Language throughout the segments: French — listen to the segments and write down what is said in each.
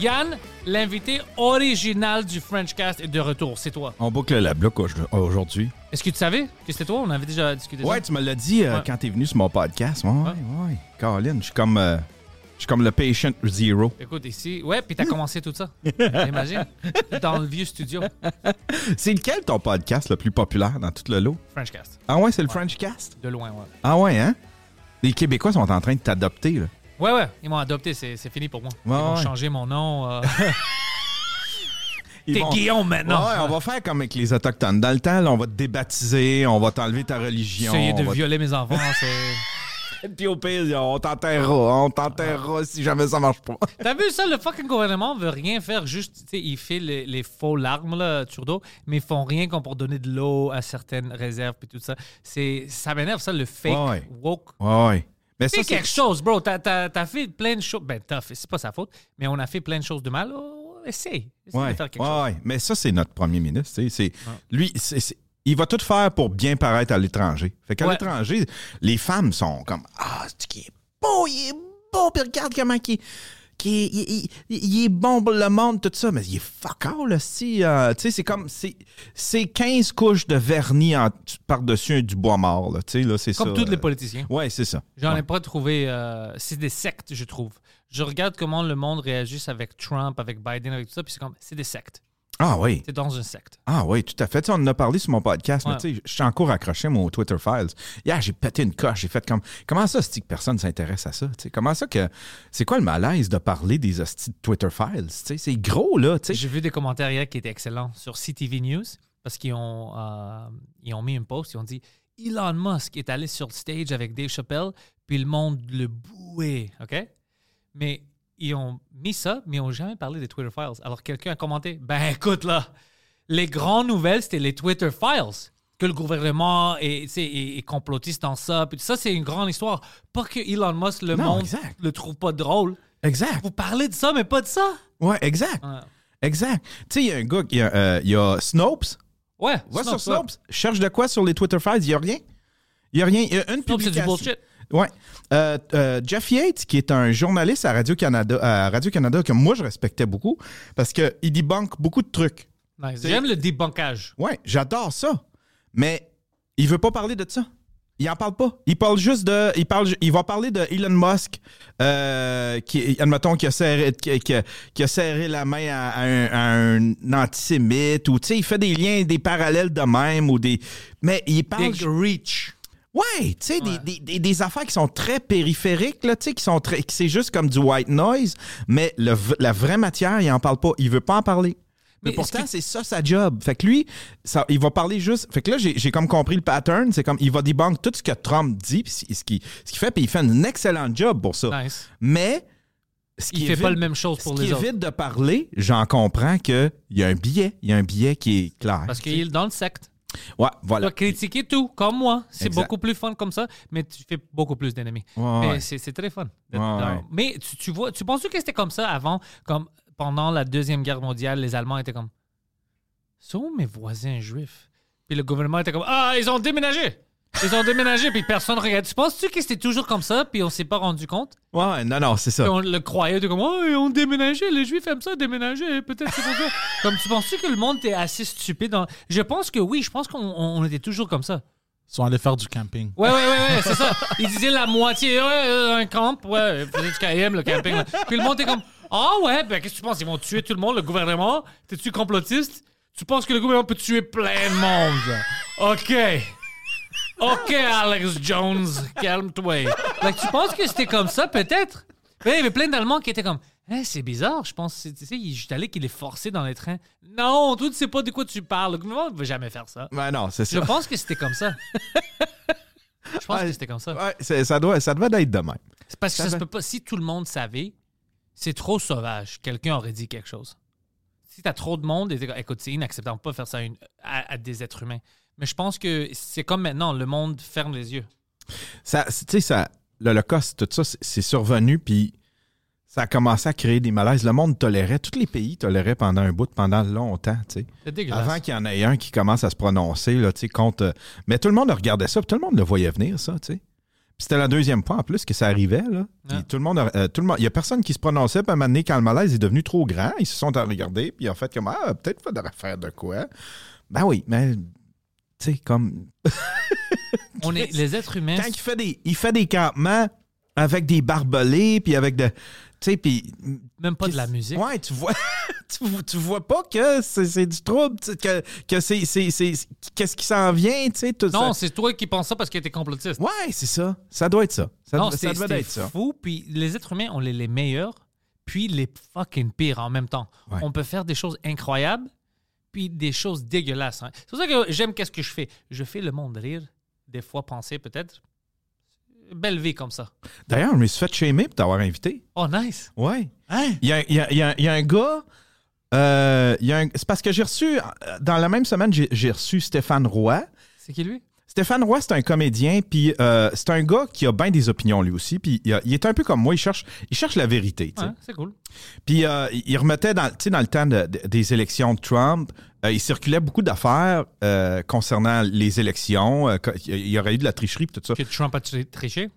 Yann, l'invité original du Frenchcast est de retour. C'est toi. On boucle la bloc au- aujourd'hui. Est-ce que tu savais que c'était toi? On avait déjà discuté Ouais, ça. tu me l'as dit euh, Ouais. quand t'es venu sur mon podcast. Ouais, ouais. Caroline, je suis comme, euh, je suis comme le patient zero. Écoute, ici, ouais, puis t'as commencé tout ça. Imagine. Dans le vieux studio. C'est lequel ton podcast le plus populaire dans tout le lot? Frenchcast. Ah ouais, c'est le Frenchcast? De loin, ouais. Ah ouais, hein? Les Québécois sont en train de t'adopter, là. Ouais, ouais, ils m'ont adopté, c'est fini pour moi. Ils ouais. changer mon nom. euh. T'es vont- Guillaume maintenant. Ouais, on va faire comme avec les Autochtones. Dans le temps, là, on va te débaptiser, on va t'enlever ta religion. Essayer de va- violer mes enfants, c'est. Puis au pire, on t'enterrera, on t'enterrera si jamais ça marche pas. T'as vu ça? Le fucking gouvernement veut rien faire, juste, tu sais, il fait les, les faux larmes, là, Trudeau, mais ils font rien comme pour donner de l'eau à certaines réserves, puis tout ça. Ça m'énerve, ça, le fake Ouais. woke. Ouais. Mais ça, quelque chose, bro. T'as, t'as- t'as fait plein de choses. Ben, t'as fait, c'est pas sa faute, mais on a fait plein de choses de mal. Oh, essaye. Essaye Ouais, de faire quelque ouais, chose. ouais. Mais ça, c'est notre premier ministre. C'est, Lui, c'est- c'est- il va tout faire pour bien paraître à l'étranger. Fait qu'à l'étranger, les femmes sont comme Ah, c'est qui est beau, il est beau, puis regarde comment il, qui il, il- il- il est bon pour le monde, tout ça, mais il est fuck all, aussi. euh, tu sais, c'est comme, c'est, c'est 15 couches de vernis par-dessus du bois mort, là, tu sais, là, c'est Comme tous les euh, politiciens. Ouais, c'est ça. J'en ai pas trouvé. euh, c'est des sectes, je trouve. Je regarde comment le monde réagisse avec Trump, avec Biden, avec tout ça, puis c'est comme, c'est des sectes. Ah oui. C'est dans une secte. Ah oui, tout à fait. On en a parlé sur mon podcast, Ouais. mais je suis encore accroché mon Twitter Files. Hier, j'ai pété une coche. J'ai fait comme. Comment ça, c'est que personne s'intéresse à ça? Comment ça que. C'est quoi le malaise de parler des hosties de Twitter Files? C'est gros, là. J'ai vu des commentaires hier qui étaient excellents sur CTV News parce qu'ils ont, euh, ils ont mis une post. Ils ont dit Elon Musk est allé sur le stage avec Dave Chappelle, puis le monde le bouait. OK? Mais ils ont mis ça, mais ils n'ont jamais parlé des Twitter Files. Alors quelqu'un a commenté Ben écoute, là, les grandes nouvelles, c'était les Twitter Files. Que le gouvernement est, est- est complotiste dans ça. Puis ça, c'est une grande histoire. Pas que Elon Musk, le Non, monde, exact. le trouve pas drôle. Exact. Vous parlez de ça, mais pas de ça. Ouais, exact. Ouais. Exact. Tu sais, il y a un gars, il y a, euh, y a Snopes. Ouais, Va Snopes, sur ouais. Snopes. Cherche de quoi sur les Twitter Files? Il n'y a rien. Il n'y a rien. Il y a une Snopes, c'est du bullshit. Ouais. Euh, euh, Jeff Yates, qui est un journaliste à Radio-Canada, à Radio-Canada que moi, je respectais beaucoup parce qu'il debunk beaucoup de trucs. Nice. J'aime le débankage. Ouais, j'adore ça. Mais il veut pas parler de ça. Il en parle pas. Il parle juste de. Il, parle, il va parler de Elon Musk, euh, qui, admettons, qui a, serré, qui, qui a- qui a serré la main à, à un, à un antisémite, ou tu sais, il fait des liens, des parallèles de même, ou des. Mais il parle. Big reach. Ouais, tu sais, Ouais. des, des, des- affaires qui sont très périphériques, là, tu sais, qui sont très. qui c'est juste comme du white noise, mais le la vraie matière, il en parle pas. Il veut pas en parler. Mais, Mais pourtant, que- c'est ça sa job. Fait que lui, ça, il va parler juste. Fait que là, j'ai comme compris le pattern. C'est comme, il va debunk tout ce que Trump dit, puis ce qu'il fait, puis il fait un excellent job pour ça. Nice. Mais. Ce Il qui fait évite- pas la même chose pour Ce les qui autres. évite de parler, j'en comprends qu'il y a un billet. Il y a un billet qui est clair. Parce qu'il est dans le secte. Ouais, Tu voilà. critiquer tout, comme moi. C'est beaucoup plus fun comme ça, mais tu fais beaucoup plus d'ennemis. Ouais, c'est très fun. Ouais. Mais tu, tu vois, tu penses que c'était comme ça avant, comme pendant la Deuxième Guerre mondiale, les Allemands étaient comme sont mes voisins juifs? Puis le gouvernement était comme Ah, ils ont déménagé! Ils ont déménagé, puis personne regarde. Tu penses-tu que c'était toujours comme ça, puis on s'est pas rendu compte? Ouais, non, non, c'est ça. Puis on le croyait, de comme, oh, ils ont déménagé, les Juifs aiment ça, déménager, peut-être c'est pour ça. comme tu penses-tu que le monde était assez stupide? dans- Je pense que oui, je pense qu'on on- on était toujours comme ça. Ils sont allés faire du camping. Ouais, ouais, ouais, ouais, c'est ça. Ils disaient la moitié, ouais, euh, un camp, ouais, ils faisaient du KM, le camping. là. Puis le monde était comme, ah ouais, ben qu'est-ce que tu penses? Ils vont tuer tout le monde, le gouvernement? T'es-tu complotiste? Tu penses que le gouvernement peut tuer plein de monde? OK. OK, Alex Jones, calme-toi. Like, tu penses que c'était comme ça, peut-être? Mais il y avait plein d'Allemands qui étaient comme, Hein, c'est bizarre, je pense, tu sais, il- j'étais allé qu'il est forcé dans les trains. Non, toi, tu sais pas de quoi tu parles. Le gouvernement ne veut jamais faire ça. Ouais, non, c'est Je pense que c'était comme ça. Je pense Ouais. que c'était comme ça. Ouais, ça, doit, ça devait être de même. C'est parce que Ça ça se peut pas. Si tout le monde savait, c'est trop sauvage. Quelqu'un aurait dit quelque chose. Si t'as trop de monde, et t'es comme, écoute, c'est inacceptable. Pas faire ça à, une- à- à des êtres humains. Mais je pense que c'est comme maintenant, le monde ferme les yeux. Ça, tu sais, ça, l'Holocauste, tout ça, c'est- survenu, puis ça a commencé à créer des malaises. Le monde tolérait, tous les pays toléraient pendant un bout, pendant longtemps, tu sais. C'est dégueulasse. Avant qu'il y en ait un qui commence à se prononcer, là, tu sais, contre... euh, Mais tout le monde regardait ça, puis tout le monde le voyait venir, ça, tu sais. Puis c'était la deuxième fois, en plus, que ça arrivait, là. Ah. tout le monde... euh, tout le monde... Il y a personne qui se prononçait, puis à un moment donné, quand le malaise est devenu trop grand, ils se sont à regarder, puis ils ont fait comme, ah, peut-être faudrait faire de quoi. Ben oui, mais... Tu sais, comme... On est, les êtres humains, Quand il fait des, il fait des campements avec des barbelés, puis avec de. Tu sais, puis. même pas de la musique. Ouais, tu vois. tu, tu vois pas que c'est du trouble, que, que c'est. Qu'est-ce qui s'en vient, tu sais, tout Non, c'est toi qui penses ça parce que t'es complotiste. Ouais, c'est ça. Ça doit être ça. Ça, non, ça c'est doit être ça. fou. Puis les êtres humains, on est les meilleurs, puis les fucking pires en même temps. Ouais. On peut faire des choses incroyables, puis des choses dégueulasses. hein. C'est pour ça que j'aime qu'est-ce que je fais. Je fais le monde rire, des fois penser peut-être. Belle vie comme ça. D'ailleurs, je me suis fait shamer pour t'avoir invité. Oh, nice. Ouais. Hein? Il y a, il y a- il y a- un gars. euh, c'est parce que j'ai reçu. euh, Dans la même semaine, j'ai reçu Stéphane Roy. C'est qui lui? Stéphane Roy, c'est un comédien, puis euh, c'est un gars qui a bien des opinions lui aussi, puis il, est un peu comme moi, il cherche, il cherche la vérité. Ouais, c'est cool. Puis euh, il remettait dans, dans le temps de- de- des élections de Trump, euh, il circulait beaucoup d'affaires concernant les élections. il y aurait eu de la tricherie tout ça. Que Trump a tri- triché?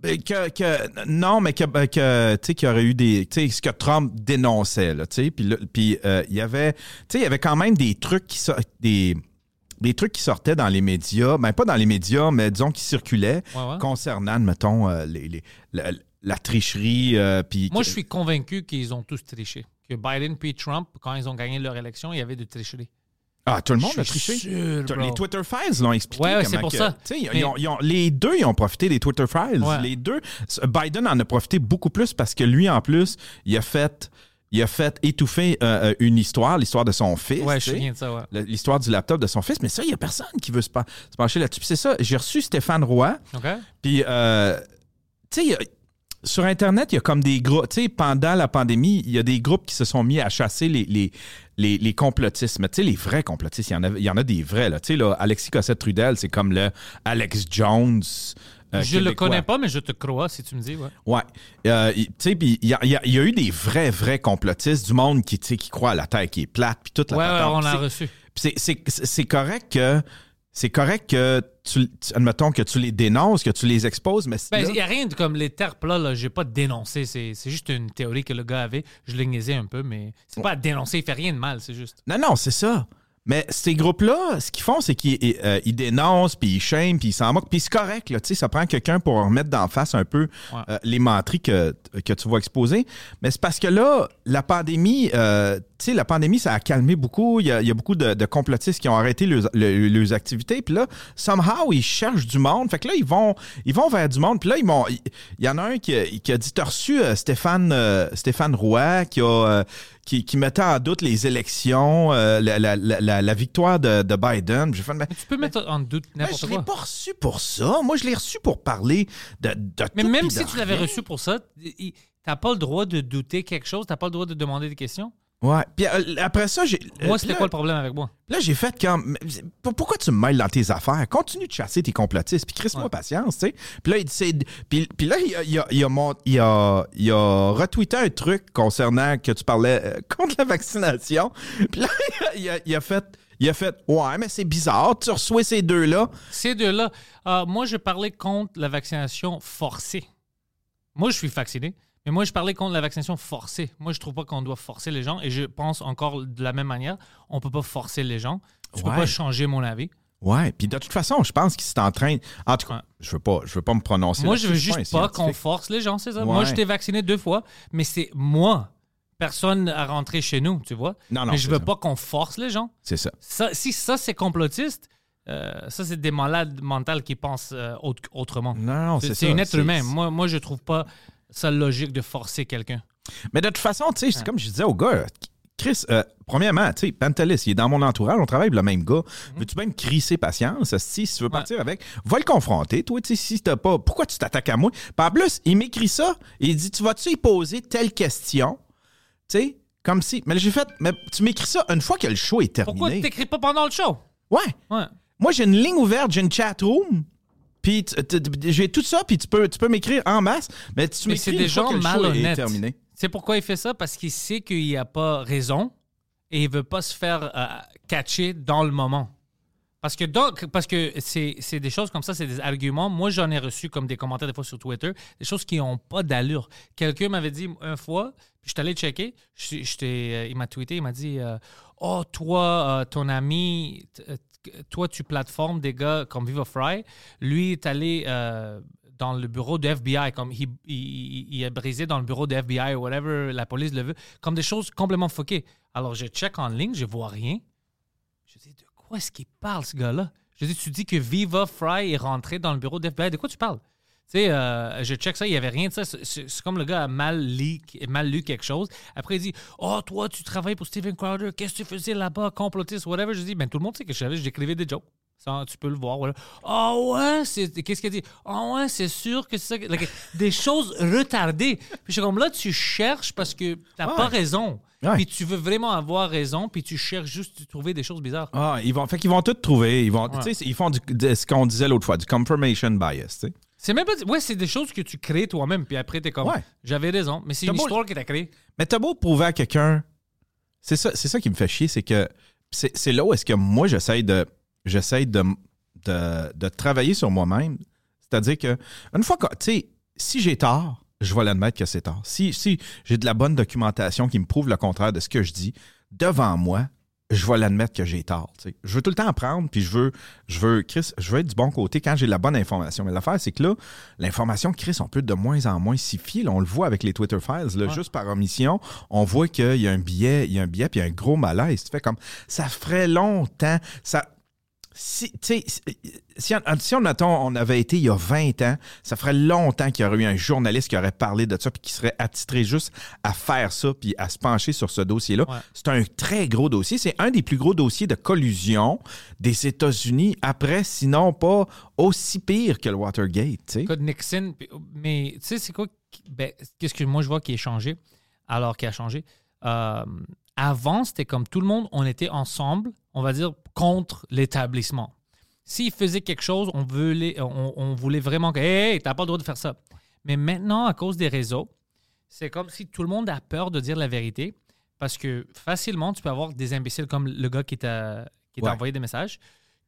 Ben, que, que- non, mais que, ben, que, tu sais, qu'il y aurait eu des. Tu sais, ce que Trump dénonçait, là, tu sais. Puis, il y avait. Tu sais, il y avait quand même des trucs qui. Des, des trucs qui sortaient dans les médias, ben pas dans les médias, mais disons qui circulaient Ouais, ouais. concernant, mettons, euh, les, les- la, la tricherie. euh, puis Moi, je suis convaincu qu'ils ont tous triché. Que Biden puis Trump, quand ils ont gagné leur élection, il y avait de tricherie. Ah, tout le monde a triché? sûr. Les Twitter Files l'ont expliqué. Ouais, c'est pour que- ça. ils- Mais- ils ont- ils ont- les deux, ils ont profité des Twitter Files. Ouais. Les deux. Biden en a profité beaucoup plus parce que lui, en plus, il a fait, il a fait étouffer euh, euh, une histoire, l'histoire de son fils. Ouais, je de ça, ouais. L'histoire du laptop de son fils. Mais ça, il n'y a personne qui veut se, pen- se pencher là-dessus. C'est ça. J'ai reçu Stéphane Roy. Puis, euh, tu sais, sur Internet, il y a comme des groupes. Tu sais, pendant la pandémie, il y a des groupes qui se sont mis à chasser les, les, les, les complotistes. Mais tu sais, les vrais complotistes, il y en a, il y en a des vrais. Là. Tu sais, là, Alexis Cossette-Trudel, c'est comme le Alex Jones. Euh, je le connais pas, mais je te crois si tu me dis, ouais. Ouais. Euh, tu sais, puis il y a, y y eu des vrais, vrais complotistes du monde qui, qui croient à la Terre qui est plate, puis toute la Ouais, ouais, on l'a reçu. puis c'est- correct que c'est correct que tu, tu- admettons que tu les dénonces, que tu les exposes, mais Ben, il n'y a rien de comme les terres plats, là. J'ai pas dénoncé. C'est c'est juste une théorie que le gars avait. Je l'ai niaisé un peu, mais c'est pas à dénoncer. Il fait rien de mal, c'est juste. non non, c'est ça. Mais ces groupes-là, ce qu'ils font, c'est qu'ils euh, ils dénoncent, puis ils shame, puis ils s'en moquent. Puis c'est correct, là, tu sais, ça prend quelqu'un pour remettre d'en face un peu Ouais. euh, les menteries que, que tu vas exposer. Mais c'est parce que là, la pandémie, euh, tu sais, la pandémie, ça a calmé beaucoup. Il y a, il y a beaucoup de, de complotistes qui ont arrêté leurs, le- leurs activités. Puis là, somehow, ils cherchent du monde. Fait que là, ils vont, ils vont vers du monde. Puis là, ils m'ont- il y en a un qui, a- qui a dit, t'as reçu euh, Stéphane, euh, Stéphane Roy, qui a... qui, qui mettait en doute les élections, euh, la, la- la- victoire de, de Biden. J'ai fait, mais, Mais tu peux mettre en doute mais n'importe je l'ai quoi. pas reçu pour ça. Moi, je l'ai reçu pour parler de, de Mais tout même si tu l'avais reçu pour ça, t'as pas le droit de douter quelque chose. T'as pas le droit de demander des questions? Ouais. Puis euh, après ça, j'ai. Moi, euh, c'était là- quoi le problème avec moi? Là, j'ai fait comme. Pourquoi tu me mêles dans tes affaires? Continue de chasser tes complotistes, puis crisse-moi Ouais. patience, tu sais. Puis là, il, c'est- puis, puis là, il a, il, a, il, a mon- il, a, il a retweeté un truc concernant que tu parlais euh, contre la vaccination. Puis là, il a, il a fait. il a fait Ouais, mais c'est bizarre, tu reçois ces deux-là. Ces deux-là, euh, moi, je parlais contre la vaccination forcée. Moi, je suis vacciné, mais moi, je parlais contre la vaccination forcée. Moi, je trouve pas qu'on doit forcer les gens et je pense encore de la même manière, on peut pas forcer les gens. Tu peux Ouais. pas changer mon avis. Ouais, puis de toute façon, je pense qu'il s'est en train. En tout cas, Ouais. je veux pas, je veux pas me prononcer. Moi, je veux juste pas qu'on force les gens, c'est ça. Moi, Ouais. j'étais vacciné deux fois, mais c'est moi. Personne à rentrer chez nous, tu vois. Non, non, mais je veux ça. pas qu'on force les gens. C'est ça. Ça, si ça, c'est complotiste, euh, ça, c'est des malades mentaux qui pensent euh, autre- autrement. Non, non, c'est c'est c'est ça. un être humain. Moi, moi, je trouve pas ça logique de forcer quelqu'un. Mais de toute façon, tu sais, c'est comme je disais au gars, Chris, euh, premièrement, tu sais, Pantelis, il est dans mon entourage, on travaille avec le même gars. Veux-tu bien me crisser patience? Si, si tu veux partir avec, va le confronter. Toi, tu sais, si t'as pas. Pourquoi tu t'attaques à moi? Puis en plus, il m'écrit ça, il dit Tu vas-tu y poser telle question? Tu sais, comme si. Mais là, j'ai fait, mais tu m'écris ça une fois que le show est terminé. Pourquoi tu t'écris pas pendant le show? Ouais. Ouais. Moi, j'ai une ligne ouverte, j'ai une chat room. Puis j'ai tout ça, puis tu peux, tu peux m'écrire en masse, mais tu m'écris c'est des gens malhonnêtes. C'est pourquoi il fait ça? Parce qu'il sait qu'il n'y a pas raison et il veut pas se faire euh, catcher dans le moment. Parce que, donc, parce que c'est, des choses comme ça, c'est des arguments. Moi, j'en ai reçu comme des commentaires des fois sur Twitter, des choses qui n'ont pas d'allure. Quelqu'un m'avait dit une fois, puis je suis allé checker, je- euh, il m'a tweeté, il m'a dit euh, Oh, toi, euh, ton ami, toi, tu plateformes des gars comme Viva Fry. Lui est allé euh, dans le bureau de FBI, comme il, est brisé dans le bureau de FBI ou whatever, la police le veut, comme des choses complètement fuckées. Alors, je check en ligne, je vois rien. Je dis, de quoi est-ce qu'il parle, ce gars-là? Je dis, tu dis que Viva Fry est rentré dans le bureau de FBI. De quoi tu parles? Tu sais, euh, je check ça, il n'y avait rien de ça. C'est- comme le gars a mal, lu, mal lu quelque chose. Après, il dit Oh, toi, tu travailles pour Steven Crowder, qu'est-ce que tu faisais là-bas, complotiste, whatever. Je dis Ben, tout le monde sait que je savais, j'écrivais des jokes. Ça, tu peux le voir. Voilà. Ah ouais, c'est- qu'est-ce qu'il a dit? Ah ouais, c'est sûr que c'est ça. like, des choses retardées. Puis je suis comme là, tu cherches parce que t'as Ouais. pas raison. Ouais. Puis tu veux vraiment avoir raison, puis tu cherches juste de trouver des choses bizarres. Ah, ils vont, fait qu'ils vont tout trouver. Ils vont, Ouais. ils font du- de ce qu'on disait l'autre fois, du confirmation bias, tu sais. C'est même pas. Ouais, c'est des choses que tu crées toi-même, puis après, t'es comme. Ouais. J'avais raison, mais c'est une beau- histoire que t'as créée. Mais t'as beau prouver à quelqu'un, c'est ça, c'est ça qui me fait chier, c'est que c'est là où est-ce que moi j'essaye de, de, de, de travailler sur moi-même. C'est-à-dire que une fois que, tu sais, si j'ai tort, je vais l'admettre que c'est tort. Si, si j'ai de la bonne documentation qui me prouve le contraire de ce que je dis devant moi, je vais l'admettre que j'ai tort. Je veux tout le temps apprendre, puis je veux, je veux, Chris, je veux être du bon côté quand j'ai la bonne information. Mais l'affaire, c'est que là, l'information, Chris, on peut de moins en moins s'y fier. On le voit avec les Twitter files. Là, Juste par omission, on voit qu'il y a un billet, il y a un billet, puis il y a un gros malaise. Tu fais comme, ça ferait longtemps, ça... Si, on- si on, attend, on avait été il y a 20 ans, ça ferait longtemps qu'il y aurait eu un journaliste qui aurait parlé de ça puis qui serait attitré juste à faire ça puis à se pencher sur ce dossier-là. Ouais. C'est un très gros dossier. C'est un des plus gros dossiers de collusion des États-Unis après, sinon pas aussi pire que le Watergate. tu sais. Code Nixon. Mais tu sais, c'est quoi? Ben, Qu'est-ce que moi je vois qui est changé? Alors, qui a changé? Euh, avant, c'était comme tout le monde, on était ensemble, on va dire, contre l'établissement. S'ils faisaient quelque chose, on voulait, on, on voulait vraiment que, hey, hey, t'as pas le droit de faire ça. Mais maintenant, à cause des réseaux, c'est comme si tout le monde a peur de dire la vérité parce que facilement, tu peux avoir des imbéciles comme le gars qui t'a Ouais. envoyé des messages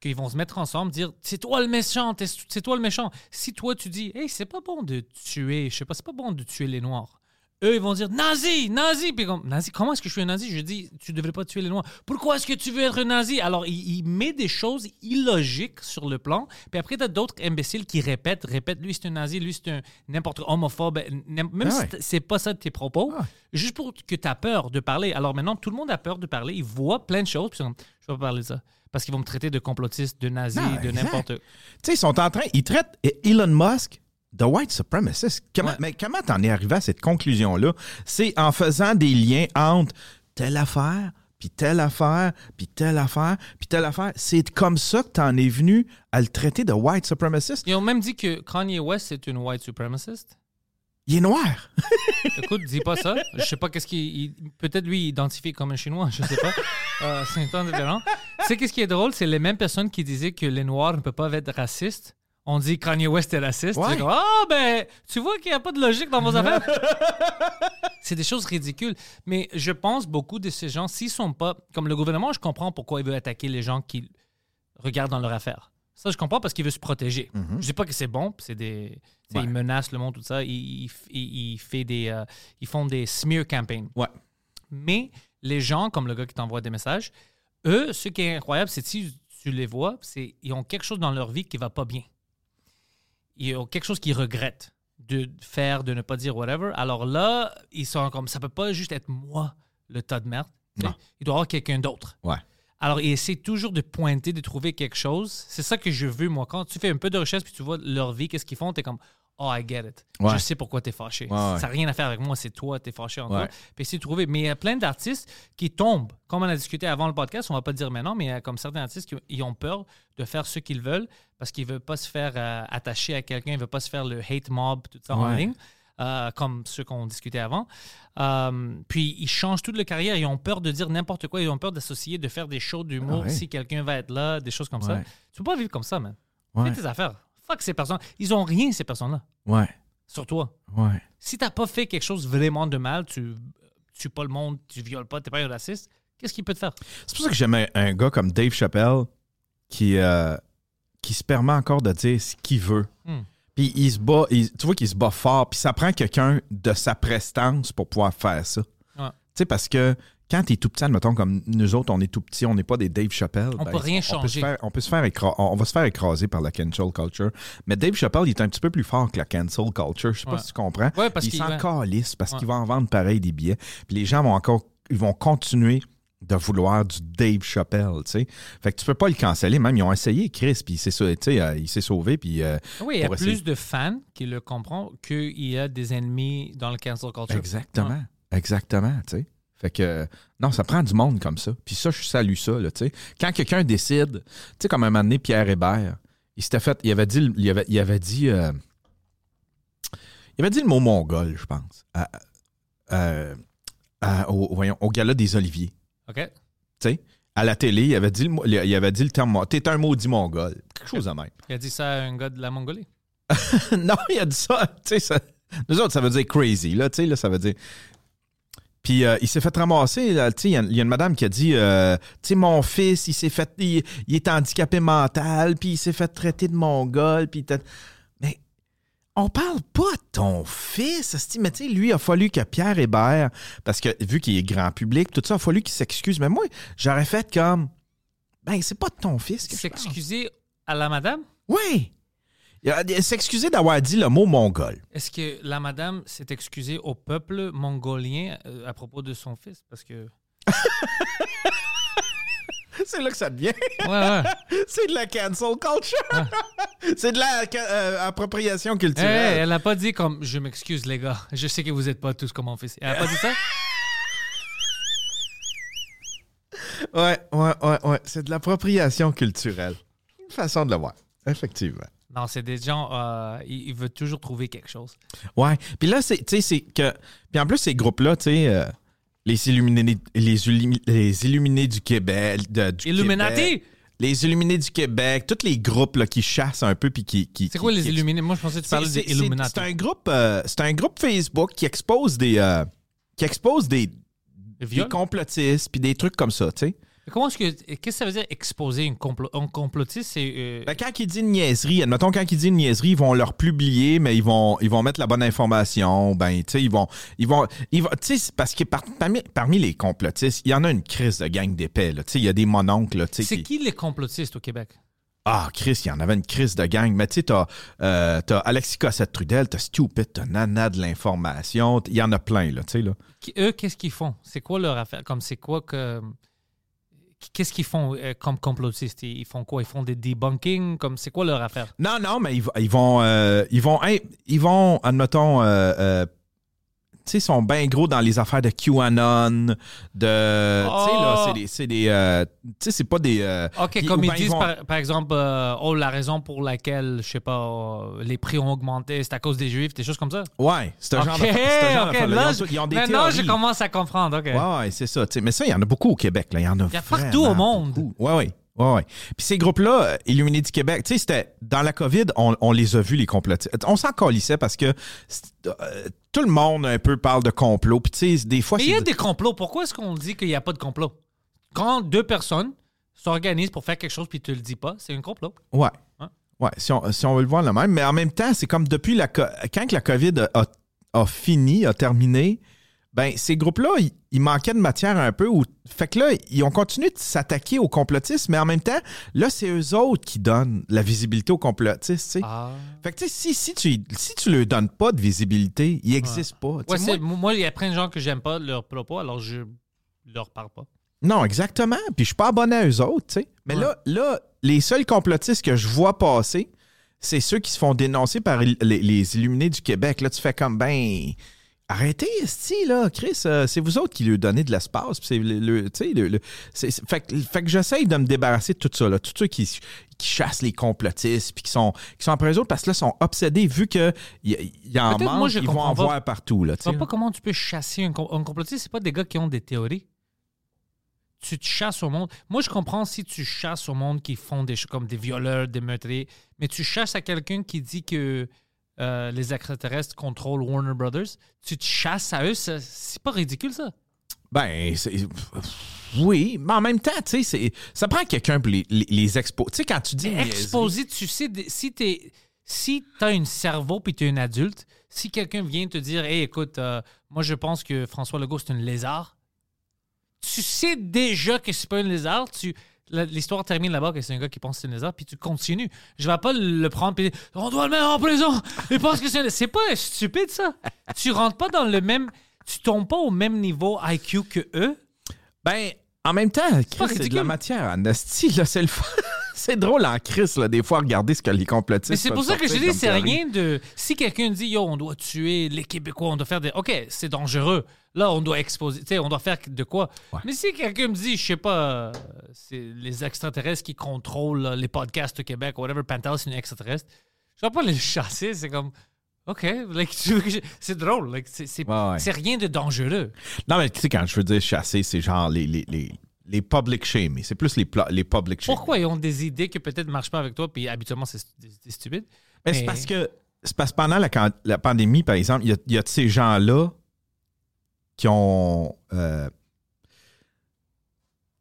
qu'ils vont se mettre ensemble, dire c'est toi le méchant, c'est toi le méchant. Si toi tu dis hey c'est pas bon de tuer, je sais pas, c'est pas bon de tuer les noirs. Eux ils vont dire nazi, nazi, puis comme nazi, comment est-ce que je suis un nazi? Je dis tu devrais pas tuer les noirs. Pourquoi est-ce que tu veux être un nazi? Alors il, il met des choses illogiques sur le plan, puis après t'as d'autres imbéciles qui répètent, répètent lui c'est un nazi, lui c'est un n'importe quoi, homophobe, même Ah si ouais. t- c'est pas ça de tes propos, Ah. juste pour que tu as peur de parler. Alors maintenant, tout le monde a peur de parler. Ils voient plein de choses. Puis je vais pas parler de ça. Parce qu'ils vont me traiter de complotiste, de nazi, Non, de n'importe Tu sais, ils sont en train, ils traitent Elon Musk de white supremacist. Comment, Ouais. Mais comment t'en es arrivé à cette conclusion-là? C'est en faisant des liens entre telle affaire, puis telle affaire, puis telle affaire, puis telle affaire. C'est comme ça que t'en es venu à le traiter de white supremacist? Ils ont même dit que Kanye West est une white supremacist. Il est noir. Écoute, dis pas ça. Je sais pas qu'est-ce qu'il. il- Peut-être lui, il identifie comme un chinois, je sais pas. Euh, c'est un temps différent. Tu sais, qu'est-ce qui est drôle? C'est les mêmes personnes qui disaient que les Noirs ne peuvent pas être racistes. On dit Kanye West est raciste. Ouais. Comme, ah, ben, tu vois qu'il n'y a pas de logique dans vos affaires. C'est des choses ridicules. Mais je pense beaucoup de ces gens, s'ils sont pas. Comme le gouvernement, je comprends pourquoi il veut attaquer les gens qui regardent dans leur affaire. Ça, je comprends parce qu'il veut se protéger. Je dis pas que c'est bon, c'est des. tu Ouais. Ils menacent le monde, tout ça. Fait des, euh, ils font des smear campaigns. Ouais. Mais les gens, comme le gars qui t'envoie des messages, eux, ce qui est incroyable, c'est si tu les vois, c'est ils ont quelque chose dans leur vie qui va pas bien. Ils ont quelque chose qu'ils regrettent de faire, de ne pas dire whatever. Alors là, ils sont comme ça peut pas juste être moi le tas de merde. Il doit y avoir quelqu'un d'autre. Ouais. Alors, ils essaient toujours de pointer, de trouver quelque chose. C'est ça que je veux, moi. Quand tu fais un peu de recherche puis tu vois leur vie, qu'est-ce qu'ils font, tu es comme, oh, I get it. Ouais. Je sais pourquoi tu es fâché. Ouais, ouais. Ça n'a rien à faire avec moi, c'est toi, tu es fâché en toi. Puis essayer de trouver. Mais il y a plein d'artistes qui tombent. Comme on a discuté avant le podcast, on va pas dire maintenant, mais il y a comme certains artistes qui ils ont peur de faire ce qu'ils veulent parce qu'ils ne veulent pas se faire euh, attacher à quelqu'un, ils ne veulent pas se faire le hate mob, tout ça en ligne. euh, comme ceux qu'on discutait avant. Euh, puis ils changent toute leur carrière. Ils ont peur de dire n'importe quoi. Ils ont peur d'associer, de faire des shows d'humour Ah si quelqu'un va être là, des choses comme ça. Tu peux pas vivre comme ça, man. Fais tes affaires. Fuck ces personnes. Ils ont rien, ces personnes-là, Ouais. sur toi. Ouais. Si t'as pas fait quelque chose vraiment de mal, tu tues pas le monde, tu violes pas, t'es pas un raciste, qu'est-ce qu'il peut te faire? C'est pour ça que j'aime un, un gars comme Dave Chappelle qui, euh, qui se permet encore de dire ce qu'il veut. Hmm. Puis il se bat, il- tu vois qu'il se bat fort, puis ça prend quelqu'un de sa prestance pour pouvoir faire ça. Ouais. Tu sais, parce que quand t'es tout petit, mettons, comme nous autres, on est tout petits, on n'est pas des Dave Chappelle. On peut rien Peut se changer. faire- on, peut se faire écra- on, va se faire écraser par la cancel culture. Mais Dave Chappelle, il est un petit peu plus fort que la cancel culture. Je sais pas si tu comprends. Ouais, parce il qu'il s'en va- calisse parce Ouais. qu'il va en vendre pareil des billets. Puis les gens vont encore, ils vont continuer de vouloir du Dave Chappelle, tu sais. Fait que tu peux pas le canceller. Même, ils ont essayé, Chris, puis il s'est sau- tu sais, euh, il s'est sauvé, puis... euh, Oui, il y a plus de fans qui le comprennent qu'il y a des ennemis dans le cancel culture. Exactement. Exactement, tu sais. Fait que, non, ça prend du monde comme ça. Puis ça, je salue ça, là, tu sais. Quand quelqu'un décide, tu sais, comme un moment donné, Pierre Hébert, il s'était fait, il avait dit, le- il avait, il avait dit, euh, il avait dit le mot mongol, je pense, à- à- à- au, voyons, au gala des Oliviers, OK? tu sais. À la télé, il avait dit le, mot- il avait dit le terme, t'es un maudit mongol. Quelque chose de même. Il a dit ça à un gars de la Mongolie. non, il a dit ça. Tu sais, ça, nous autres, ça veut dire crazy. Là, tu sais, là, ça veut dire. Puis euh, il s'est fait ramasser. Il y, y a une madame qui a dit euh, Tu sais, mon fils, il s'est fait. Il, il est handicapé mental, puis il s'est fait traiter de mongol. Puis mais on parle pas de ton fils. Mais tu sais, lui, il a fallu que Pierre Hébert, parce que vu qu'il est grand public, tout ça, il a fallu qu'il s'excuse. Mais moi, j'aurais fait comme Ben, c'est pas de ton fils. S'excuser à la madame? Oui. S'excuser d'avoir dit le mot mongol. Est-ce que la madame s'est excusée au peuple mongolien euh, à propos de son fils? Parce que. C'est là que ça devient. Ouais, ouais. C'est de la cancel culture. C'est de la euh, appropriation Hey, culturelle. elle n'a pas dit comme je m'excuse, les gars. Je sais que vous n'êtes pas tous comme mon fils. Elle n'a pas dit ça? Ouais, ouais, ouais, ouais. C'est de l'appropriation culturelle. Une façon de le voir. Effectivement. Non, c'est des gens, euh, ils, ils veulent toujours trouver quelque chose. Ouais. Puis là, c'est, tu sais, c'est que. Puis en plus, ces groupes-là, tu sais, euh, les illuminés, les, illumi- les illuminés du Québec, de- du Illuminati! Québec, les illuminés du Québec, tous les groupes là, qui chassent un peu puis qui, qui. C'est quoi qui- les Illuminés? Moi, je pensais que tu parlais des Illuminati. C'est un groupe, euh, c'est un groupe Facebook qui expose des, euh, qui expose des, Des complotistes puis des trucs comme ça, tu sais. Comment est-ce que. Qu'est-ce que ça veut dire exposer une complo- un complotiste? C'est. euh, Ben, quand il dit une niaiserie, admettons, quand il dit une niaiserie, ils vont leur publier, mais ils vont, ils vont mettre la bonne information. Ben, tu sais, ils vont, ils vont, ils vont, tu sais, parce que par- parmi, parmi les complotistes, il y en a une crise de gang d'épais. Tu sais, il y a des mononcles, c'est qui- qui les complotistes au Québec? Ah, Chris, il y en avait une crise de gang. Mais tu sais, t'as, euh, Alexis Cossette-Trudel, t'as Stupid, t'as Nana de l'information. Il y en a plein, là, tu sais, là. Qui- eux, qu'est-ce qu'ils font? C'est quoi leur affaire? Comme c'est quoi que. Qu'est-ce qu'ils font euh, comme complotistes? Ils font quoi? Ils font des debunking? Comme c'est quoi leur affaire? Non, non, mais ils, vont, euh, ils vont, hein, ils vont, admettons, euh, euh, sais, ils sont bien gros dans les affaires de QAnon, de, tu sais, là, c'est des, c'est des, euh, tu sais, c'est pas des. euh, OK, comme ils ben, disent, vont- par, par exemple, euh, oh, la raison pour laquelle, je sais pas, euh, les prix ont augmenté, c'est à cause des Juifs, des choses comme ça? Ouais, c'est un OK, genre de. un genre d'affaire, là. là, Ils ont- ils ont des maintenant, je commence à comprendre, OK. Ouais, ouais, c'est ça. Mais ça, il y en a beaucoup au Québec. Là. Il y en a, Il y a partout au monde. beaucoup. Ouais, ouais. Ouais, ouais. Puis ces groupes-là, euh, Illuminés du Québec, tu sais, c'était dans la COVID, on, on les a vus, les complotistes. On s'en calissait parce que euh, tout le monde un peu parle de complot. Puis tu sais, des fois, Mais il y a des complots. Pourquoi est-ce qu'on dit qu'il n'y a pas de complot? Quand deux personnes s'organisent pour faire quelque chose puis tu le dis pas, c'est un complot. Ouais. Hein? Ouais, si on, si on veut le voir le même. Mais en même temps, c'est comme depuis la. Quand la COVID a, a fini, a terminé, ben ces groupes-là, ils, manquaient de matière un peu. Où, fait que là, ils ont continué de s'attaquer aux complotistes, mais en même temps, là, c'est eux autres qui donnent la visibilité aux complotistes. Ah. Fait que, si, si tu si tu leur donnes pas de visibilité, ils n'existent pas. Ouais, moi- moi, il y a plein de gens que j'aime pas leurs propos, alors je leur parle pas. non, exactement. Puis je suis pas abonné à eux autres, tu sais. Mais Ouais. là, là, les seuls complotistes que je vois passer, c'est ceux qui se font dénoncer par les, les Illuminés du Québec. Là, tu fais comme, ben, arrêtez, esti, là, Chris, euh, c'est vous autres qui lui donnez de l'espace. c'est le, le- fait, que- fait que j'essaye de me débarrasser de tout ça, là. Tous ceux qui, qui chassent les complotistes, puis qui sont, qui sont après eux autres, parce que là, ils sont obsédés, vu qu'il y, y en manque, moi, je ils vont en pas. voir partout, là, Je vois sais. pas comment tu peux chasser un, un complotiste. C'est pas des gars qui ont des théories. Tu te chasses au monde. Moi, je comprends si tu chasses au monde qui font des choses comme des violeurs, des meurtriers, mais tu chasses à quelqu'un qui dit que euh, les extraterrestres contrôlent Warner Brothers. Tu te chasses à eux, c'est pas ridicule, ça? Ben. Oui, mais en même temps, tu sais, ça prend quelqu'un pour les, les, les expo. Tu sais, quand tu dis. Exposé, tu sais, si t'es si t'as un cerveau puis t'es un adulte, si quelqu'un vient te dire, hey, écoute, euh, moi je pense que François Legault c'est une lézard, tu sais déjà que c'est pas une lézard, tu l'histoire termine là-bas que c'est un gars qui pense que c'est une lézard, puis tu continues. Je vais pas le prendre puis on doit le mettre en prison. Il pense que c'est c'est pas stupide ça. tu rentres pas dans le même, tu tombes pas au même niveau IQ que eux. Ben, en même temps, c'est de la matière en esti, là, c'est le fun. c'est drôle en Chris, là, des fois, regarder ce que les complotistes. Mais c'est pour ça que je dis, c'est rien de. Si quelqu'un dit, yo, on doit tuer les Québécois, on doit faire des. OK, c'est dangereux. Là, on doit exposer. Tu sais, on doit faire de quoi? Ouais. Mais si quelqu'un me dit, je sais pas, c'est les extraterrestres qui contrôlent les podcasts au Québec, whatever, Pantel, c'est une extraterrestre, je vais pas les chasser. C'est comme. OK, like, c'est drôle. like, c'est Ouais, ouais. rien de dangereux. Non, mais tu sais, quand je veux dire chasser, c'est genre les, les, les, les public shame. C'est plus les, les public shame. Pourquoi ils ont des idées que peut-être ne marchent pas avec toi, puis habituellement, c'est stu- c'est stupide? Mais c'est parce que c'est parce pendant la, pandémie, par exemple, il y a, y a de ces gens-là qui ont euh,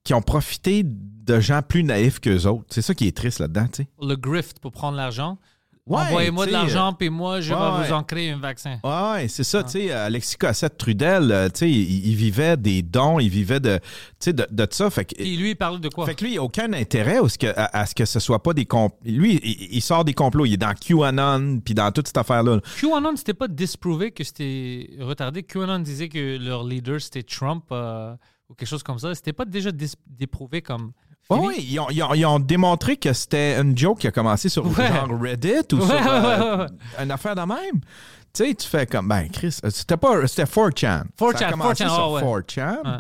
qui ont profité de gens plus naïfs qu'eux autres. C'est ça qui est triste là-dedans, tu sais. Le grift pour prendre l'argent. Ouais, Envoyez-moi de l'argent, puis moi, je ouais, vais vous en créer un vaccin. Ouais, c'est ça, tu sais, Alexis Cossette Trudel, euh, tu sais, il, il vivait des dons, il vivait de, tu sais, de, de ça. Fait que, Et lui, il parle de quoi? fait que lui, il n'a aucun intérêt à ce, que, à, à ce que ce soit pas des complots. Lui, il, il sort des complots. Il est dans QAnon, puis dans toute cette affaire-là. QAnon, c'était pas disprouvé que c'était retardé. QAnon disait que leur leader, c'était Trump euh, ou quelque chose comme ça. C'était pas déjà dis- déprouvé comme. Ouais, ils ont, ils ont- ils ont démontré que c'était une joke qui a commencé sur Ouais. genre Reddit ou Ouais, sur euh, ouais, une affaire de même. Tu sais, tu fais comme, ben, Chris, euh, c'était pas, c'était 4chan. 4chan, Ça a commencé 4chan, sur ah ouais. 4chan. Ouais.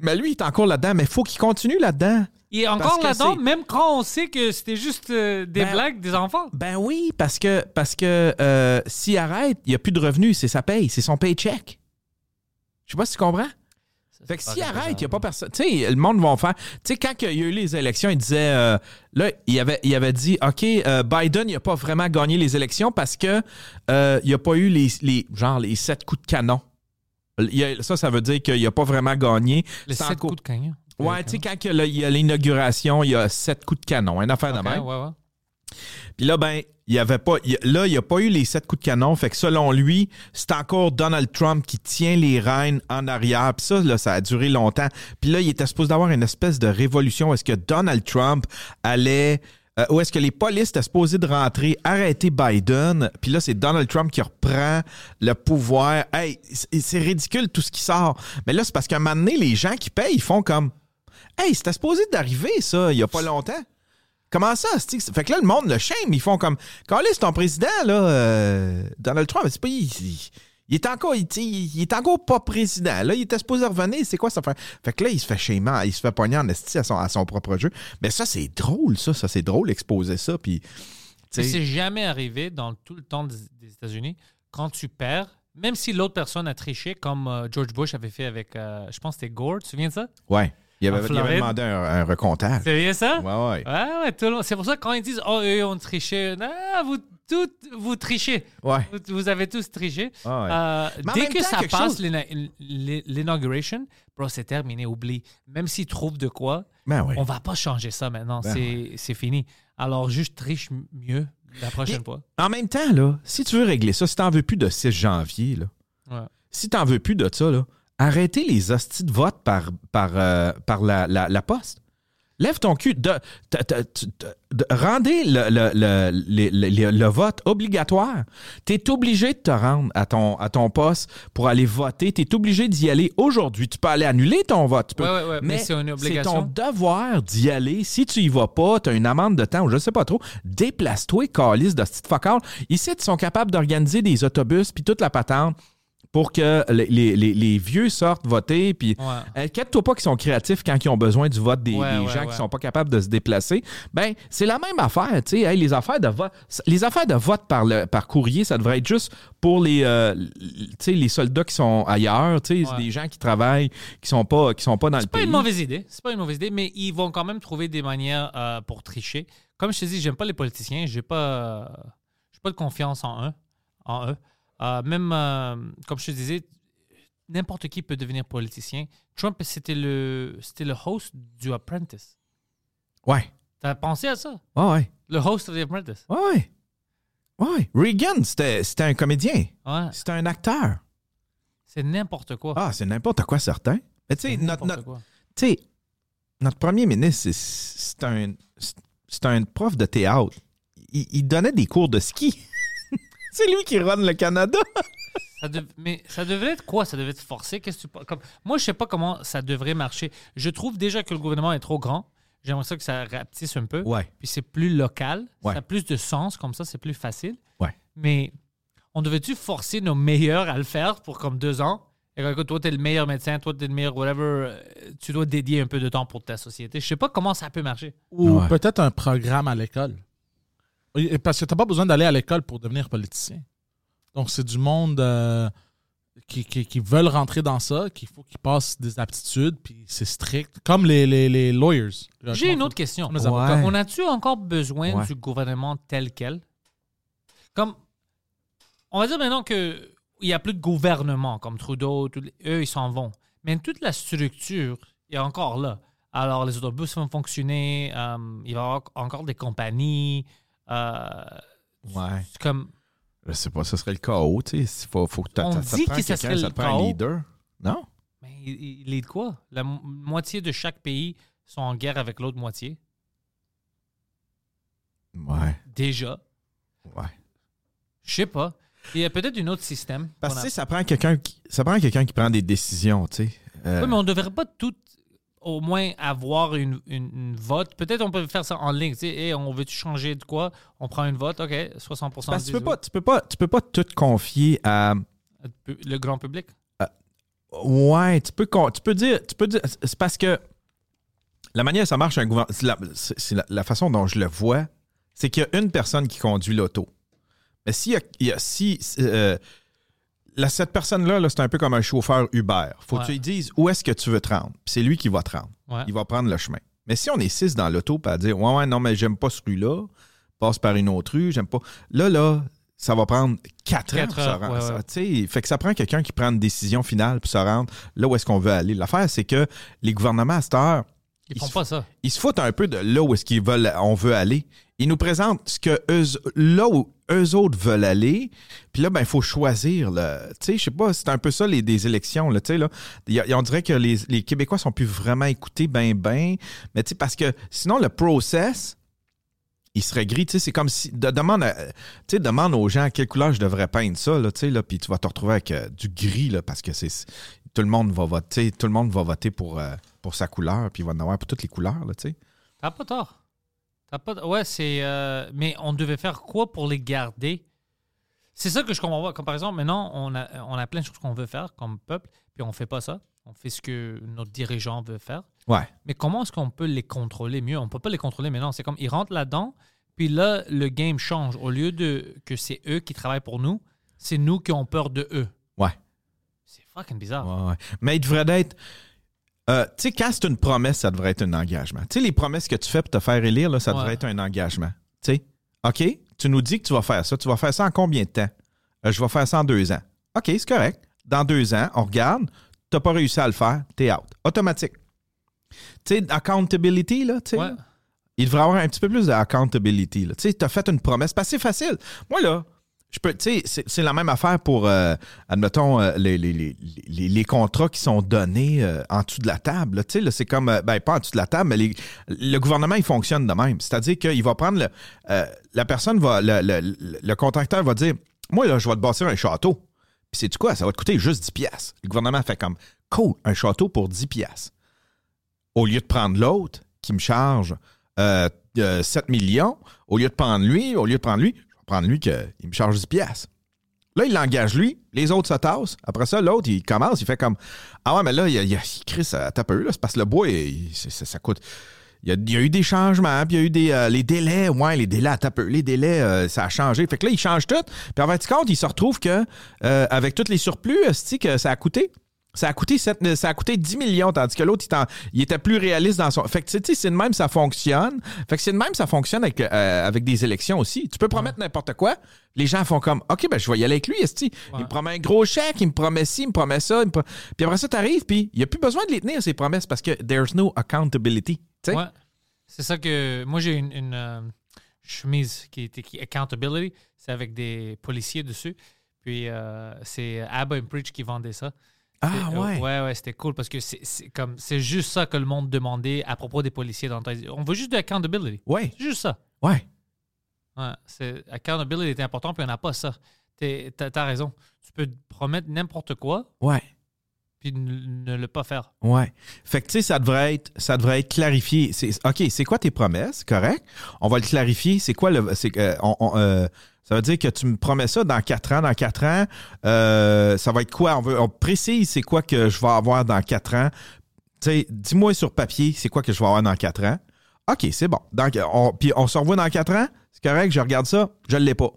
Mais lui, il est encore là-dedans, mais il faut qu'il continue là-dedans. Il est encore là-dedans, même quand on sait que c'était juste euh, des Ben- blagues des enfants. Ben oui, parce que, parce que euh, s'il arrête, il n'y a plus de revenus, c'est sa paye, c'est son paycheck. Je sais pas si tu comprends. Fait que s'il arrête, il n'y a pas personne. Tu sais, le monde va faire. Tu sais, quand il y a eu les élections, il disait. euh, là, il avait, il avait dit OK, euh, Biden, il n'a pas vraiment gagné les élections parce que euh, il n'y a pas eu les, les, genre, les sept coups de canon. Il y a- ça, ça veut dire qu'il n'a pas vraiment gagné. Les sept coups de canon. Ouais, tu sais, quand il y a- l'inauguration, il y a sept coups de canon. Une affaire de même. ouais, ouais. Puis là, ben, il y avait pas. là, il n'y a pas eu les sept coups de canon. Fait que selon lui, c'est encore Donald Trump qui tient les rênes en arrière. Puis ça, là, ça a duré longtemps. Puis là, il était supposé d'avoir une espèce de révolution. Est-ce que Donald Trump allait. euh, ou est-ce que les polices étaient supposés de rentrer, arrêter Biden, puis là, c'est Donald Trump qui reprend le pouvoir. Hey, c'est ridicule tout ce qui sort. Mais là, c'est parce qu'à un moment donné, les gens qui payent, ils font comme Hey, c'était supposé d'arriver, ça, il y a pas longtemps. Comment ça? Fait que là, le monde le shame. Ils font comme. Quand c'est ton président, là, euh, Donald Trump, c'est pas. Il, il- il est encore. Il, est encore pas président. Là, il était supposé revenir. C'est quoi ça fait? Fait que là, il se fait shamer. Il se fait pogner en esti à son, à son propre jeu. Mais ça, c'est drôle, ça. Ça, c'est drôle, exposer ça. Puis. c'est jamais arrivé dans tout le temps des, des États-Unis quand tu perds, même si l'autre personne a triché, comme euh, George Bush avait fait avec, euh, je pense que c'était Gore, tu te souviens de ça? Ouais. Il avait, il demandé un, un recomptage. C'est bien ça? Ouais, ouais. Ouais, ouais, tout le monde- C'est pour ça que quand ils disent Oh, eux ont triché, ah, vous, tout, vous trichez. Ouais. Vous, vous avez tous triché. Ouais. Euh, dès que temps, ça passe chose- l'inauguration, bro, c'est terminé, oublie. Même s'ils trouvent de quoi, Ben oui. on va pas changer ça maintenant. Ben c'est fini. Alors, juste triche mieux la prochaine Mais- fois. En même temps, là, si tu veux régler ça, si t'en veux plus de 6 janvier, là, Ouais. si t'en veux plus de ça, là, arrêtez les hosties de vote par, par, euh, par la, la- la poste. Lève ton cul. De, de- de- de- de- rendez le, le- le- le- vote obligatoire. Tu es obligé de te rendre à ton, à ton poste pour aller voter. Tu es obligé d'y aller aujourd'hui. Tu peux aller annuler ton vote. Tu peux- Ouais, ouais, ouais, mais c'est une obligation. ton devoir d'y aller. Si tu y vas pas, tu as une amende de temps ou je sais pas trop. Déplace-toi, calice de petite. Ici, ils sont capables d'organiser des autobus puis toute la patente pour que les, les- les- les vieux sortent voter. Puis Ouais. inquiète-toi pas qu'ils sont créatifs quand ils ont besoin du vote des, Ouais, des ouais, gens qui sont pas capables de se déplacer. Ben, c'est la même affaire, tu sais. Hey, les affaires de vote, les affaires de vote par le par courrier, ça devrait être juste pour les, euh, les soldats qui sont ailleurs, tu sais, des gens qui travaillent, qui sont pas, qui sont pas dans le C'est pas pays. une mauvaise idée. C'est pas une mauvaise idée, mais ils vont quand même trouver des manières euh, pour tricher. Comme je te dis, j'aime pas les politiciens. J'ai pas, j'ai pas de confiance en eux. En eux. Euh, même, euh, comme je te disais, n'importe qui peut devenir politicien. Trump, c'était le, c'était le host du Apprentice. Ouais, T'as pensé à ça? ouais, ouais. Le host The Apprentice. Ouais, ouais. Ouais. Reagan, c'était c'était un comédien. Ouais. C'était un acteur. C'est n'importe quoi. Ah, c'est n'importe quoi, certain. Mais tu sais, notre, notre, notre premier ministre, c'est- c'est un, c'est un prof de théâtre. Il, il donnait des cours de ski. C'est lui qui run le Canada. Ça dev- Mais ça devrait être quoi? Ça devrait être forcé? Qu'est-ce que tu comme... Moi, je sais pas comment ça devrait marcher. Je trouve déjà que le gouvernement est trop grand. J'aimerais ça que ça rapetisse un peu. Ouais. Puis c'est plus local. Ouais. Ça a plus de sens. Comme ça, c'est plus facile. Ouais. Mais on devait-tu forcer nos meilleurs à le faire pour comme deux ans? Et quand, écoute, toi, t'es le meilleur médecin, toi, t'es le meilleur whatever. euh, Tu dois dédier un peu de temps pour ta société. Je sais pas comment ça peut marcher. Ou Ouais. peut-être un programme à l'école. Et- Parce que tu n'as pas besoin d'aller à l'école pour devenir politicien. Donc, c'est du monde euh, qui, qui, qui veulent rentrer dans ça, qu'il faut qu'ils passent des aptitudes, puis c'est strict. Comme les, les, les lawyers. J'ai une autre question. Ouais. On a-tu encore besoin Ouais. du gouvernement tel quel? Comme, on va dire maintenant que il n'y a plus de gouvernement, comme Trudeau, eux, ils s'en vont. Mais toute la structure est encore là. Alors, les autobus vont fonctionner, euh, il va y avoir encore des compagnies. Euh, Ouais. c'est comme, Je sais pas, ce serait le chaos, tu sais. Faut, faut que On ça, ça dit prend que ça serait ça le un leader. Non? mais il, il est de quoi? La mo- moitié de chaque pays sont en guerre avec l'autre moitié. Ouais. Déjà. Ouais. Je sais pas. Il y a peut-être un autre système. Parce que a- tu sais, ça prend quelqu'un qui, ça prend quelqu'un qui prend des décisions, tu sais. Euh, Oui, mais on ne devrait pas tout au moins avoir une, une- une vote. Peut-être on peut faire ça en ligne. Tu sais, Hey, on veut-tu changer de quoi? On prend une vote, OK, 60% parce que tu peux pas, tu peux pas, tu peux pas tout confier à. Le grand public? Ouais, tu peux, tu peux dire, tu peux dire, c'est parce que la manière dont ça marche un gouvernement, c'est la- la façon dont je le vois, c'est qu'il y a une personne qui conduit l'auto. Mais s'il y a, il y a- si euh, la- cette personne-là, là, c'est un peu comme un chauffeur Uber. Faut que tu lui dises où est-ce que tu veux te rendre. Puis c'est lui qui va te rendre. Ouais. Il va prendre le chemin. Mais si on est six dans l'auto, à dire Ouais, ouais, non, mais j'aime pas ce rue-là, passe par une autre rue, j'aime pas. Là, là, ça va prendre quatre, Quatre heures. pour se heures, rendre. ouais, Ça, Fait que ça prend quelqu'un qui prend une décision finale pour se rendre là où est-ce qu'on veut aller. L'affaire, c'est que les gouvernements à cette heure, Ils Ils font se pas ça. ils se foutent un peu de là où est-ce qu'ils veulent, on veut aller. Ils nous présentent ce que eux, là où eux autres veulent aller. Puis là, ben, il faut choisir. Tu sais, je sais pas, c'est un peu ça les des élections. Là, là. Il y a- on dirait que les, les Québécois sont plus vraiment écoutés ben ben. Mais tu sais, parce que sinon, le process, il serait gris. Tu sais, c'est comme si. de- demande, à- tu sais, demande aux gens quelle couleur je devrais peindre ça, là, tu sais, là, puis tu vas te retrouver avec euh, du gris, là, parce que c'est. Tout le monde va voter, tout le monde va voter pour, euh, pour sa couleur, puis il va en avoir pour toutes les couleurs, tu sais. T'as pas tort. Pas... Ouais, c'est... euh, Mais on devait faire quoi pour les garder? C'est ça que je comprends pas. Comme par exemple, maintenant, on a, on a plein de choses qu'on veut faire comme peuple, puis on fait pas ça. On fait ce que notre dirigeant veut faire. Ouais. Mais comment est-ce qu'on peut les contrôler mieux? On peut pas les contrôler maintenant. C'est comme, ils rentrent là-dedans, puis là, le game change. Au lieu de que c'est eux qui travaillent pour nous, c'est nous qui avons peur de eux. Ouais. C'est fucking bizarre. Ouais, ouais. Mais il devrait être. Euh, tu sais, quand c'est une promesse, ça devrait être un engagement. Tu sais, les promesses que tu fais pour te faire élire, là, ça devrait être un engagement. Tu sais, OK, tu nous dis que tu vas faire ça. Tu vas faire ça en combien de temps? Euh, je vais faire ça en deux ans. OK, c'est correct. Dans deux ans, on regarde, tu n'as pas réussi à le faire, t'es out. Automatique. Tu sais, accountability, là, tu sais. Ouais. Il devrait avoir un petit peu plus d'accountability. là. Tu sais, tu as fait une promesse. Parce que c'est facile. Moi, là, je peux, c'est- la même affaire pour, euh, admettons, euh, les, contrats qui sont donnés euh, en dessous de la table. Tu sais, c'est comme, ben, pas en dessous de la table, mais le gouvernement, il fonctionne de même. C'est-à-dire qu'il va prendre le, la personne va, le, le- le contracteur va dire, moi, là, je vais te bâtir un château. Puis c'est du quoi? Ça va te coûter juste 10 piastres. Le gouvernement fait comme, cool, un château pour 10 piastres. Au lieu de prendre l'autre qui me charge euh, euh, 7 millions, au lieu de prendre lui, au lieu de prendre lui, prendre lui qu'il me charge 10 piastres. Là, il l'engage lui, les autres se tassent. Après ça, l'autre, il commence, il fait comme Ah ouais, mais là, il, il, crie ça tape peu, là. C'est parce que le bois, c'est- ça, coûte. Il y, a, eu des changements, puis il y a eu des euh, les délais, ouais, les délais à tape peu. Les délais, euh, ça a changé. Fait que là, il change tout. Puis en fait, compte, il se retrouve que euh, avec tous les surplus, esti, que ça a coûté. Ça a coûté sept- ça a coûté 10 millions, tandis que l'autre, il, était plus réaliste dans son. Fait que, tu sais, c'est de même, ça fonctionne. Fait que c'est de même, ça fonctionne avec, euh, avec des élections aussi. Tu peux promettre n'importe quoi. Les gens font comme, OK, ben, je vais y aller avec lui, esti. Il me promet un gros chèque, il me promet ci, il me promet ça. il me Puis après ça, t'arrives, puis il n'y a plus besoin de les tenir, ces promesses, parce que there's no accountability. Ouais. C'est ça que. Moi, j'ai une, une, euh, chemise qui est qui, Accountability. C'est avec des policiers dessus. Puis euh, c'est Abba and Preach qui vendait ça. Ah, euh, ouais. ouais, ouais, c'était cool parce que c'est comme c'est juste ça que le monde demandait à propos des policiers dans le temps. On veut juste de accountability. Ouais. C'est juste ça. Ouais. Ouais, c'est accountability est important, puis on n'a pas ça. T'as as raison. Tu peux te promettre n'importe quoi, Ouais. puis ne, ne le pas faire. Ouais. Fait que, tu sais, ça devrait être, ça devrait être clarifié. C'est- OK, c'est quoi tes promesses? Correct. On va le clarifier. C'est quoi le. on- on, euh, ça veut dire que tu me promets ça dans quatre ans. Dans quatre ans, euh, ça va être quoi? On, veut, on précise c'est quoi que je vais avoir dans quatre ans. Tu sais, dis-moi sur papier, c'est quoi que je vais avoir dans quatre ans. OK, c'est bon. Donc, on, puis on se revoit dans quatre ans? C'est correct, je regarde ça, je l'ai pas.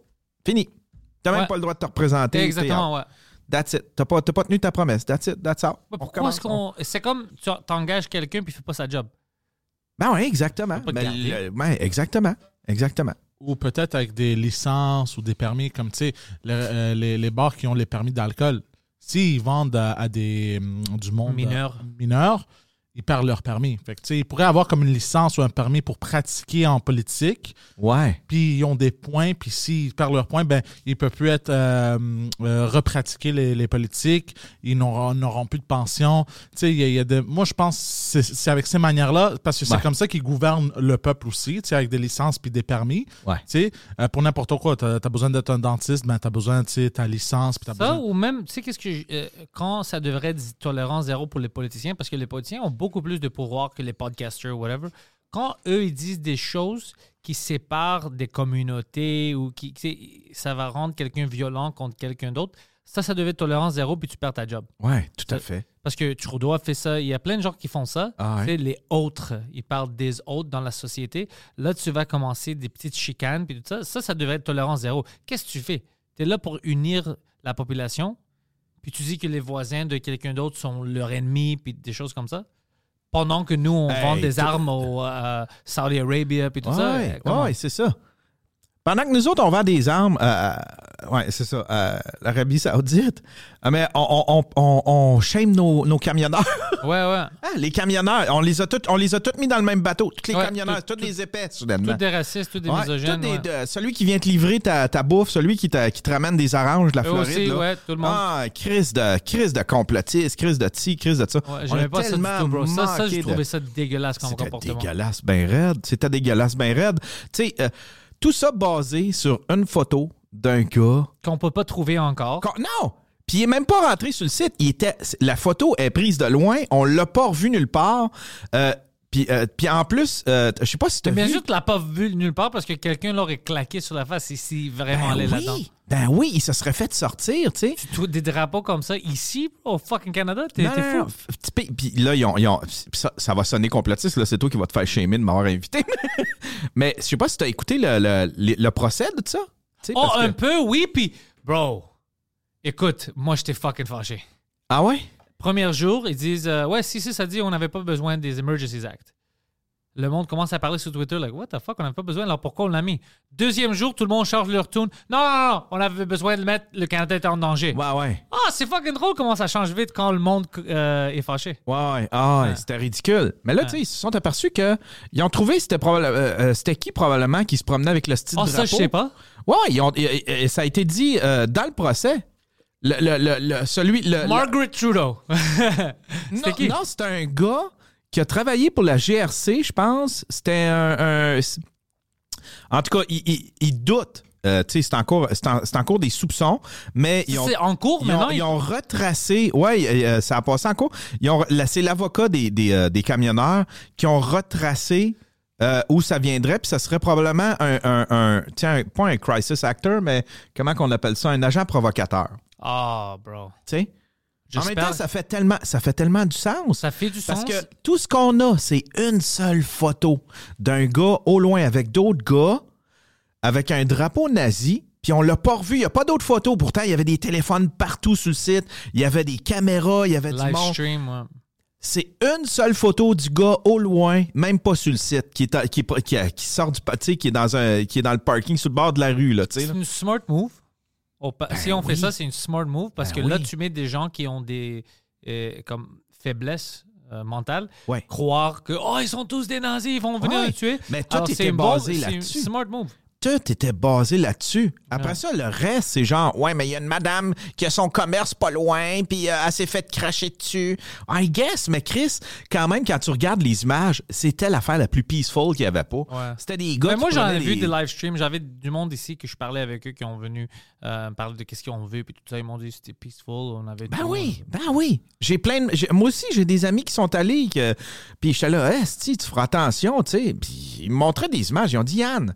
Fini. T'as même Ouais. pas le droit de te représenter. Exactement, ouais. That's it. T'as pas, pas tenu ta promesse. That's it. That's all. Ouais, Pourquoi est-ce qu'on. C'est comme tu engages quelqu'un puis il fait pas sa job? Ben oui, exactement. Ben, le- ouais, exactement. Exactement. Ou peut-être avec des licences ou des permis, comme tu sais, euh, les, les bars qui ont les permis d'alcool, s'ils vendent à, à des hum, du monde Mineurs. euh, mineurs, ils perdent leur permis. Fait que, tu sais, ils pourraient avoir comme une licence ou un permis pour pratiquer en politique, Ouais. puis ils ont des points, puis s'ils perdent leurs points, ben, ils ne peuvent plus être euh, euh, repratiquer les, les politiques, ils n'auront plus de pension. Tu sais, il y a- y a de- moi, je pense que c'est avec ces manières-là, parce que c'est Ouais. comme ça qu'ils gouvernent le peuple aussi, tu sais, avec des licences puis des permis. Ouais. Tu sais, euh, pour n'importe quoi, tu as, besoin d'être un dentiste, ben, tu as besoin de ta licence. puis t'as Ça, besoin... ou même, tu sais, qu'est-ce que. je- euh, quand ça devrait être tolérance zéro pour les politiciens, parce que les politiciens ont beaucoup plus de pouvoir que les podcasters, whatever. Quand eux, ils disent des choses qui séparent des communautés ou qui. ça va rendre quelqu'un violent contre quelqu'un d'autre, ça, ça devait être tolérance zéro, puis tu perds ta job. Ouais, tout à fait. Parce que Trudeau a fait ça. Il y a plein de gens qui font ça. Ah ouais? Les autres. Ils parlent des autres dans la société. Là, tu vas commencer des petites chicanes puis tout ça. Ça, ça devrait être tolérance zéro. Qu'est-ce que tu fais? Tu es là pour unir la population, puis tu dis que les voisins de quelqu'un d'autre sont leur ennemi, puis des choses comme ça? Pendant que nous, on Hey, vend des tout- armes au euh, Saudi Arabia, puis tout ça. Ouais, ouais, c'est ça. Pendant que nous autres, on vend des armes, euh, euh, ouais, c'est ça, à l'Arabie Saoudite, euh, mais on, on, on, on shame nos, nos camionneurs. Ouais, ouais. Ah, les camionneurs, on les a tous, on les a tous mis dans le même bateau. Tous les Ouais, camionneurs, tout- tous tout- des épais, soudainement. Tous des racistes, tous des Ouais, misogynes. tous des- ouais. de- celui qui vient te livrer ta, ta bouffe, celui qui, t'a- qui te ramène des oranges de la Eux Floride. aussi, là. ouais, tout le monde. Ah, crise de, crise de complotiste, crise de ci, crise de ça. A pas ça du tellement tout, bro. Ça, ça manqué je de- ça dégueulasse comme C'était comportement. dégueulasse, ben raide. C'était dégueulasse, ben raide. Tu sais, euh, tout ça basé sur une photo d'un gars. Qu'on peut pas trouver encore. Qu'on- Non! Puis il est même pas rentré sur le site. Il était, la photo est prise de loin. On l'a pas revu nulle part. Euh, puis, euh, puis en plus, euh, je sais pas si tu as Bien vu. sûr, tu l'as pas vu nulle part parce que quelqu'un l'aurait claqué sur la face ici, vraiment ben oui, là-dedans. ben oui, il se serait fait sortir, tu sais. Tu trouves des drapeaux comme ça ici, au fucking Canada, t'es fou. Puis, puis là, ils ont, ils ont- ça, ça va sonner complotiste. Là, c'est toi qui vas te faire shamer de m'avoir invité. Mais je sais pas si tu as écouté le, le, le- le procès de ça. Oh, parce que- un peu, oui, puis bro, écoute, moi, j'étais fucking fâché. Ah ouais? Premier jour, ils disent euh, Ouais, si, si, ça dit on n'avait pas besoin des Emergencies Act. Le monde commence à parler sur Twitter, like, what the fuck, on n'avait pas besoin, alors pourquoi on l'a mis? Deuxième jour, tout le monde charge leur tune. Non, non, non, on avait besoin de mettre, le Canada était en danger. Ouais, ouais. Ah, c'est fucking drôle comment ça change vite quand le monde euh, est fâché. Ouais, ouais. Ah, ouais, c'était ridicule. Mais là, tu sais, ils se sont aperçus que ils ont trouvé c'était probable- euh, c'était qui probablement qui se promenait avec le style Ah, drapeau. ça, je sais pas. Ouais, ils ont- et- et- et ça a été dit dans le procès. Le, le- le- celui, le, Margaret Trudeau. non, qui? non, c'était un gars qui a travaillé pour la GRC, je pense. C'était un, un- En tout cas, il, il- il doute. Euh, c'est encore, c'est en, c'est encore des soupçons, mais ils ont, C'est en cours ils ont, ils ont retracé, ouais, ça a passé en cours. Ils ont, là, c'est l'avocat des, des, euh, des camionneurs qui ont retracé euh, où ça viendrait, puis ça serait probablement un, un, un- tiens, pas un crisis actor, mais comment qu'on appelle ça, un agent provocateur. Ah, bro. Tu sais, en même temps, ça fait tellement, ça fait tellement du sens. Ça fait du Parce sens. que tout ce qu'on a, c'est une seule photo d'un gars au loin avec d'autres gars, avec un drapeau nazi, puis on l'a pas revu. Il n'y a pas d'autres photos. Pourtant, il y avait des téléphones partout sur le site. Il y avait des caméras, il y avait du monde. stream, ouais. C'est une seule photo du gars au loin, même pas sur le site, qui, est, qui, qui, qui sort du qui est dans un qui est dans le parking sur le bord de la rue là. C'est une smart move. Pa- si on fait Ben ça, c'est une smart move parce Ben que là, tu mets des gens qui ont des euh, comme faiblesses euh, mentales, Ouais. croire que oh ils sont tous des nazis, ils vont venir Ouais. les tuer. Mais tout Alors, était c'est basé c'est une là-dessus. Smart move. Tout était basé là-dessus. Après Ouais. ça, le reste, c'est genre, ouais, mais il y a une madame qui a son commerce pas loin, puis euh, elle s'est fait cracher dessus. I guess, mais Chris, quand même, quand tu regardes les images, c'était l'affaire la plus peaceful qu'il y avait pas. Ouais. C'était des gars Mais qui moi, j'en ai vu des- live streams. J'avais du monde ici que je parlais avec eux qui ont venu euh, me parler de qu'est-ce qu'ils ont vu. Puis tout ça, ils m'ont dit c'était peaceful. On avait Ben oui, monde. ben oui. J'ai plein de- Moi aussi, j'ai des amis qui sont allés, que, puis j'étais là, hey, esti, tu feras attention, tu sais. Puis ils me montraient des images, ils ont dit, Yann,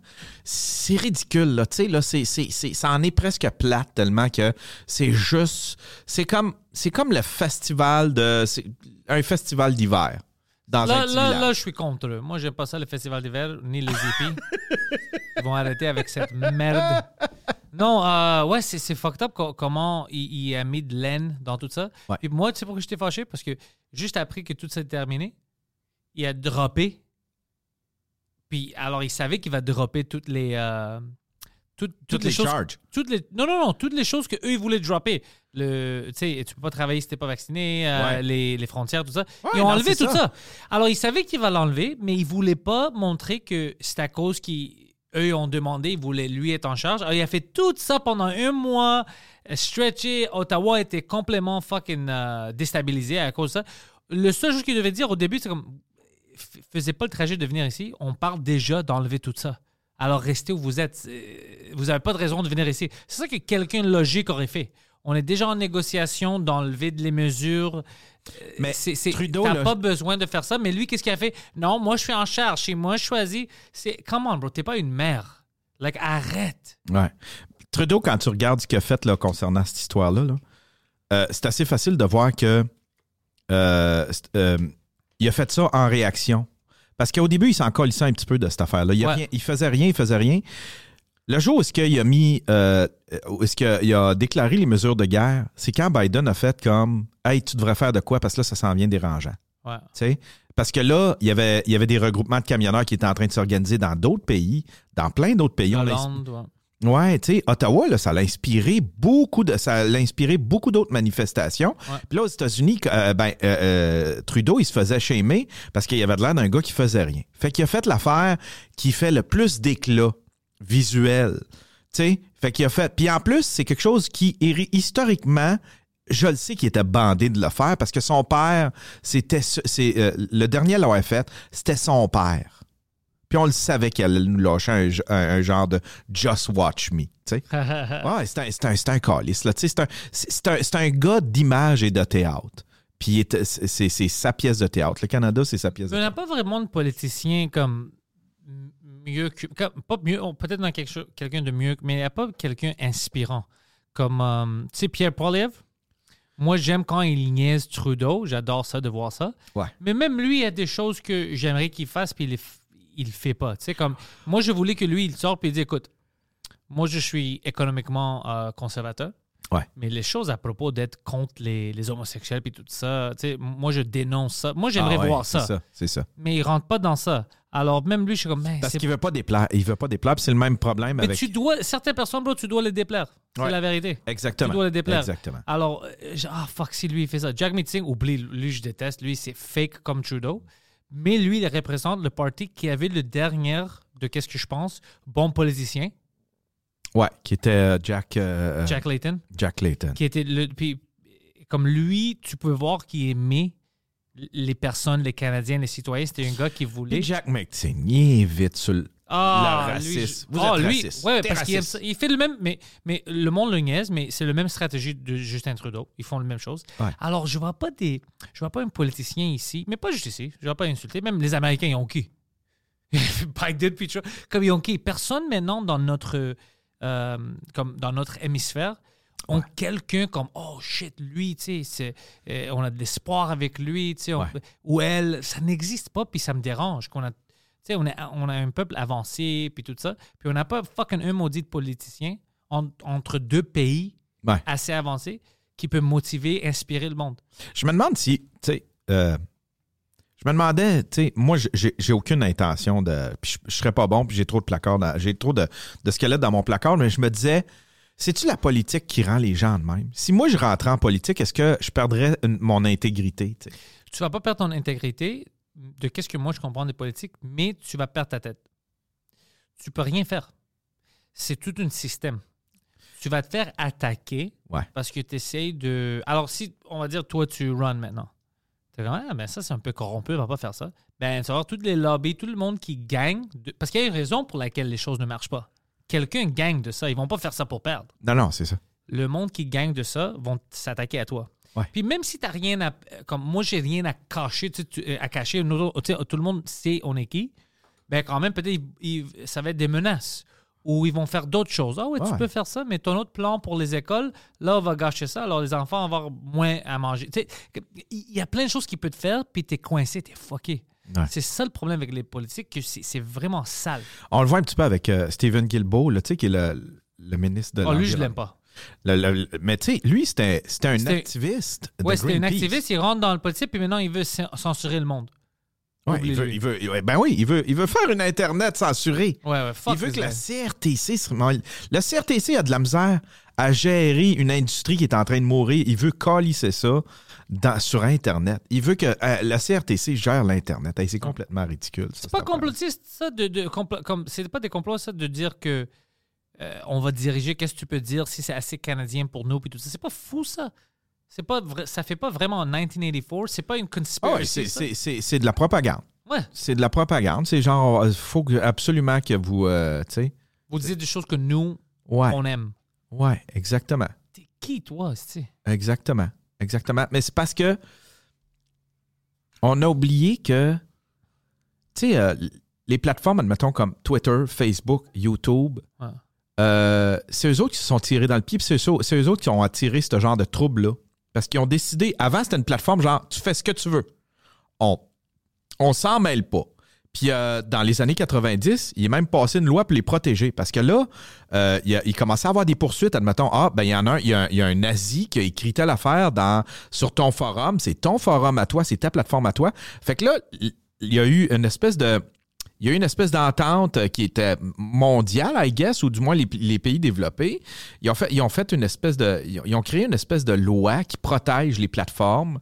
c'est ridicule, là, tu sais, là, c'est, c'est, c'est- ça en est presque plate tellement que c'est juste, c'est comme, c'est comme le festival de, c'est un festival d'hiver dans un Là, petit là, village. là, je suis contre eux. Moi, j'aime pas ça, le festival d'hiver, ni les épis. Ils vont arrêter avec cette merde. Non, euh, ouais, c'est, c'est fucked up co- comment il, il a mis de laine dans tout ça. Ouais. Puis moi, tu sais pourquoi j'étais fâché? Parce que juste après que tout ça est terminé, il a droppé. Puis alors, il savait qu'il va dropper toutes les. euh, toutes, toutes les, les choses. charges. Toutes les, non, non, non, toutes les choses qu'eux, ils voulaient dropper. Le, tu sais, tu peux pas travailler si t'es pas vacciné, euh, Ouais. les, les frontières, tout ça. Ouais, ils ont non, enlevé c'est tout ça. ça. Alors, il savait qu'il va l'enlever, mais il voulait pas montrer que c'est à cause qu'eux ont demandé, ils voulaient lui être en charge. Alors, il a fait tout ça pendant un mois, euh, stretché. Ottawa était complètement fucking euh, déstabilisé à cause de ça. Le seul chose qu'il devait dire au début, c'est comme, faisait pas le trajet de venir ici. On parle déjà d'enlever tout ça. Alors, restez où vous êtes. Euh, Vous n'avez pas de raison de venir ici. C'est ça que quelqu'un logique aurait fait. On est déjà en négociation d'enlever les mesures. Mais c'est, Trudeau, t'as pas besoin de faire ça. Mais lui, qu'est-ce qu'il a fait? Non, moi, je suis en charge. Chez moi, je choisis. C'est, come on, bro, t'es pas une mère. Like, arrête. Ouais. Trudeau, quand tu regardes ce qu'il a fait là, concernant cette histoire-là, là, euh, c'est assez facile de voir que euh, euh, il a fait ça en réaction. Parce qu'au début, il s'en colissait un petit peu de cette affaire-là. Il, Ouais. rien- il faisait rien, il faisait rien. Le jour où est-ce qu'il a mis, euh, où est-ce qu'il a déclaré les mesures de guerre, c'est quand Biden a fait comme, hey, tu devrais faire de quoi? Parce que là, ça s'en vient dérangeant. Ouais. Tu sais? Parce que là, il y, avait, il y avait des regroupements de camionneurs qui étaient en train de s'organiser dans d'autres pays, dans plein d'autres pays. On ouais. Tu sais, Ottawa, là, ça l'a inspiré beaucoup de, ça l'a inspiré beaucoup d'autres manifestations. Ouais. Puis là, aux États-Unis, euh, ben, euh, euh, Trudeau, il se faisait shamer parce qu'il avait de l'air d'un gars qui faisait rien. Fait qu'il a fait l'affaire qui fait le plus d'éclat visuel. Tu sais, fait qu'il a fait. Puis en plus, c'est quelque chose qui, historiquement, je le sais qu'il était bandé de le faire parce que son père, c'était, ce- c'est euh, le dernier à l'avoir fait, c'était son père. Puis on le savait qu'elle allait nous lâcher un, un- un genre de Just Watch Me. Ouais, c'est un, un, c'est un calice, C'est un, gars d'image et de théâtre. Puis c'est sa pièce de théâtre. Le Canada, c'est sa pièce de Mais on n'a théâtre. pas vraiment de politicien comme mieux que. comme- pas mieux, peut-être dans quelque chose- quelqu'un de mieux, mais il n'y a pas quelqu'un inspirant. Comme, euh, tu sais, Pierre Poilievre. Moi, j'aime quand il niaise Trudeau. J'adore ça, de voir ça. Ouais. Mais même lui, il y a des choses que j'aimerais qu'il fasse, puis il ne il le fait pas. Tu sais, comme, moi, je voulais que lui, il sorte, puis il dit écoute, moi, je suis économiquement euh, conservateur. Ouais. Mais les choses à propos d'être contre les, les homosexuels puis tout ça, moi, je dénonce ça. Moi, j'aimerais Ah ouais, voir ça. ça, c'est ça. Mais il rentre pas dans ça. Alors, même lui, je suis comme, mais Parce qu'il veut pas déplaire. Il veut pas déplaire, c'est le même problème Mais avec. tu dois, certaines personnes, bro, tu dois les déplaire. C'est Ouais. la vérité. Exactement. Tu dois les déplaire. Exactement. Alors, euh, ah, fuck, si lui, il fait ça. Jack Meeting, oublie, lui, je déteste. Lui, c'est fake comme Trudeau. Mais lui, il représente le parti qui avait le dernier, de qu'est-ce que je pense, bon politicien, Ouais, qui était euh, Jack, euh, Jack Layton, Jack Layton. qui était le. Puis, comme lui, tu peux voir qu'il aimait les personnes, les Canadiens, les citoyens. C'était un gars qui voulait. Et Jack il est vite sur le. Ah, Le lui, raciste. Vous Ah, êtes lui, raciste. ouais, T'es parce qu'il aime raciste. ça. Il fait le même, mais, mais le monde le niaise, mais c'est la même stratégie de Justin Trudeau. Ils font la même chose. Ouais. Alors, je vois pas des, je vois pas un politicien ici, mais pas juste ici. Je vois pas insulter. Même les Américains, ils ont qui? Biden, puis comme ils ont qui? Personne maintenant dans notre, euh, comme dans notre hémisphère ont quelqu'un comme oh shit lui tu sais euh, on a de l'espoir avec lui tu sais Ouais. ou elle ça n'existe pas puis ça me dérange qu'on a sais, on, a, on a un peuple avancé, puis tout ça. Puis on n'a pas fucking un maudit de politicien en- entre deux pays assez avancés qui peut motiver, inspirer le monde. Je me demande si, tu sais, euh, je me demandais, tu sais, moi, j'ai aucune intention de. Puis je, je serais pas bon, puis j'ai trop de placards, j'ai trop de, de squelettes dans mon placard, mais je me disais, c'est-tu la politique qui rend les gens de même? Si moi, je rentrais en politique, est-ce que je perdrais une- mon intégrité? tu? Tu vas pas perdre ton intégrité de qu'est-ce que moi je comprends des politiques, mais tu vas perdre ta tête. Tu peux rien faire. C'est tout un système. Tu vas te faire attaquer Ouais. parce que tu essayes de. Alors, si on va dire, toi, tu run maintenant. Tu comme, ah, ben ça, c'est un peu corrompu, on va pas faire ça. Ben, tu vas voir tous les lobbies, tout le monde qui gagne. de- Parce qu'il y a une raison pour laquelle les choses ne marchent pas. Quelqu'un gagne de ça. Ils vont pas faire ça pour perdre Non, non, c'est ça. le monde qui gagne de ça vont s'attaquer à toi. Ouais. Puis même si tu n'as rien à. Comme moi, j'ai rien à cacher, tu tu- euh, à cacher, nous tu tout le monde sait on est qui, ben quand même, peut-être, ça va être des menaces. Ou ils vont faire d'autres choses. Ah oui, tu Ouais. peux faire ça, mais ton autre plan pour les écoles, là, on va gâcher ça. Alors, les enfants vont avoir moins à manger. Tu il y a plein de choses qui peuvent te faire, puis tu es coincé, tu es fucké. Ouais. C'est ça le problème avec les politiques, que c'est vraiment sale. On le voit un petit peu avec euh, Stephen Guilbeault, là, tu sais, qui est le, le ministre de Oh, lui, je l'aime pas. Le- mais tu sais, lui, c'était un activiste. Ouais, c'était un activiste, il rentre dans le politique, puis maintenant, il veut cen- censurer le monde. Ouais, il veut, il veut- ben oui, il veut, il veut faire une Internet censurée. Ouais, ouais, fuck il veut que la. CRTC Le CRTC a de la misère à gérer une industrie qui est en train de mourir. Il veut calisser ça dans- sur Internet. Il veut que euh, la CRTC gère l'Internet. Hey, c'est complètement ridicule. C'est pas complotiste, ça, de, de complo- comme c'est pas des complots, ça, de dire que euh, on va diriger, qu'est-ce que tu peux dire si c'est assez canadien pour nous, puis tout ça. C'est pas fou, ça. C'est pas vrai, ça fait pas vraiment en 1984. C'est pas une Ah conspiracy. ouais, c'est- ça. c'est de la propagande. Ouais. C'est de la propagande. C'est genre, il faut que- absolument que vous. euh. Vous dites des choses que nous, Ouais. on aime. Ouais, exactement. T'es qui, toi, tu Exactement. Exactement. Mais c'est parce que on a oublié que, tu sais, euh, les plateformes, admettons, comme Twitter, Facebook, YouTube, Ouais. Euh, c'est eux autres qui se sont tirés dans le pied, puis c'est eux, autres qui ont attiré ce genre de trouble-là. Parce qu'ils ont décidé, avant, c'était une plateforme genre, tu fais ce que tu veux. On, on s'en mêle pas. Puis euh, dans les années 90, il est même passé une loi pour les protéger. Parce que là, euh, il commençait à avoir des poursuites. Admettons, ah, ben il y en a un, il y a un, il y a un nazi qui a écrit telle affaire dans, sur ton forum. C'est ton forum à toi, c'est ta plateforme à toi. Fait que là, il y a eu une espèce de. Il y a eu une espèce d'entente euh, qui était mondiale, I guess, ou du moins les, les pays développés. Ils ont, fait, ils ont fait une espèce de. Ils ont, créé une espèce de loi qui protège les plateformes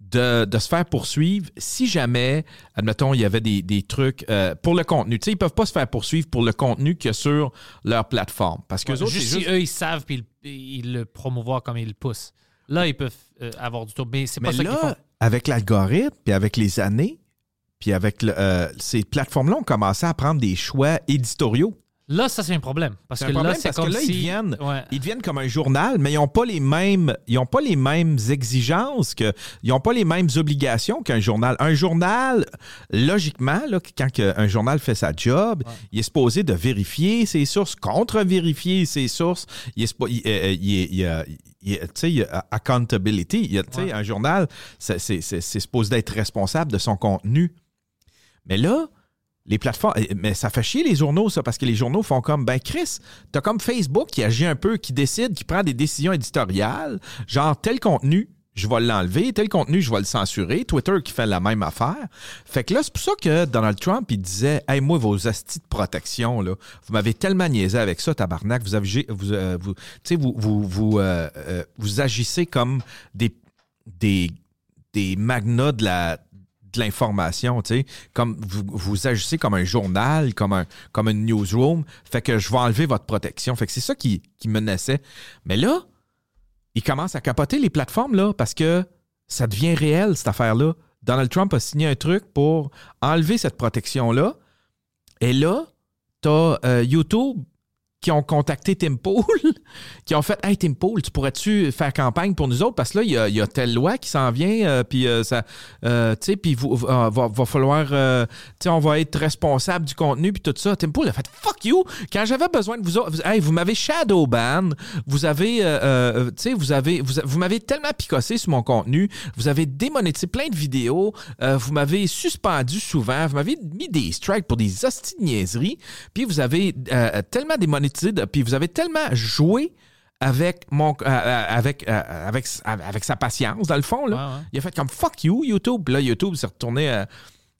de, de se faire poursuivre si jamais, admettons, il y avait des, des trucs euh, pour le contenu. Tu sais, ils peuvent pas se faire poursuivre pour le contenu qu'il y a sur leur plateforme. Parce que autres, juste si juste- eux, ils savent, puis ils, ils le promouvoir comme ils le poussent. Là, ils peuvent euh, avoir du tour. Mais c'est pas Mais ça qu'ils font. là, avec l'algorithme, puis avec les années, puis avec le- euh, ces plateformes-là ont commencé à prendre des choix éditoriaux. Là, ça, c'est un problème. Parce que un problème là, parce que là, si... ils viennent- Ouais. Ils deviennent comme un journal, mais ils n'ont pas les mêmes, ils ont pas les mêmes exigences que, ils n'ont pas les mêmes obligations qu'un journal. Un journal, logiquement, là, quand un journal fait sa job, il est supposé de vérifier ses sources, contre-vérifier ses sources. Il est, il, il il y a- il il y accountability. Il y a, tu sais, Ouais. Un journal, c'est, c'est, c'est- c'est supposé d'être responsable de son contenu. Mais là, les plateformes. eh, Mais ça fait chier les journaux, ça, parce que les journaux font comme, ben Chris, t'as comme Facebook qui agit un peu, qui décide, qui prend des décisions éditoriales, genre tel contenu, je vais l'enlever, tel contenu, je vais le censurer. Twitter qui fait la même affaire. Fait que là, c'est pour ça que Donald Trump, il disait, hey, moi, vos astis de protection, là, vous m'avez tellement niaisé avec ça, tabarnak, vous avez, vous, euh, euh, euh, vous agissez comme des, des, des magnats de la, de l'information, tu sais, comme vous, vous agissez comme un journal, comme un comme une newsroom, fait que je vais enlever votre protection. Fait que c'est ça qui, qui menaçait. Mais là, il commence à capoter les plateformes là parce que ça devient réel cette affaire-là. Donald Trump a signé un truc pour enlever cette protection-là. Et là, t'as euh, YouTube qui ont contacté Tim Pool, qui ont fait Hey Tim Pool, tu pourrais-tu faire campagne pour nous autres? Parce que là, il y a, telle loi qui s'en vient, euh, puis euh, ça, euh, tu sais, puis va, va falloir, tu sais, on va être responsable du contenu, puis tout ça. Tim Pool a fait Fuck you! Quand j'avais besoin de vous autres, vous, hey, vous m'avez shadow ban, vous avez, tu sais, vous avez, vous, vous m'avez tellement picossé sur mon contenu, vous avez démonétisé plein de vidéos, vous m'avez suspendu souvent, vous m'avez mis des strikes pour des hosties de niaiseries, puis vous avez tellement démonétisé, de- puis vous avez tellement joué avec mon euh, euh, avec, euh, avec avec sa patience dans le fond là. Ouais. Il a fait comme fuck you YouTube, Puis là YouTube s'est retourné euh,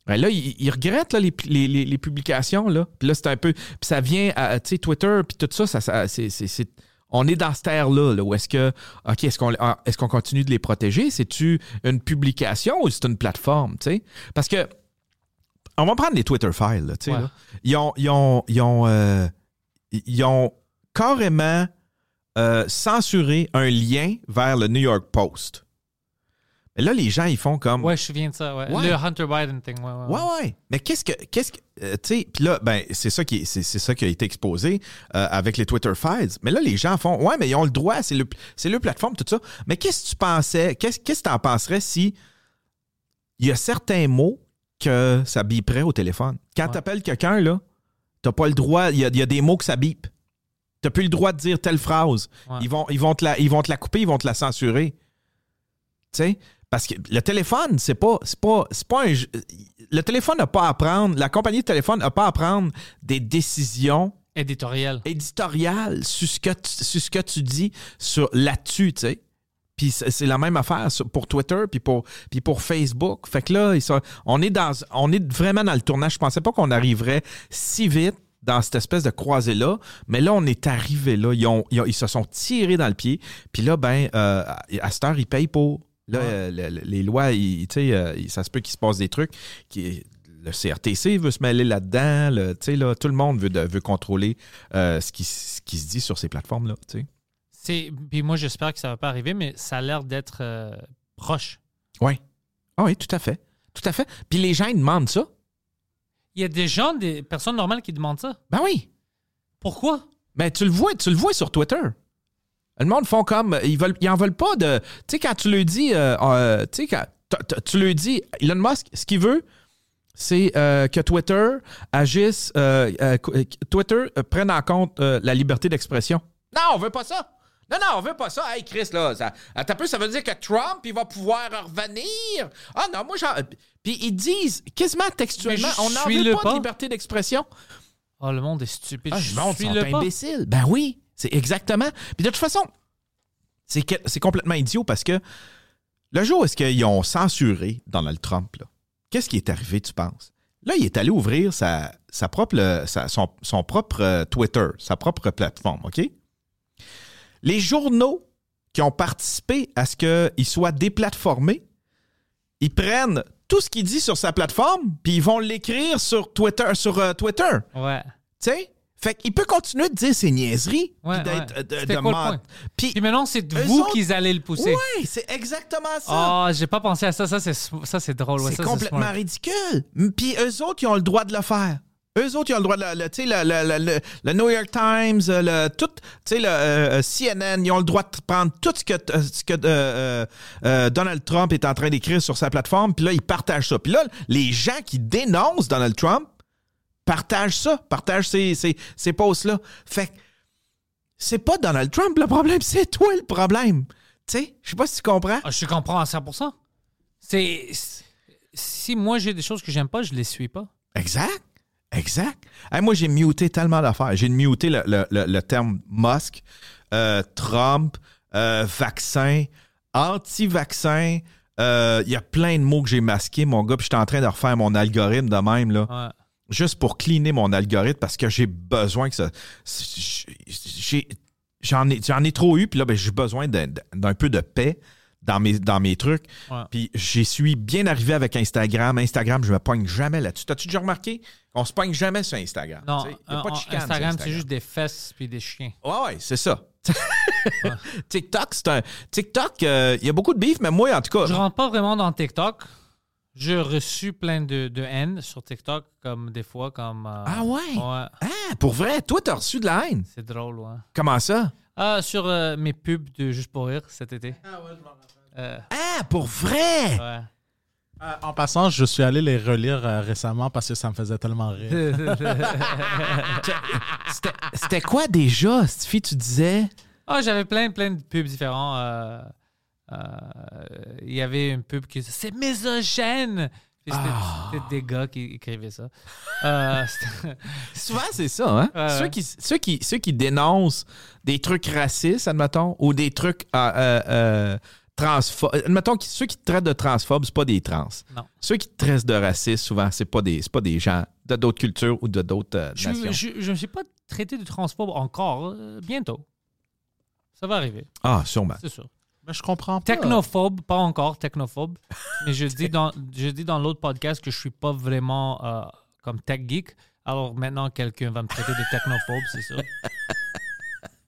ben là, il, il regrette là, les, les- les- publications. Là. Puis là, c'est un peu. Puis ça vient, à, tu sais, Twitter, puis tout ça, ça, ça- c'est, c'est- on est dans cette ère-là, là, où est-ce que, OK, est-ce qu'on, ah, est-ce qu'on continue de les protéger? C'est-tu une publication ou c'est une plateforme, tu sais? Parce que, on va prendre les Twitter files, là, tu sais, Ouais. Ils ont, ils ont, ils ont, ils ont carrément euh, censuré un lien vers le New York Post. Mais là, les gens, ils font comme. Ouais, je me souviens de ça. Ouais. Ouais. Le Hunter Biden thing. Ouais, ouais, Ouais, ouais. Mais qu'est-ce que. Qu'est-ce que. euh, tu sais, puis là, ben, c'est ça, qui, est- c'est, c'est ça qui a été exposé euh, avec les Twitter Files. Mais là, les gens font. Ouais, mais ils ont le droit, c'est le, c'est le plateforme, tout ça. Mais qu'est-ce que tu pensais. Qu'est-ce, qu'est-ce que tu en penserais si. Il y a certains mots que ça biperait au téléphone? Quand Ouais. tu appelles quelqu'un, là, t'as pas le droit. Il y a, y a des mots que ça bipe. T'as plus le droit de dire telle phrase. Ouais. Ils, vont, ils, vont te la, ils vont te la couper, ils vont te la censurer. Tu sais? Parce que le téléphone, c'est pas, c'est pas, c'est pas un. Le téléphone n'a pas à prendre, la compagnie de téléphone n'a pas à prendre des décisions Éditorial. éditoriales sur ce que tu, sur ce que tu dis sur là-dessus, tu sais? Puis c'est la même affaire pour Twitter puis pour, puis pour Facebook. Fait que là, on, est dans, on est vraiment dans le tournage. Je pensais pas qu'on arriverait si vite dans cette espèce de croisée-là, mais là, on est arrivé là. Ils, ont- ils ont- ils se sont tirés dans le pied. Puis là, ben, euh, à cette heure, ils payent pour. Là, Ouais. euh, le- le- les lois, ils- tu sais, euh, ça se peut qu'il se passe des trucs. Qui, le CRTC veut se mêler là-dedans. là, tout le monde veut, contrôler euh, ce, qui, ce qui se dit sur ces plateformes-là. Puis moi, j'espère que ça va pas arriver, mais ça a l'air d'être euh, proche. Oui. Ah oui, tout à fait. Tout à fait. Puis les gens, ils demandent ça. Il y a des gens, des personnes normales qui demandent ça. Ben oui. Pourquoi? Ben tu le vois, tu le vois sur Twitter. Le monde font comme ils veulent ils en veulent pas de tu sais quand tu lui dis euh, euh, tu sais quand tu lui dis Elon Musk ce qu'il veut c'est euh, que Twitter agisse Twitter prenne en compte la liberté d'expression. Non, on veut pas ça. Non, non, on veut pas ça. Hey, Chris, là, ça, attends un peu, ça veut dire que Trump, il va pouvoir revenir. Ah non, moi, j'en... Puis ils disent, quasiment textuellement, je on n'en veut pas, pas. de liberté d'expression. Oh, le monde est stupide. Ah, je monde suis sont le pas. imbéciles. Ben oui, c'est exactement. Puis de toute façon, c'est que- c'est complètement idiot parce que le jour où est-ce qu'ils ont censuré Donald Trump, là, qu'est-ce qui est arrivé, tu penses? Là, il est allé ouvrir sa, sa propre, sa- son, son propre euh, Twitter, sa propre plateforme, OK? Les journaux qui ont participé à ce qu'il soit déplatformé, ils prennent tout ce qu'il dit sur sa plateforme, puis ils vont l'écrire sur Twitter, sur euh, Twitter. Ouais. Tu sais? Fait qu'il peut continuer de dire ses niaiseries. Ouais, puis d'être, ouais. euh, de? Puis, Puis maintenant, c'est vous autres- qui allez le pousser. ouais, c'est exactement ça. Ah, j'ai pas pensé à ça. Ça, c'est, ça, c'est drôle. Ouais, c'est complètement ridicule. Puis eux autres, ils ont le droit de le faire. Eux autres, ils ont le droit de le, le- tu sais, le, le- le- le New York Times, euh, le, tout, le euh, CNN, ils ont le droit de prendre tout ce que, euh, ce que euh, euh, Donald Trump est en train d'écrire sur sa plateforme, puis là, ils partagent ça. Puis là, les gens qui dénoncent Donald Trump partagent ça, partagent ces, ces, ces posts-là. Fait que c'est pas Donald Trump le problème, c'est toi le problème. Tu sais, je sais pas si tu comprends. Ah, je comprends à 100%. C'est, c'est- si moi j'ai des choses que j'aime pas, je les suis pas. Exact. Exact. Hey, moi, j'ai muté tellement d'affaires. J'ai muté le, le, le, le terme Musk, euh, Trump, euh, vaccin, anti-vaccin. Euh, Il y a plein de mots que j'ai masqués, mon gars. Puis j'étais en train de refaire mon algorithme de même, là. Ouais. Juste pour cleaner mon algorithme parce que j'ai besoin que ça. j'ai- J'en ai, j'en ai trop eu, puis là, ben, j'ai besoin d'un d'un peu de paix dans mes, dans mes trucs. Ouais. Puis j'y suis bien arrivé avec Instagram. Instagram, je me pogne jamais là-dessus. T'as-tu déjà remarqué? On se pogne jamais sur Instagram. Non, y a euh, pas de en- chicane sur Instagram, c'est juste des fesses puis des chiens. Ouais, ouais, c'est ça. TikTok, c'est un. TikTok, euh, il y a beaucoup de beef, mais moi, en tout cas. Je rentre pas vraiment dans TikTok. J'ai reçu plein de, de haine sur TikTok, comme des fois, comme. euh, Ah ouais? Ouais, Ah, pour vrai, toi, t'as reçu de la haine? c'est drôle, ouais. Comment ça? Ah, sur euh, mes pubs de Juste pour rire cet été. Euh, Ah, pour vrai? ouais. Euh, en passant, je suis allé les relire euh, récemment parce que ça me faisait tellement rire. C'était- C'était quoi déjà, Stifi, tu disais? Ah, j'avais plein, plein de pubs différents. euh, euh, Il y avait une pub qui disait C'est C'était Ah. c'était des gars qui écrivaient ça. Euh, Souvent, c'est ça, hein? Ouais, ceux, ouais. qui, ceux, qui, ceux qui dénoncent des trucs racistes, admettons, ou des trucs euh, euh, euh, transphobes. Admettons, que ceux qui te traitent de transphobes, c'est pas des trans. Non. Ceux qui te traitent de racistes, souvent, c'est pas des, c'est pas des gens de d'autres cultures ou de d'autres euh, je nations. je- ne suis pas traité de transphobe encore. euh, bientôt. Ça va arriver, Ah, sûrement. c'est sûr. Mais je comprends pas. Technophobe, pas encore technophobe. mais je dis dans, je dis dans l'autre podcast que je suis pas vraiment euh, comme tech geek. Alors maintenant, quelqu'un va me traiter de technophobe, c'est sûr.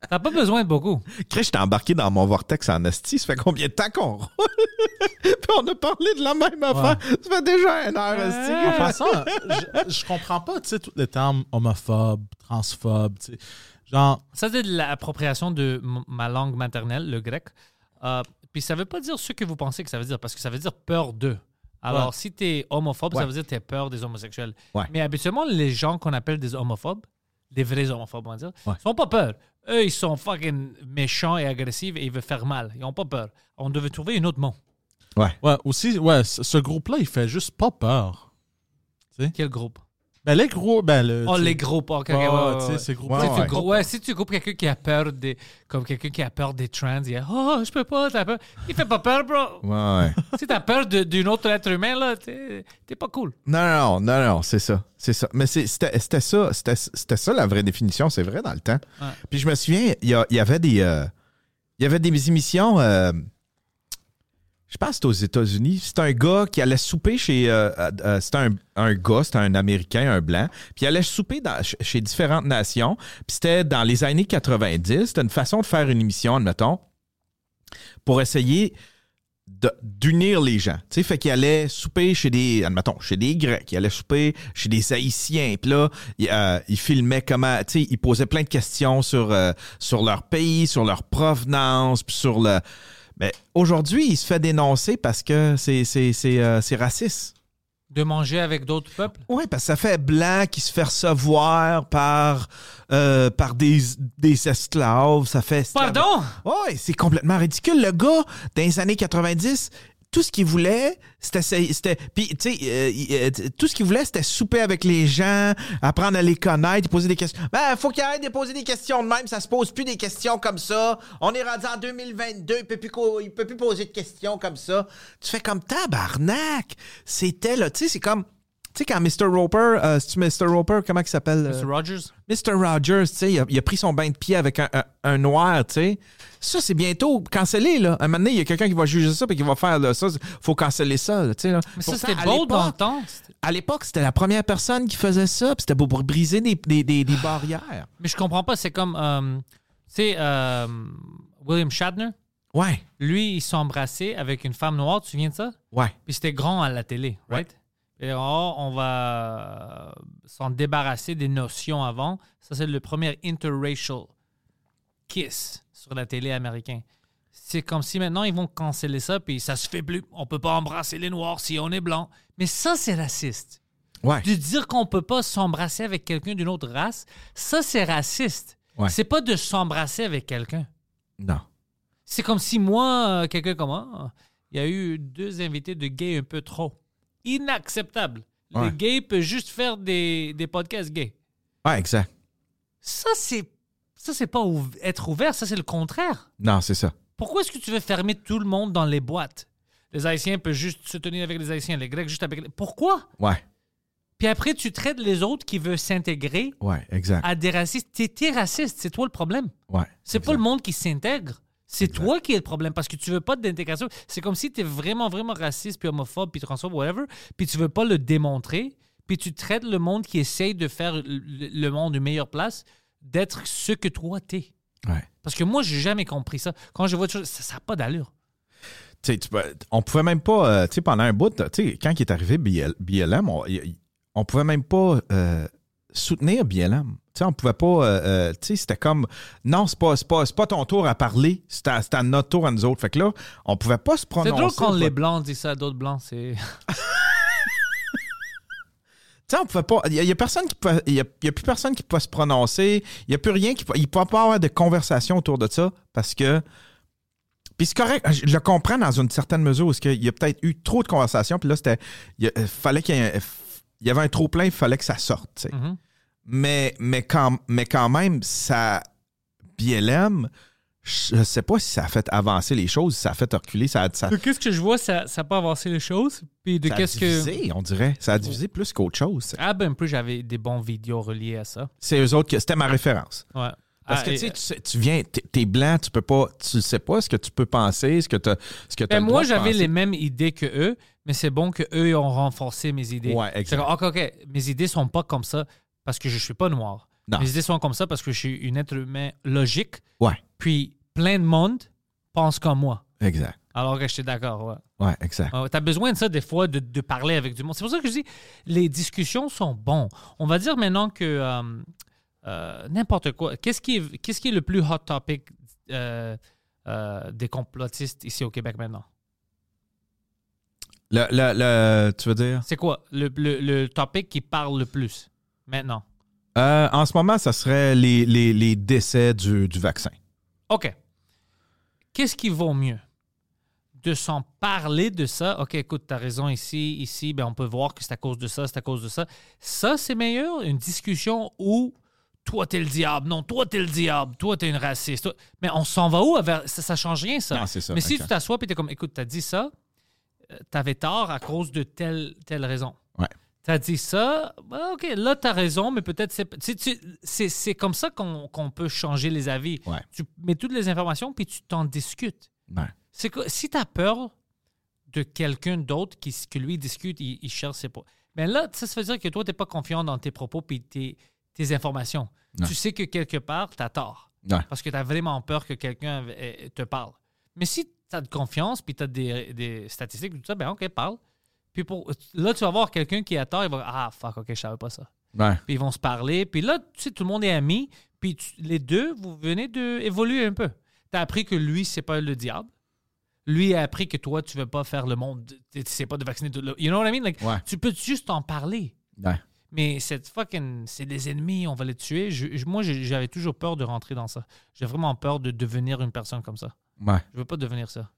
T'as pas besoin de beaucoup. Chris, j'étais embarqué dans mon vortex en esti. Ça fait combien de temps qu'on roule? Puis on a parlé de la même affaire. Ça fait déjà une heure, En esti. passant, je, je comprends pas, tu sais, tous les termes homophobes, transphobes, tu sais. Genre, Ça, c'est de l'appropriation de ma langue maternelle, le grec. Euh, puis ça veut pas dire ce que vous pensez que ça veut dire, parce que ça veut dire peur d'eux. Alors, Ouais. si tu es homophobe, Ouais. ça veut dire que tu as peur des homosexuels. Ouais. Mais habituellement, les gens qu'on appelle des homophobes, des vrais homophobes, on va dire, Ouais. ils sont pas peur. Eux, ils sont fucking méchants et agressifs et ils veulent faire mal. Ils ont pas peur. On devait trouver un autre mot. ouais, aussi, ouais, ce, ce groupe-là, il fait juste pas peur. Quel groupe? Ben, les gros, ben, le. Oh, les groupes. ok, ok, ouais, ouais, ouais, ouais, Si ouais. tu si groupes quelqu'un qui a peur des. Comme quelqu'un qui a peur des trans, il dit Oh, je peux pas, t'as peur. Il fait pas peur, bro. Ouais, ouais. si t'as peur de- d'un autre être humain, là, t'es t'es pas cool. Non, non, non, non, c'est ça. C'est ça. Mais c'est- c'était c'était ça. C'était c'était ça la vraie définition, c'est vrai, dans le temps. Ouais. Puis je me souviens, il y, a- il y avait des. euh, il y avait des émissions. euh, je pense que c'était aux États-Unis. C'était un gars qui allait souper chez. euh, euh, euh, c'était un, un gars, c'était un Américain, un blanc. Puis il allait souper chez différentes nations. Puis c'était dans les années 90. C'était une façon de faire une émission, admettons, pour essayer d'unir les gens. Tu sais, fait qu'il allait souper chez des, admettons, chez des Grecs, il allait souper chez des Haïtiens, puis là, il, euh, il filmait comment, tu sais, il posait plein de questions sur, euh, sur leur pays, sur leur provenance, puis sur le... Mais aujourd'hui, il se fait dénoncer parce que c'est c'est- c'est, euh, c'est raciste. De manger avec d'autres peuples? Oui, parce que ça fait blanc qui se fait recevoir par, euh, par des, des esclaves. Ça fait. Pardon? Oui, c'est complètement ridicule. Le gars, dans les années 90, tout ce qu'il voulait, c'était. c'était puis, tu sais, euh, euh, tout ce qu'il voulait, c'était souper avec les gens, apprendre à les connaître, poser des questions. Ben, faut qu'il arrête de poser des questions de même. Ça se pose plus des questions comme ça. On est rendu en 2022, il peut plus, il peut plus poser de questions comme ça. Tu fais comme tabarnak. C'était, là, tu sais, c'est comme. Tu sais, quand Mr. Roper, euh, c'est-tu Mr. Roper, comment il s'appelle? euh? Mr. Rogers? Mr. Rogers, tu sais, il a, il a pris son bain de pied avec un, un- un noir, tu sais. Ça, c'est bientôt cancellé, là. Un moment donné, il y a quelqu'un qui va juger ça et qui va faire là, ça. faut canceller ça, tu sais. là. Mais ça, c'était à beau dans le temps. À l'époque, c'était la première personne qui faisait ça, puis c'était pour, pour briser des, des, des- des barrières. Mais je comprends pas. C'est comme. euh, tu sais, euh, William Shatner, Ouais, lui, il s'est embrassé avec une femme noire. Tu te souviens de ça? ouais. Puis c'était grand à la télé, right? Et oh, on va euh, s'en débarrasser des notions avant. Ça, c'est le premier interracial kiss sur la télé américaine. C'est comme si maintenant ils vont canceller ça, puis ça se fait plus. On peut pas embrasser les noirs si on est blanc. Mais ça, c'est raciste. Ouais. De dire qu'on peut pas s'embrasser avec quelqu'un d'une autre race, ça, c'est raciste. Ouais. C'est pas de s'embrasser avec quelqu'un. Non. C'est comme si moi, euh, quelqu'un comme moi, il y a eu deux invités de gays un peu trop. Inacceptable. Ouais. Les gays peuvent juste faire des, des podcasts gays. Ouais, exact. Ça, c'est ça c'est pas ouv- être ouvert, ça, c'est le contraire. Non, c'est ça. Pourquoi est-ce que tu veux fermer tout le monde dans les boîtes? Les Haïtiens peuvent juste se tenir avec les Haïtiens, les Grecs juste avec les... Pourquoi? Ouais, Puis après, tu traites les autres qui veulent s'intégrer ouais, exact. à des racistes. T'es raciste, c'est toi le problème. Ouais. C'est pas le monde qui s'intègre. C'est toi qui es le problème parce que tu veux pas d'intégration. C'est comme si tu es vraiment, vraiment raciste, puis homophobe, puis transphobe, whatever, puis tu veux pas le démontrer, puis tu traites le monde qui essaye de faire le, monde une meilleure place d'être ce que toi t'es. Ouais. Parce que moi, j'ai jamais compris ça. Quand je vois des choses, ça n'a pas d'allure. Tu on pouvait même pas, euh, tu sais, pendant un bout, tu sais, quand il est arrivé BL- BLM, on, on pouvait même pas euh, soutenir BLM. Tu sais, on pouvait pas, euh, euh, tu sais, c'était comme, non, c'est pas, c'est pas, c'est pas ton tour à parler, c'est à, c'est à notre tour à nous autres. Fait que là, on pouvait pas se C'est prononcer. drôle quand les pouvait- blancs disent ça à d'autres blancs. C'est Tu sais, on pouvait pas, il y, a- personne qui pouvait- y a, y a plus personne qui peut se prononcer, il y a plus rien qui peut, il peut pas avoir de conversation autour de ça parce que puis c'est correct, je le comprends dans une certaine mesure parce qu'il y a peut-être eu trop de conversations puis là c'était il y a- fallait qu'il y ait un- il y avait un trop plein, il fallait que ça sorte, tu sais. Mais mais quand mais quand même ça BLM je sais pas si ça a fait avancer les choses, si ça a fait reculer, ça a, ça, De qu'est-ce que je vois, ça n'a pas avancé les choses? Puis de ça a qu'est-ce que. divisé, on dirait. Ça a divisé plus qu'autre chose. Ah, ben, peu, j'avais des bons vidéos reliés à ça. C'est eux autres que c'était ma référence. Ouais. Parce Ah, que et- tu sais, tu viens, t'es t'es blanc, tu peux pas, tu sais pas ce que tu peux penser, ce que tu ce que Ben, moi, j'avais les mêmes idées que eux, mais c'est bon que eux ont renforcé mes idées. Ouais, exact. Comme, OK, OK, mes idées sont pas comme ça parce que je suis pas noir. Non. Mes idées sont comme ça parce que je suis une être humain logique, Ouais, puis plein de monde pense comme moi. exact. Alors que j'étais d'accord, ouais. Ouais, exact. tu as besoin de ça des fois, de, de parler avec du monde. C'est pour ça que je dis, les discussions sont bons. On va dire maintenant que euh, euh, n'importe quoi. Qu'est-ce qui, est, qu'est-ce qui est le plus hot topic euh, euh, des complotistes ici au Québec maintenant? Le, le, le- tu veux dire? C'est quoi? Le, le, le topic qui parle le plus maintenant? Euh, en ce moment, ça serait les, les, les décès du, du vaccin. OK. Qu'est-ce qui vaut mieux? De s'en parler de ça? OK, écoute, tu as raison ici, ici, ben on peut voir que c'est à cause de ça, c'est à cause de ça. Ça, c'est meilleur, une discussion où toi, t'es le diable, non, toi, t'es le diable, toi, t'es une raciste. toi- Mais on s'en va où? Vers... Ça, ça change rien, ça. Non, c'est ça, Mais si tu t'assois et t'es comme, écoute, t'as dit ça, euh, t'avais tort à cause de telle, telle raison. T'as dit ça, bah, OK, là, t'as raison, mais peut-être c'est. C'est comme ça qu'on peut changer les avis. Ouais. Tu mets toutes les informations, puis tu t'en discutes. Ouais. C'est que si tu as peur de quelqu'un d'autre qui que lui discute, il, il cherche ses propos. Mais là, ça, ça veut dire que toi, tu n'es pas confiant dans tes propos puis tes, tes informations. Ouais. Tu sais que quelque part, tu as tort. Parce que tu as vraiment peur que quelqu'un euh, te parle. Mais si tu as de confiance puis tu as des, des statistiques, tout ça, ben OK, parle. Puis pour, là, tu vas voir quelqu'un qui a tort, il va Ah, fuck, OK, je savais pas ça. Ouais. Puis ils vont se parler. Puis là, tu sais, tout le monde est ami. Puis tu- les deux, vous venez d'évoluer un peu. Tu as appris que lui, c'est pas le diable. Lui a appris que toi, tu veux pas faire le monde. Tu sais pas de vacciner tout le. You know what I mean? Like, Ouais. Tu peux juste en parler. Ouais. Mais cette fucking. C'est des ennemis, on va les tuer. Je- moi, j'avais toujours peur de rentrer dans ça. J'ai vraiment peur de devenir une personne comme ça. Ouais. Je veux pas devenir ça.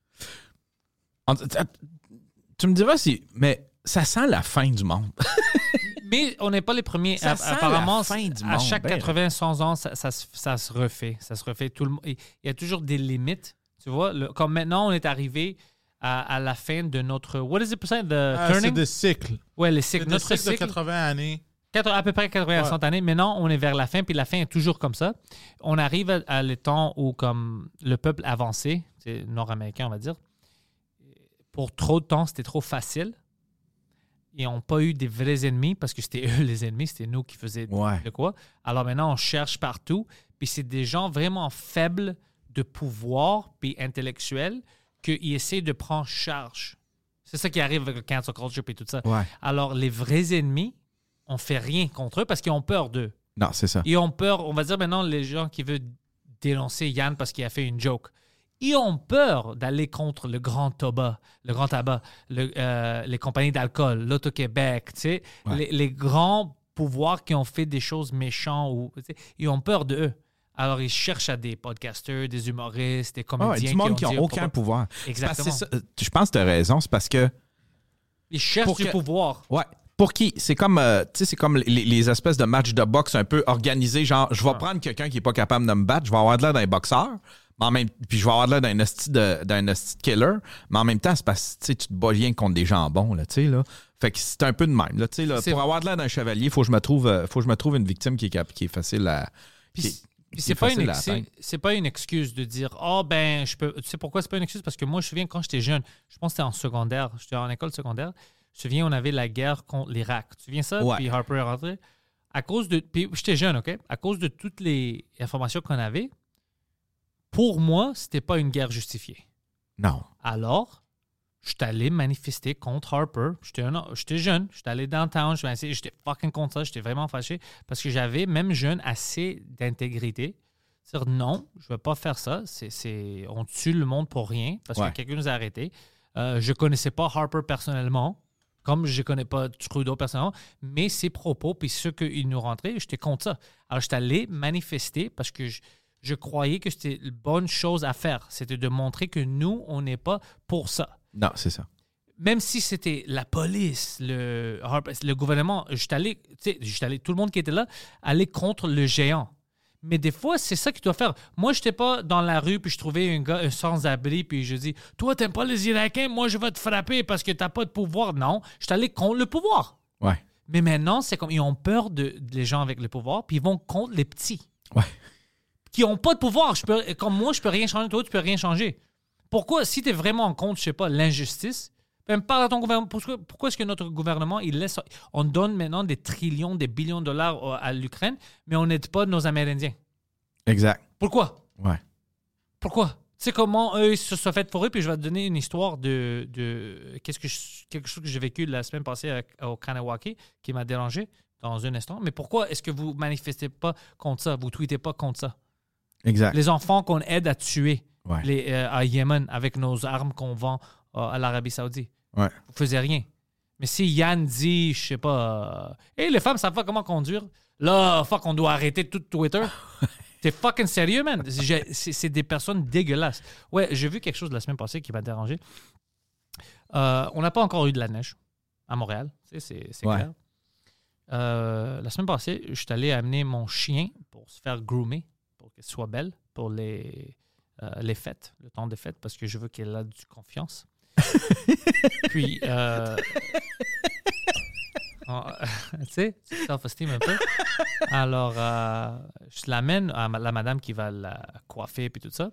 Tu- me diras si. Mais ça sent la fin du monde. Mais on n'est pas les premiers. Ça A- sent Apparemment, la fin du à chaque ben. 80, 100 ans, ça, ça se- ça se refait. Ça se refait. Tout le Il y a toujours des limites. Tu vois, le- comme maintenant, on est arrivé à, à la fin de notre. What is it percent? The Ah, c'est turning? des cycles. Ouais, les cycles. des Notre cycles de cycle, 80 années. à peu près 80 à Ouais. 100 années. Maintenant, on est vers la fin, puis la fin est toujours comme ça. On arrive à, à le temps où, comme le peuple avancé, c'est nord-américain, on va dire, pour trop de temps, c'était trop facile. Ils n'ont pas eu des vrais ennemis parce que c'était eux les ennemis, c'était nous qui faisaient Ouais. de quoi. Alors maintenant, on cherche partout, puis c'est des gens vraiment faibles de pouvoir puis intellectuels qu'ils essaient de prendre charge. C'est ça qui arrive avec le cancel culture et tout ça. Ouais. Alors, les vrais ennemis, on fait rien contre eux parce qu'ils ont peur d'eux. Non, c'est ça. Ils ont peur, on va dire maintenant, les gens qui veulent dénoncer Yann parce qu'il a fait une joke. Ils ont peur d'aller contre le grand tabac, le grand tabac, le- euh, les compagnies d'alcool, l'Auto-Québec, tu sais, Ouais. les, les grands pouvoirs qui ont fait des choses méchantes. Ou, ils ont peur de eux. Alors, ils cherchent à des podcasters, des humoristes, des Ah comédiens. ouais, du monde qui ont n'a un aucun pouvoir. Exactement. Ça, je pense que tu as raison, c'est parce que. Ils cherchent du que- pouvoir. Ouais. Pour qui? C'est comme, euh, c'est comme les, les espèces de matchs de boxe un peu organisés. Genre, je vais prendre quelqu'un qui est pas capable de me battre, je vais avoir de l'air d'un boxeur, mais en même, puis je vais avoir de l'air d'un hostie de, killer, mais en même temps, c'est parce que tu te bats rien contre des jambons, là, tu sais, là. Fait que c'est un peu de même, là, tu sais, là. Pour avoir de l'air d'un chevalier, faut que je me trouve, euh, faut que je me trouve une victime qui est, qui est facile à. Qui c'est- pas, une c'est pas une excuse de dire Oh, ben, je peux. Tu sais pourquoi c'est pas une excuse? Parce que moi, je me souviens quand j'étais jeune, je pense que c'était en secondaire, j'étais en école secondaire, je me souviens, on avait la guerre contre l'Irak. Tu te souviens ça? Ouais. Puis Harper est rentré. À cause de. Puis j'étais jeune, OK? À cause de toutes les informations qu'on avait, pour moi, c'était pas une guerre justifiée. Non. Alors, je suis allé manifester contre Harper. J'étais un- j'étais jeune, j'étais allé downtown, j'étais fucking contre ça, j'étais vraiment fâché parce que j'avais, même jeune, assez d'intégrité. Dire non, je ne vais pas faire ça. C'est, on tue le monde pour rien parce Ouais. que quelqu'un nous a arrêtés. Euh, je ne connaissais pas Harper personnellement, comme je ne connais pas Trudeau personnellement, mais ses propos puis ceux qu'il nous rentrait, j'étais contre ça. Alors, j'étais allé manifester parce que je, je croyais que c'était une bonne chose à faire. C'était de montrer que nous, on n'est pas pour ça Non, c'est ça. même si c'était la police, le, le gouvernement, je allé, tout le monde qui était là, aller contre le géant. Mais des fois, c'est ça qu'il doit faire. Moi, je n'étais pas dans la rue, puis je trouvais un gars un sans-abri, puis je dis Toi, t'aimes pas les Irakiens, moi, je vais te frapper parce que t'as pas de pouvoir. Non, je suis allé contre le pouvoir. Ouais. Mais maintenant, c'est comme ils ont peur de, des gens avec le pouvoir, puis ils vont contre les petits Ouais. Qui n'ont pas de pouvoir. Je peux, comme moi, je peux rien changer, toi, tu peux rien changer. Pourquoi, si tu es vraiment en contre, je sais pas, l'injustice, ben, parle à ton gouvernement. Pourquoi, pourquoi est-ce que notre gouvernement, il laisse. On donne maintenant des trillions, des billions de dollars à l'Ukraine, mais on n'aide pas nos Amérindiens? Exact. Pourquoi? Ouais. Pourquoi? Tu sais comment eux ils se sont fait fourrer, puis je vais te donner une histoire de, de qu'est-ce que je- quelque chose que j'ai vécu la semaine passée à- au Kanawaki qui m'a dérangé dans un instant. Mais pourquoi est-ce que vous manifestez pas contre ça? Vous tweetez pas contre ça? Exact. Les enfants qu'on aide à tuer Ouais. les, euh, à Yémen avec nos armes qu'on vend euh, à l'Arabie Saoudite. Ouais. Vous faisiez rien. Mais si Yann dit, je sais pas, euh, Hey, les femmes savent pas comment conduire, là, fuck, on doit arrêter tout Twitter. T'es fucking sérieux, man? C'est des personnes dégueulasses. Ouais, j'ai vu quelque chose la semaine passée qui m'a dérangé. Euh, on n'a pas encore eu de la neige à Montréal, c'est Ouais. clair. Euh, la semaine passée, je suis allé amener mon chien pour se faire groomer, qu'elle soit belle pour les, euh, les fêtes, le temps des fêtes, parce que je veux qu'elle ait du confiance. Puis, euh, tu sais, self-esteem un peu. Alors, euh, je l'amène à la madame qui va la coiffer puis tout ça.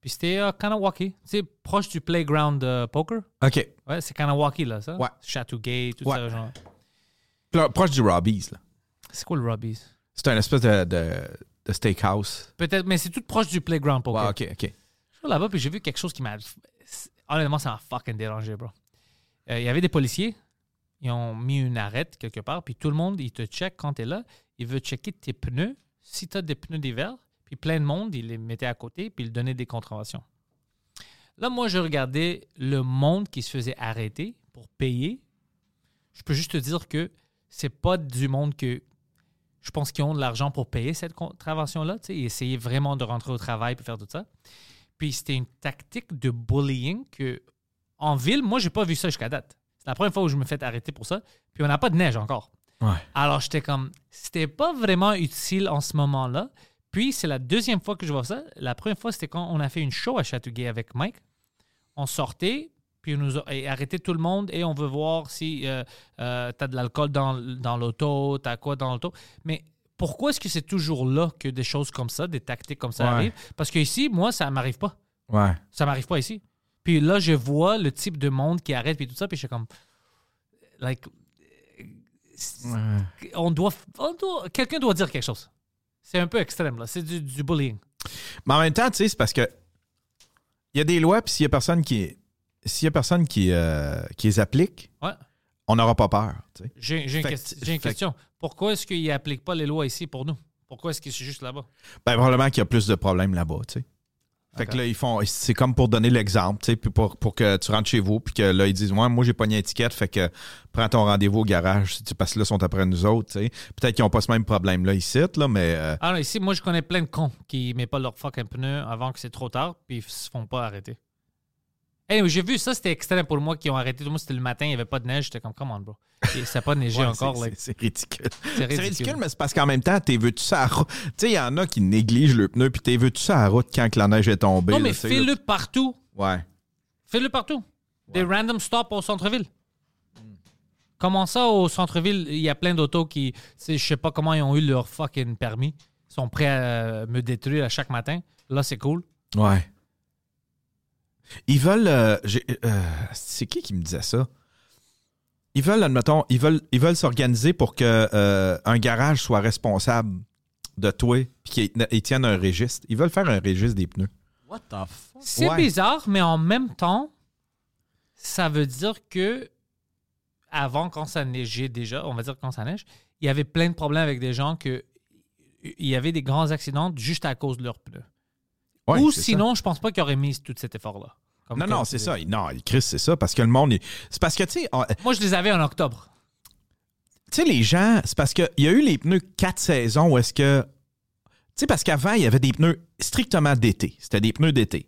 Puis c'était euh, Kanawaki, tu sais, proche du playground de poker. OK. Ouais, c'est Kanawaki, là, ça? Ouais. Chateaugay, tout Ouais. ça. Genre. Pro- Proche du Robbie's, là. C'est quoi le Robbie's? C'est un espèce de, de, steakhouse. Peut-être, mais c'est tout proche du playground poker. Ouais, OK, OK. Je suis là-bas, puis j'ai vu quelque chose qui m'a. Honnêtement, ça m'a fucking dérangé, bro. Euh, Il y avait des policiers. Ils ont mis une arrête quelque part, puis tout le monde, il te check quand tu es là. Il veut checker tes pneus. Si tu as des pneus d'hiver, puis plein de monde, il les mettait à côté, puis il donnait des contraventions. Là, moi, je regardais le monde qui se faisait arrêter pour payer. Je peux juste te dire que c'est pas du monde que je pense qu'ils ont de l'argent pour payer cette contravention-là. tu sais, et essayer vraiment de rentrer au travail puis faire tout ça. Puis c'était une tactique de bullying que, en ville, moi, j'ai pas vu ça jusqu'à date. C'est la première fois où je me fais arrêter pour ça. Puis on n'a pas de neige encore. Ouais. Alors j'étais comme, c'était pas vraiment utile en ce moment-là. Puis c'est la deuxième fois que je vois ça. La première fois, c'était quand on a fait une show à Châteauguay avec Mike. On sortait, puis nous a et arrêté tout le monde et on veut voir si euh, euh, t'as de l'alcool dans, dans l'auto, t'as quoi dans l'auto. Mais pourquoi est-ce que c'est toujours là que des choses comme ça, des tactiques comme ça Ouais. arrivent? Parce que ici, moi, ça m'arrive pas. Ouais. Ça m'arrive pas ici. Puis là, je vois le type de monde qui arrête, puis tout ça, puis je suis comme. Like. On doit. on doit- Quelqu'un doit dire quelque chose. C'est un peu extrême, là. C'est du, du bullying. Mais en même temps, tu sais, c'est parce que il y a des lois, puis s'il y a personne qui s'il y a personne qui, euh, qui les applique, Ouais. on n'aura pas peur. tu sais. J'ai j'ai une, que- question- j'ai une fait que- question. Pourquoi est-ce qu'ils n'appliquent pas les lois ici pour nous? Pourquoi est-ce que c'est juste là-bas? Ben, probablement qu'il y a plus de problèmes là-bas, tu sais. Fait que là, ils font. C'est comme pour donner l'exemple, tu sais, puis pour, pour que tu rentres chez vous, puis que là, ils disent Ouais, moi, j'ai pas une étiquette, fait que prends ton rendez-vous au garage, parce que là, ils sont après nous autres, tu sais. Peut-être qu'ils n'ont pas ce même problème-là ici, là, mais. euh, Ah non, ici, moi, je connais plein de cons qui ne mettent pas leur fucking pneu avant que c'est trop tard, puis ils se font pas arrêter. Anyway, j'ai vu ça, c'était extrême pour moi qui ont arrêté. Tout le monde, c'était le matin, il n'y avait pas de neige. J'étais comme, come on, bro. Ça n'a pas neigé Ouais, encore. c'est- like, ridicule. c'est ridicule. ridicule, mais c'est parce qu'en même temps, t'es veux-tu ça à route? Tu sais, il y en a qui négligent le pneu, puis t'es veux-tu ça à route quand que la neige est tombée? Non, mais fais-le partout. Ouais. Fais-le partout. Des random stops au centre-ville. Comment ça, au centre-ville, il y a plein d'autos qui, je sais pas comment ils ont eu leur fucking permis. Ils sont prêts à me détruire à chaque matin. Là, c'est cool. Ouais. Ils veulent. euh, euh, c'est qui qui me disait ça? Ils veulent, admettons, ils veulent, ils veulent s'organiser pour que euh, un garage soit responsable de toi puis qu'ils ils tiennent un registre. Ils veulent faire un registre des pneus. What the fuck? C'est Ouais. bizarre, mais en même temps, ça veut dire que avant, quand ça neigeait déjà, on va dire quand ça neige, il y avait plein de problèmes avec des gens que il y avait des grands accidents juste à cause de leurs pneus. Ouais, Ou sinon, je pense pas qu'ils auraient mis tout cet effort-là. Non, non, c'est ça. Non, Chris, c'est ça. Parce que le monde. est- C'est parce que, tu sais, on- Moi, je les avais en octobre. tu sais, les gens, c'est parce qu'il y a eu les pneus quatre saisons où est-ce que. Tu sais, parce qu'avant, il y avait des pneus strictement d'été. C'était des pneus d'été.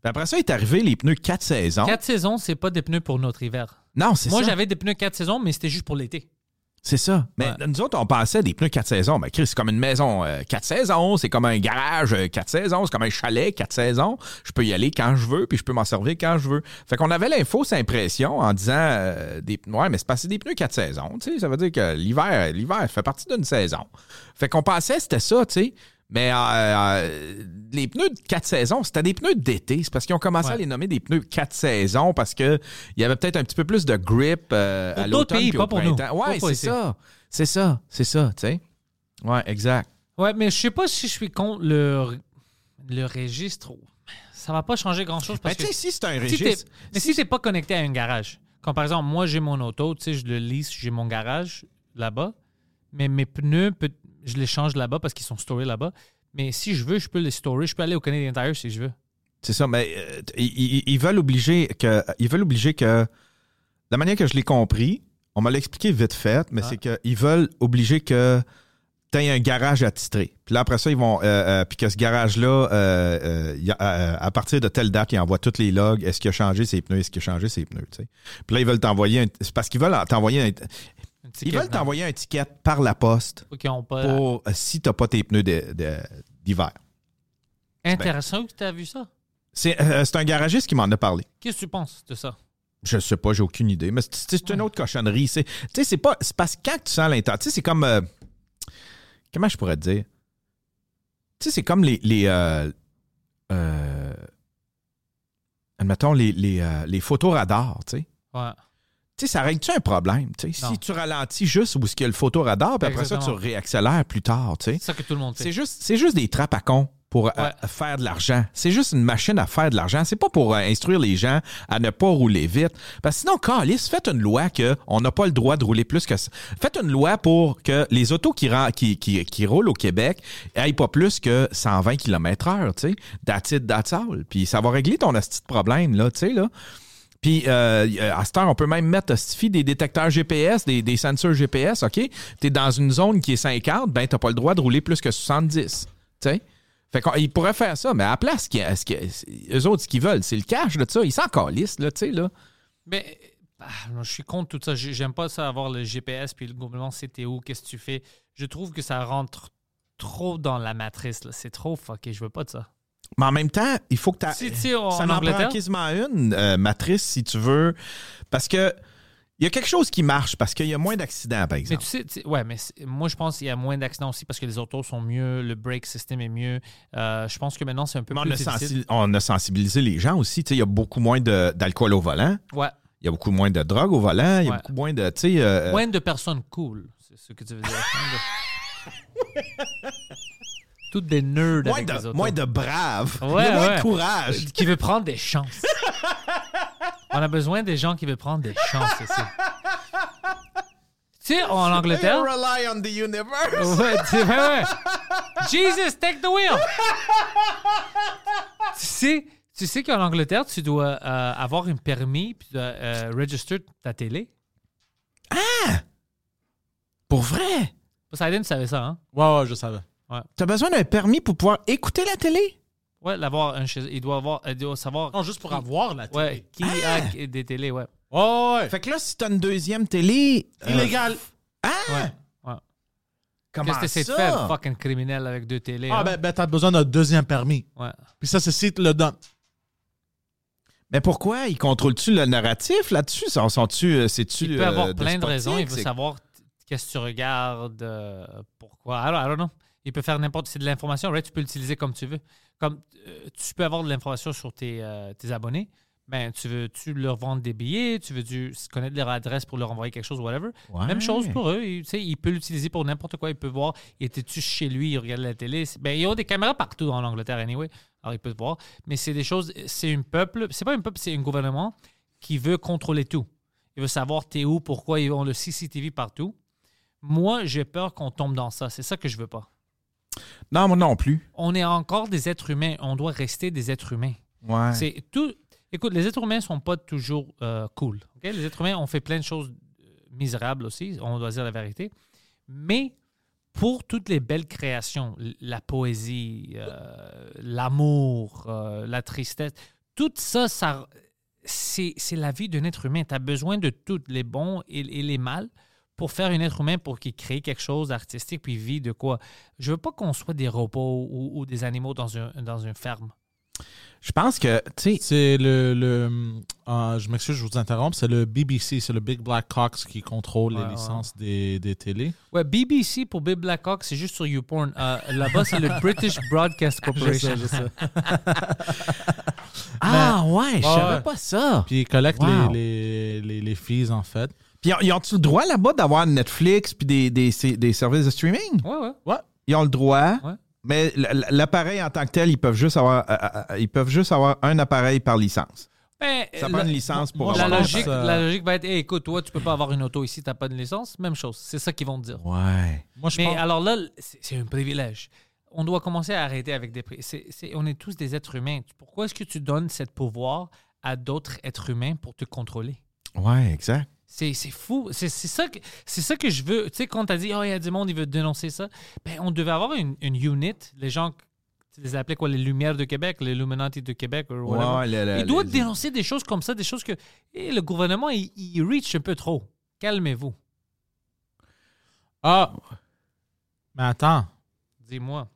Puis après ça, est arrivé les pneus quatre saisons. Quatre saisons, c'est pas des pneus pour notre hiver. Non, c'est ça. Moi, j'avais des pneus quatre saisons, mais c'était juste pour l'été. C'est ça. Mais Ouais. nous autres, on pensait des pneus quatre saisons. Mais Chris, c'est comme une maison euh, quatre saisons, c'est comme un garage euh, quatre saisons, c'est comme un chalet quatre saisons. Je peux y aller quand je veux, puis je peux m'en servir quand je veux. Fait qu'on avait l'infausse impression en disant euh, des ouais, mais c'est passé des pneus quatre saisons. Tu sais, ça veut dire que l'hiver, l'hiver fait partie d'une saison. Fait qu'on pensait que c'était ça, tu sais. Mais euh, euh, les pneus de quatre saisons, c'était des pneus d'été. C'est parce qu'ils ont commencé Ouais. à les nommer des pneus quatre saisons parce que il y avait peut-être un petit peu plus de grip euh, Pour à l'automne pays, puis pas au pour nous. printemps. Pas Ouais, c'est ça. C'est ça. C'est ça, tu sais. Ouais, exact. Ouais, mais je sais pas si je suis contre le, le registre. Ça va pas changer grand-chose Ben, parce tu que sais, si c'est un si registre. mais si t'es pas connecté à un garage, comme par exemple, moi j'ai mon auto, tu sais, je le lisse, j'ai mon garage là-bas, mais mes pneus, peut- je les change là-bas parce qu'ils sont storés là-bas. Mais si je veux, je peux les storer. Je peux aller au Canadian Tire si je veux. C'est ça, mais euh, ils, veulent obliger que. Ils veulent obliger que. La manière que je l'ai compris, on m'a l'expliqué vite fait, mais Ah. c'est qu'ils veulent obliger que tu aies un garage attitré. Puis là, après ça, ils vont. euh, euh, puis que ce garage-là, à partir de telle date, ils envoient tous les logs. Est-ce qu'il a changé ses pneus? Est-ce qu'il a changé ses pneus? Puis là, ils veulent t'envoyer un. C'est parce qu'ils veulent t'envoyer un. Ils veulent t'envoyer un ticket par la poste Pour euh, si tu n'as pas tes pneus d'hiver. Intéressant que tu as vu ça. C'est euh, c'est un garagiste qui m'en a parlé. Qu'est-ce que tu penses de ça? Je sais pas, j'ai aucune idée. Mais c'est- une autre cochonnerie. C'est- Tu sais, c'est pas. C'est parce que quand tu sens l'intérieur. Tu sais, c'est comme. euh, comment je pourrais te dire? Tu sais, c'est comme les. les euh, euh, admettons, les, les, les photos radars, tu sais. Ouais. Tu sais, ça règle-tu un problème? tu sais? Si tu ralentis juste où est-ce qu'il y a le photoradar, puis après ça, tu réaccélères plus tard, tu sais. C'est ça que tout le monde fait. C'est juste, c'est juste des trappes à con pour euh, faire de l'argent. C'est juste une machine à faire de l'argent. C'est pas pour euh, instruire les gens à ne pas rouler vite. Parce que sinon, Calis, faites une loi qu'on n'a pas le droit de rouler plus que ça. Faites une loi pour que les autos qui, qui, qui, qui roulent au Québec aillent pas plus que 120 km heure, tu sais. That's it, that's all. Puis ça va régler ton de problème, là, tu sais, là. Puis euh, à cette heure, on peut même mettre des détecteurs GPS, des, des sensors GPS, OK? Tu es dans une zone qui est 50, ben t'as pas le droit de rouler plus que 70. Tu sais? Fait qu'ils pourraient faire ça, mais à la place, ce eux autres, ce qu'ils veulent, c'est le cash de ça. Ils s'en calissent, là, tu sais, là. Mais ah, je suis contre tout ça. J'ai- J'aime pas ça avoir le GPS puis le gouvernement t'es où, qu'est-ce que tu fais? Je trouve que ça rentre trop dans la matrice. là. C'est trop fucké. Je veux pas de ça. Mais en même temps, il faut que tu Si, en Ça en Angleterre- prend quasiment une euh, matrice, si tu veux. Parce que il y a quelque chose qui marche, parce qu'il y a moins d'accidents, par Mais exemple. tu sais, tu sais, ouais, mais moi je pense qu'il y a moins d'accidents aussi parce que les autos sont mieux, le brake system est mieux. Euh, je pense que maintenant c'est un peu Mais on, plus a difficile. sensi- on a sensibilisé les gens aussi. Tu sais, Il y a beaucoup moins de- d'alcool au volant. Ouais, Il y a beaucoup moins de drogue au volant. Il y a Ouais. beaucoup moins de. tu sais, euh, moins de personnes cool, c'est ce que tu veux dire. Toutes des nerds moins, avec les de, autos. moins de braves. Ouais, Il y a moins ouais. de courage. qui veut prendre des chances. On a besoin des gens qui veulent prendre des chances ici. Tu sais, en Angleterre. They rely on the universe? Ouais, tu sais, ouais, ouais. Jesus, take the wheel! tu sais, tu sais qu'en Angleterre, tu dois euh, avoir un permis puis tu dois euh, register ta télé. Pour vrai? Poseidon, tu savais ça, hein? Ouais, ouais, je savais. T'as besoin d'un permis pour pouvoir écouter la télé? Ouais, l'avoir un chez Il doit avoir. Il doit savoir. Non, juste pour avoir la télé. Ouais, qui a des télés, ouais. Oh, ouais. Fait que là, si t'as une deuxième télé. euh, Illégal. Ah! Ouais. ouais. Comment Qu'est-ce que c'est de ça? faire, fucking criminel avec deux télés? Ah, hein? ben, ben t'as besoin d'un deuxième permis. Ouais. Puis ça, c'est si tu le donnes. Mais pourquoi? Ils contrôlent-tu le narratif là-dessus? Sont- Sont-tu, euh, c'est-tu, Il peut euh, avoir plein de sportif? raisons. Il veut savoir qu'est-ce que tu regardes, euh, pourquoi? Don't, I don't know. Il peut faire n'importe C'est de l'information, right? Tu peux l'utiliser comme tu veux. Comme euh, tu peux avoir de l'information sur tes, euh, tes abonnés. Ben, tu veux tu leur vendre des billets, tu veux tu connaître leur adresse pour leur envoyer quelque chose, whatever. Ouais. Même chose pour eux. Il, tu sais, il peut l'utiliser pour n'importe quoi. Il peut voir, était-tu chez lui, il regarde la télé? Ben, il y a des caméras partout en Angleterre, anyway. Alors, il peut voir. Mais c'est des choses, c'est un peuple, c'est pas un peuple, c'est un gouvernement qui veut contrôler tout. Il veut savoir t'es où, pourquoi ils ont le CCTV partout. Moi, j'ai peur qu'on tombe dans ça. C'est ça que je veux pas. Non, moi non plus. On est encore des êtres humains. On doit rester des êtres humains. Ouais. C'est tout. Écoute, les êtres humains sont pas toujours euh, cool. Les êtres humains ont fait plein de choses euh, misérables aussi, on doit dire la vérité. Mais pour toutes les belles créations, la poésie, euh, l'amour, euh, la tristesse, tout ça, ça c'est la vie d'un être humain. Tu as besoin de tous les bons et, et les mal pour faire un être humain pour qu'il crée quelque chose d'artistique puis vit de quoi? Je veux pas qu'on soit des robots ou, ou des animaux dans, un, dans une ferme. Je pense que, tu sais, C'est le. le euh, je m'excuse, je vous interromps. C'est le BBC, c'est le Big Black Cox qui contrôle Ouais, les ouais. licences des, des télés. Ouais, BBC pour Bill Blackhawk, c'est juste sur YouPorn. Euh, Là-bas, c'est le British Broadcast Corporation. ah ouais, je savais ouais. pas ça. Puis ils collectent Wow. les, les, les, les fees, en fait. Puis ils ont- ils ont-tu le droit là-bas d'avoir Netflix puis des, des, des services de streaming? Ouais, ouais. Ils ont le droit. Ouais. Mais l'appareil en tant que tel, ils peuvent juste avoir, euh, euh, ils peuvent juste avoir un appareil par licence. Ben, Ça la- prend une licence pour moi, la, avoir logique, euh, la logique va être Hey, écoute, toi, tu peux pas avoir une auto ici, tu n'as pas de licence. Même chose. C'est ça qu'ils vont te dire. Ouais. Moi, je Mais pense. alors là, c'est un privilège. On doit commencer à arrêter avec des prix. On est tous des êtres humains. Pourquoi est-ce que tu donnes ce pouvoir à d'autres êtres humains pour te contrôler? Ouais, exact. C'est c'est fou. C'est c'est ça, que- c'est ça que je veux. Tu sais, quand tu as dit, oh, il y a du monde, il veut dénoncer ça, ben, on devait avoir une, une unit. Les gens, tu les appelais quoi, les Lumières de Québec, les Illuminati de Québec, ou whatever. Ouais, le- le- Ils doivent le- dénoncer des choses comme ça, des choses que eh, le gouvernement, il, il reach un peu trop. Calmez-vous. Ah! Mais attends. Dis-moi.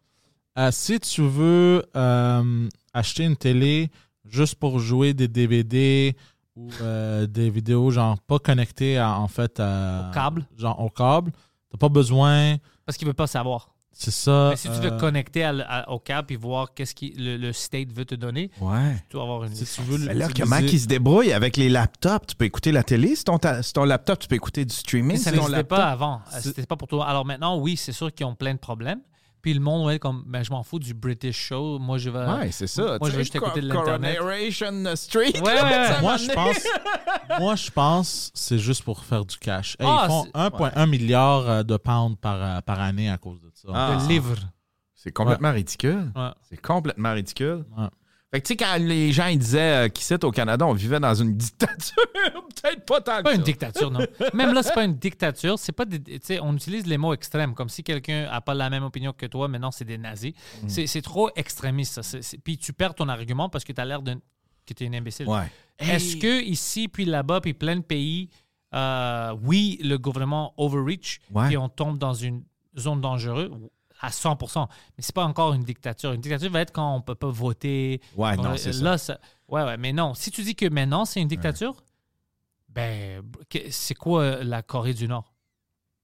Euh, si tu veux euh, acheter une télé juste pour jouer des DVD ou euh, des vidéos genre pas connectées à, en fait à- Au câble. genre au câble t'as pas besoin Parce qu'il veut pas savoir. c'est ça Mais si tu veux euh, connecter à l- à- au câble et voir qu'est-ce que le, le state veut te donner, Ouais. tu dois avoir une si tu veux Mais là, comment ils se débrouillent avec les laptops? Tu peux écouter la télé. Sur ton, ta- ton laptop, tu peux écouter du streaming. Mais ça n'existait pas avant. C'était pas pour toi. Alors maintenant, oui, c'est sûr qu'ils ont plein de problèmes. Puis le monde être comme, ben, je m'en fous du British show. Moi, je vais. Ouais, c'est ça. Moi, je sais, juste écouter de l'Internet. Coronation Street. Ouais, ouais, ouais. moi je pense moi je pense c'est juste pour faire du cash Hey, Ah, ils font c'est- 1,1 milliard euh, de pounds par, euh, par année à cause de ça Ah. Le livre. C'est complètement ridicule. Ouais. C'est complètement ridicule. Fait que, tu sais, quand les gens ils disaient euh, qu'ici, au Canada, on vivait dans une dictature, peut-être pas tant que Pas une dictature, non. Même là, c'est pas une dictature. C'est pas des- tu sais, on utilise les mots extrêmes, comme si quelqu'un a pas la même opinion que toi, maintenant c'est des nazis. Mm. C'est, c'est trop extrémiste, ça. C'est- c'est- puis tu perds ton argument parce que tu as l'air d'un, que tu es un imbécile. Ouais. Est-ce que ici, puis là-bas, puis plein de pays, euh, oui, le gouvernement overreach, Ouais. puis on tombe dans une zone dangereuse? À 100% Mais c'est pas encore une dictature. Une dictature va être quand on peut pas voter. Ouais, On- non, c'est ça. Ouais, ouais, mais non. Si tu dis que maintenant c'est une dictature, ben, c'est quoi la Corée du Nord?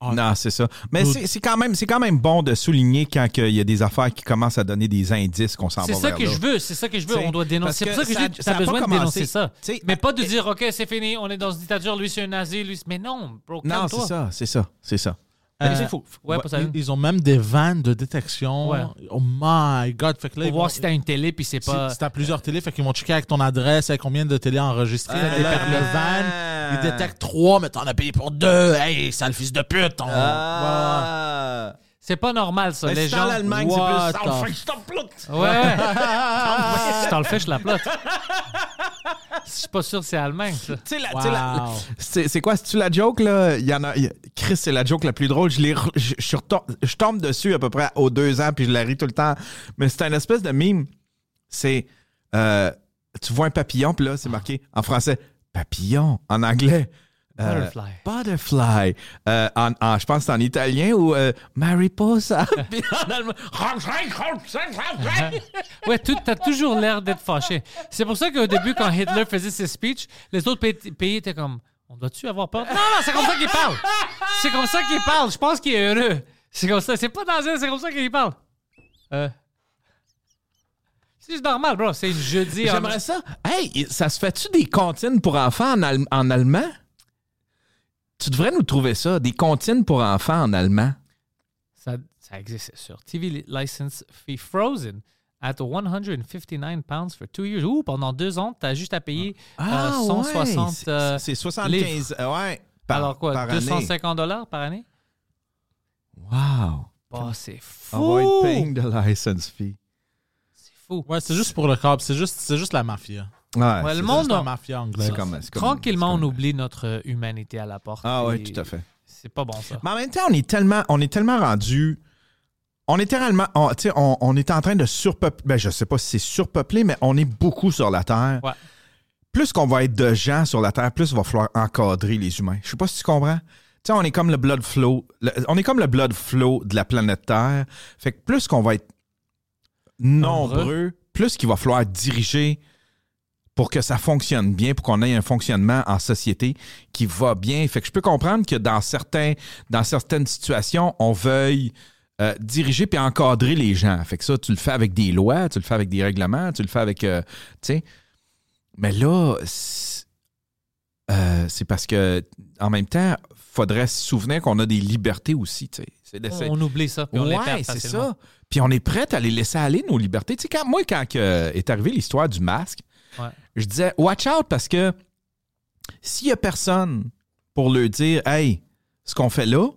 Non, c'est ça. Mais c'est quand, même- c'est quand même bon de souligner quand il y a des affaires qui commencent à donner des indices qu'on s'en va C'est ça que là. je veux, c'est ça que je veux. On doit dénoncer. C'est pour ça que que je dis, ça- tu ça as besoin de dénoncer ça. Mais pas de dire, OK, c'est fini, on est dans une dictature, lui c'est un nazi, lui c'est- Mais non, bro, Non, calme-toi. c'est ça, c'est ça, c'est ça. Euh, c'est fou. Ouais, pas ça. ils, ils ont même des vannes de détection Ouais. oh my god fait que là Pour ils voir vont- si t'as une télé, puis c'est Si, pas. si t'as plusieurs télés, fait qu'ils vont checker avec ton adresse, avec combien de télés enregistrées, Ah. de van. Ils détectent trois, mais t'en as payé pour deux. Hey, sale fils de pute. Ah. C'est pas normal, ça. Mais les c'est gens. en Allemagne, What c'est plus. the- Stop, stop, stop. Ouais. si t'en le fais, je la plotte. Je suis pas sûr que c'est Allemagne, ça. Tu sais, la- tu sais, la- Wow. c'est c'est quoi, c'est-tu la joke, là? Il y en a. il y a- Chris, c'est la joke la plus drôle. Je, l'ai re- je, je suis retom- je tombe dessus à peu près aux deux ans, puis je la ris tout le temps. Mais c'est un espèce de mime. c'est euh, tu vois un papillon, puis là, c'est marqué en français papillon, en anglais. Euh, Butterfly. butterfly. Euh, en, en- je pense que c'est en italien ou euh, mariposa. Puis en allemand. Ouais, tu as toujours l'air d'être fâché. C'est pour ça qu'au début, quand Hitler faisait ses speeches, les autres pays, pays étaient comme On doit-tu avoir peur? Non, non, c'est comme ça qu'il parle. C'est comme ça qu'il parle. Je pense qu'il est heureux. C'est comme ça. C'est pas dans un, c'est comme ça qu'il parle. Euh. C'est juste normal, bro. C'est jeudi. en- J'aimerais ça. Hey, ça se fait-tu des comptines pour enfants en, al- en allemand? Tu devrais nous trouver ça, des comptines pour enfants en allemand. Ça, ça existe, sûr. TV license fee frozen at 159 pounds for two years. Ouh, pendant deux ans, t'as juste à payer euh, 160. c'est- euh, c'est 75. euh, ouais. par- alors quoi, par année. 250 dollars par année? Wow. Oh, c'est fou! Avoid paying the license fee. C'est fou. Ouais, c'est juste pour le câble. C'est juste, c'est juste la mafia. Ouais, Ouais, c'est le monde, juste la on- mafia anglaise. Comme, Tranquillement, on oublie notre euh, humanité à la porte. Ah oui, tout à fait. C'est pas bon, ça. Mais en même temps, on est tellement, on est tellement rendu. On est tellement. On, tu sais, on, on est en train de surpeupler. Ben, je sais pas si c'est surpeuplé, mais on est beaucoup sur la Terre. Ouais. Plus qu'on va être de gens sur la Terre, plus il va falloir encadrer les humains. Je sais pas si tu comprends. Tu sais, on est comme le blood flow. le- on est comme le blood flow de la planète Terre. Fait que plus qu'on va être nombreux, Nombreux. plus qu'il va falloir diriger pour que ça fonctionne bien, pour qu'on ait un fonctionnement en société qui va bien. Fait que je peux comprendre que dans, certains, dans certaines situations, on veuille euh, diriger puis encadrer les gens. Fait que ça, tu le fais avec des lois, tu le fais avec des règlements, tu le fais avec... euh, tu sais, mais là, c'est euh, c'est parce que en même temps, faudrait se souvenir qu'on a des libertés aussi. tu sais. On oublie ça, puis on Ouais, c'est ça. Puis on est prêt à les laisser aller, nos libertés. Tu sais, quand, moi, quand est arrivée l'histoire du masque, Ouais. je disais, watch out parce que s'il y a personne pour leur dire, hey, ce qu'on fait là,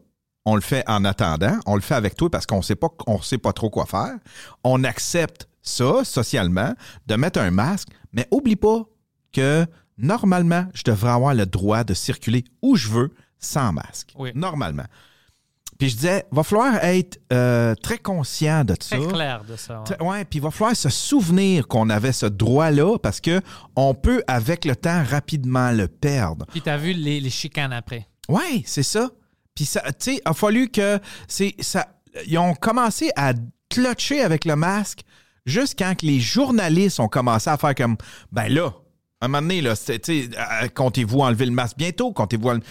on le fait en attendant, on le fait avec toi parce qu'on sait pas, on sait pas trop quoi faire. On accepte ça socialement, de mettre un masque, mais oublie pas que normalement, je devrais avoir le droit de circuler où je veux sans masque. Oui. Normalement. Puis je disais, va falloir être euh, très conscient de ça. Très clair de ça. ouais. Très- Ouais, puis il va falloir se souvenir qu'on avait ce droit-là parce que on peut, avec le temps, rapidement le perdre. Puis t'as vu les, les chicanes après. Ouais, c'est ça. Puis ça, tu sais, a fallu que c'est ça. Ils ont commencé à clutcher avec le masque juste quand que les journalistes ont commencé à faire comme, ben là. À un moment donné, là, comptez-vous enlever le masque bientôt? Comptez-vous enlever-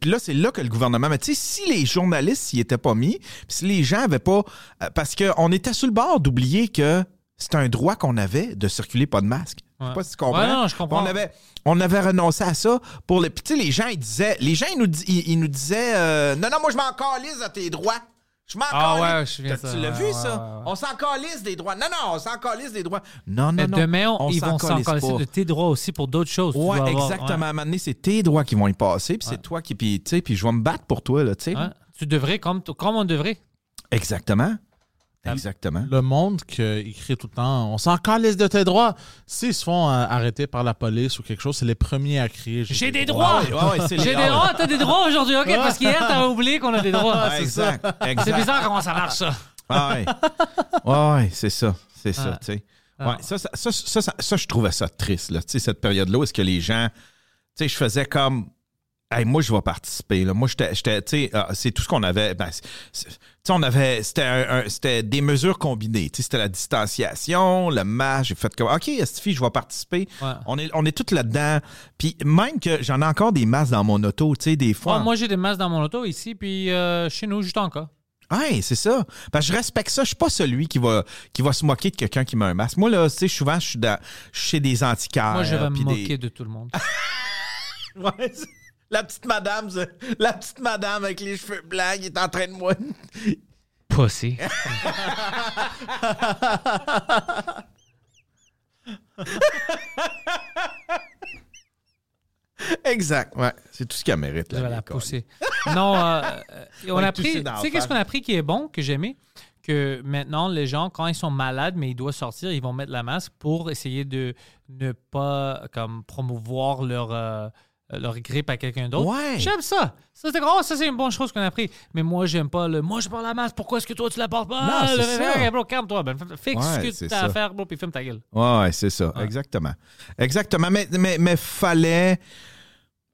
Puis là, c'est là que le gouvernement... Mais tu sais, si les journalistes s'y étaient pas mis, puis si les gens avaient pas... euh, Parce qu'on était sur le bord d'oublier que c'est un droit qu'on avait de circuler pas de masque. Je sais pas si tu comprends. Ouais, non, je comprends. On avait, on avait renoncé à ça pour les. Puis tu sais, les gens, ils disaient. Les gens, ils nous, ils, ils nous disaient euh, Non, non, moi, je m'en calisse de tes droits. Je m'en Ah calisse. ouais, je Tu l'as Ouais, vu, ouais, ça? On s'en calisse des droits. Non, non, on s'en calisse des droits. Non, non, Mais non. demain, on- on ils vont s'en calisse calisser de tes droits aussi pour d'autres choses. Ouais, avoir- exactement. À un moment donné, c'est tes droits qui vont y passer. Puis c'est toi qui. Puis, tu sais, puis je vais me battre pour toi, là, tu sais. Tu devrais, comme, comme on devrait. Exactement. Exactement. Le monde qui écrit tout le temps On s'en calisse de tes droits. S'ils se font euh, arrêter par la police ou quelque chose, c'est les premiers à crier J'ai des droits! Ouais, ouais, ouais, c'est J'ai des droits, t'as des droits aujourd'hui, ok? Parce qu'hier, t'avais oublié qu'on a des droits. ouais, exact. exact. C'est bizarre comment ça marche, ça. Ah ouais. Ouais, ouais, c'est ça. C'est ça, tu sais. Ah. Ouais, ça, ça, ça, ça, ça- ça, je trouvais ça triste, là. Tu sais, cette période-là où est-ce que les gens. Tu sais, je faisais comme. Hey, moi, je vais participer. Là. Moi, j'étais. Tu sais, ah, c'est tout ce qu'on avait. Ben, on avait. C'était un- des mesures combinées. Tu sais, c'était la distanciation, le masque. J'ai fait comme. OK, Estifi, je vais participer. Ouais. On est, on est tous là-dedans. Puis même que j'en ai encore des masques dans mon auto, tu sais, des fois. Ouais, moi, j'ai des masques dans mon auto ici, puis euh, chez nous, juste encore. Ouais, c'est ça. Parce que je respecte ça. Je suis pas celui qui va, qui va se moquer de quelqu'un qui met un masque. Moi, là, tu sais, souvent, je suis chez des antiquaires. Moi, je vais me moquer des- de tout le monde. Ouais, la petite madame, ça. la petite madame avec les cheveux blancs qui est en train de moi. Pussy. exact, ouais. C'est tout ce qu'elle mérite. Je Là, vais la l'école. pousser. Non, euh, euh, on a appris. dans Tu sais, qu'est-ce qu'on a appris qui est bon, que j'aimais? Que maintenant, les gens, quand ils sont malades, mais ils doivent sortir, ils vont mettre la masque pour essayer de ne pas comme promouvoir leur, euh, leur grippe à quelqu'un d'autre. Ouais. J'aime ça. Ça, c'est oh, ça, c'est une bonne chose qu'on a appris. Mais moi, j'aime pas le. Moi, je porte la masque. Pourquoi est-ce que toi, tu la portes pas? Non, c'est bro, calme-toi. Ben, fixe Ouais, ce que tu as à faire, bro, puis filme ta gueule. Ouais, ouais, c'est ça. Exactement. Exactement. Mais, mais, mais fallait.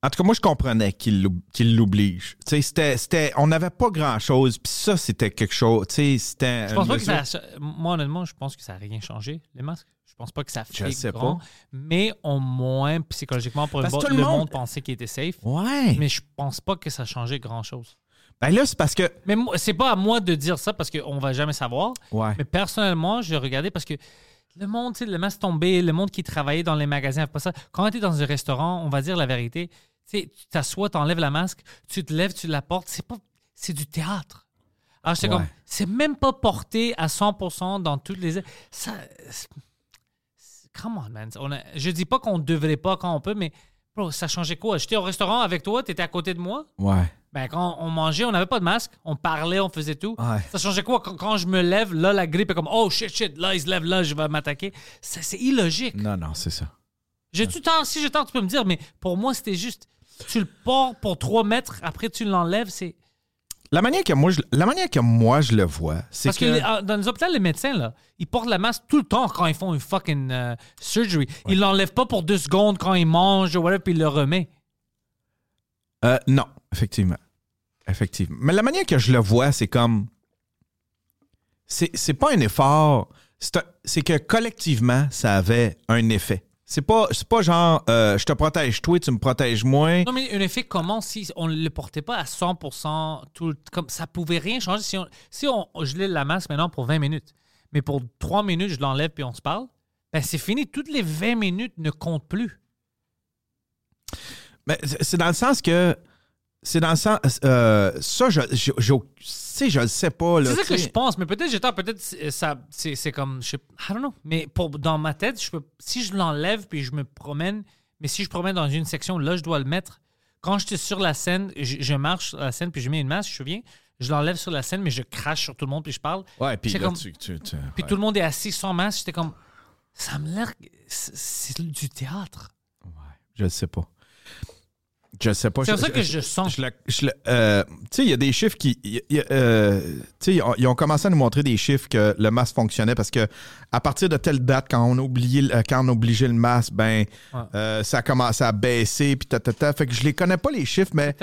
En tout cas, moi, je comprenais qu'il l'oblige. Tu sais, c'était, on n'avait pas grand-chose. Puis ça, c'était quelque chose. Tu sais, c'était. Je pense pas que ça. a- Moi, honnêtement, je pense que ça n'a rien changé, les masques. Je pense pas que ça Je fait sais grand. pas. Mais au moins, psychologiquement, pour Parce le, le monde- monde pensait qu'il était safe. Ouais. Mais je pense pas que ça a changé grand-chose. Ben là, c'est parce que. Mais moi, c'est pas à moi de dire ça parce qu'on va jamais savoir. Ouais. Mais personnellement, j'ai regardé parce que le monde, tu sais, le masque tombé, le monde qui travaillait dans les magasins, pas ça. Quand tu es dans un restaurant, on va dire la vérité. Tu sais, tu t'assois, tu enlèves la masque, tu te lèves, tu la portes. C'est pas, c'est du théâtre. Alors, c'est Ouais. comme, c'est même pas porté à 100% dans toutes les. Ça. Come on, man. On a- je dis pas qu'on devrait pas quand on peut, mais bro, ça changeait quoi? J'étais au restaurant avec toi, tu étais à côté de moi. Ouais. Ben, quand on mangeait, on n'avait pas de masque. On parlait, on faisait tout. Ouais. Ça changeait quoi? Quand, quand je me lève, là, la grippe est comme Oh shit, shit, là, il se lève, là, je vais m'attaquer. Ça, C'est illogique. Non, non, c'est ça. J'ai-tu tort? Si j'ai tort, tu peux me dire, mais pour moi, c'était juste. Tu le portes pour 3 mètres, après tu l'enlèves, c'est. La manière que moi, je, la manière que moi, je le vois, c'est Parce que, ah, dans les hôpitaux, les médecins, là, ils portent la masque tout le temps quand ils font une fucking euh, surgery. Ils l'enlèvent pas pour deux secondes quand ils mangent ou whatever, puis ils le remettent. Euh, non, effectivement. Effectivement. Mais la manière que je le vois, c'est comme. C'est pas un effort. C'est que collectivement, ça avait un effet. C'est pas, pas genre, euh, je te protège toi, tu me protèges moins. Non, mais un effet comment si on ne le portait pas à 100%, tout comme ça pouvait rien changer si on, si on gelait la masque maintenant pour 20 minutes, mais pour 3 minutes, je l'enlève puis on se parle, ben c'est fini. Toutes les 20 minutes ne comptent plus. Mais c'est c'est dans le sens que. C'est dans le sens. euh, ça, je, je, je- tu sais, je le sais pas. C'est ça que je pense, mais peut-être j'ai tort, peut-être c'est- ça, c'est c'est comme, je sais, I don't know. Mais pour, dans ma tête, je peux, si je l'enlève puis je me promène, mais si je promène dans une section, là, je dois le mettre. Quand j'étais sur la scène, je, je marche sur la scène puis je mets une masque, je me souviens, je l'enlève sur la scène, mais je crache sur tout le monde puis je parle. Ouais, puis là, comme- tu. tu- tu- Puis ouais. tout le monde est assis sans masque. J'étais comme, ça me l'air, c'est c'est du théâtre. Je le sais pas. Je sais pas. C'est ça que je sens. je euh, tu sais, il y a des chiffres qui. euh, tu sais, ils ont- commencé à nous montrer des chiffres que le masque fonctionnait parce que à partir de telle date, quand on oublié, le- quand on obligé le masque, ben, Ouais. euh, ça a commencé à baisser, puis. Fait que je les connais pas les chiffres, mais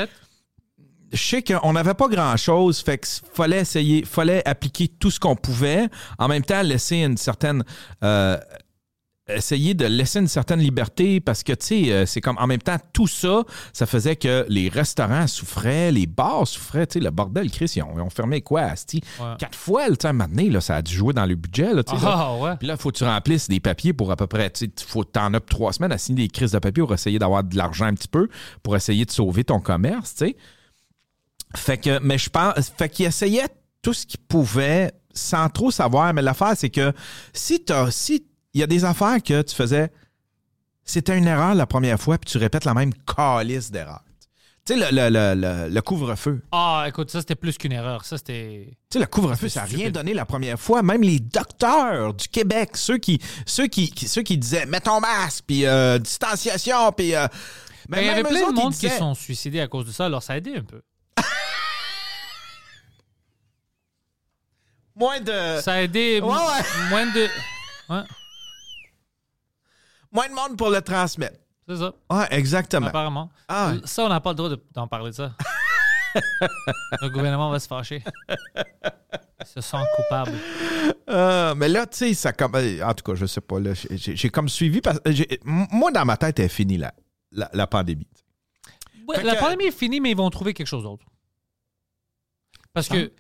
je sais qu'on n'avait pas grand-chose, fait qu'il fallait essayer, fallait appliquer tout ce qu'on pouvait, en même temps laisser une certaine... euh, essayer de laisser une certaine liberté parce que, tu sais, euh, c'est comme en même temps, tout ça, ça faisait que les restaurants souffraient, les bars souffraient, tu sais, le bordel, Chris, ils ont, ils ont fermé quoi, Asti? Ouais. Quatre fois, un moment donné, là, ça a dû jouer dans le budget, là, tu sais. Ah ouais. Puis là, il faut que tu remplisses des papiers pour à peu près, tu sais, faut t'en as trois semaines à signer des crises de papier pour essayer d'avoir de l'argent un petit peu, pour essayer de sauver ton commerce, tu sais. Fait que, mais je pense, fait qu'il essayait tout ce qu'il pouvait sans trop savoir, mais l'affaire, c'est que si t'as, si, il y a des affaires que tu faisais, c'était une erreur la première fois, puis tu répètes la même calice d'erreur. Tu sais, le, le, le, le- le couvre-feu. Ah, écoute, ça, c'était plus qu'une erreur. Ça, c'était. Tu sais, le couvre-feu, ça n'a rien donné la première fois. Même les docteurs du Québec, ceux qui, ceux qui, qui- ceux qui disaient mets ton masque, puis euh, distanciation, puis. euh, Mais Ben, il y avait plein de monde qui disaient- sont suicidés à cause de ça, alors ça a aidé un peu. Moins de, Ça a aidé Ouais, ouais. moins de. Ouais, moins de monde pour le transmettre. c'est ça, Ouais, exactement. apparemment. Ah, Ça, on n'a pas le droit de- d'en parler de ça. le gouvernement va se fâcher. Il se sent coupable. euh, mais là, tu sais, ça comme. En tout cas, je sais pas. J'ai comme suivi. Parce, moi, dans ma tête, elle est finie, la, la, la pandémie. Ouais, la que- pandémie est finie, mais ils vont trouver quelque chose d'autre. Parce Ah. que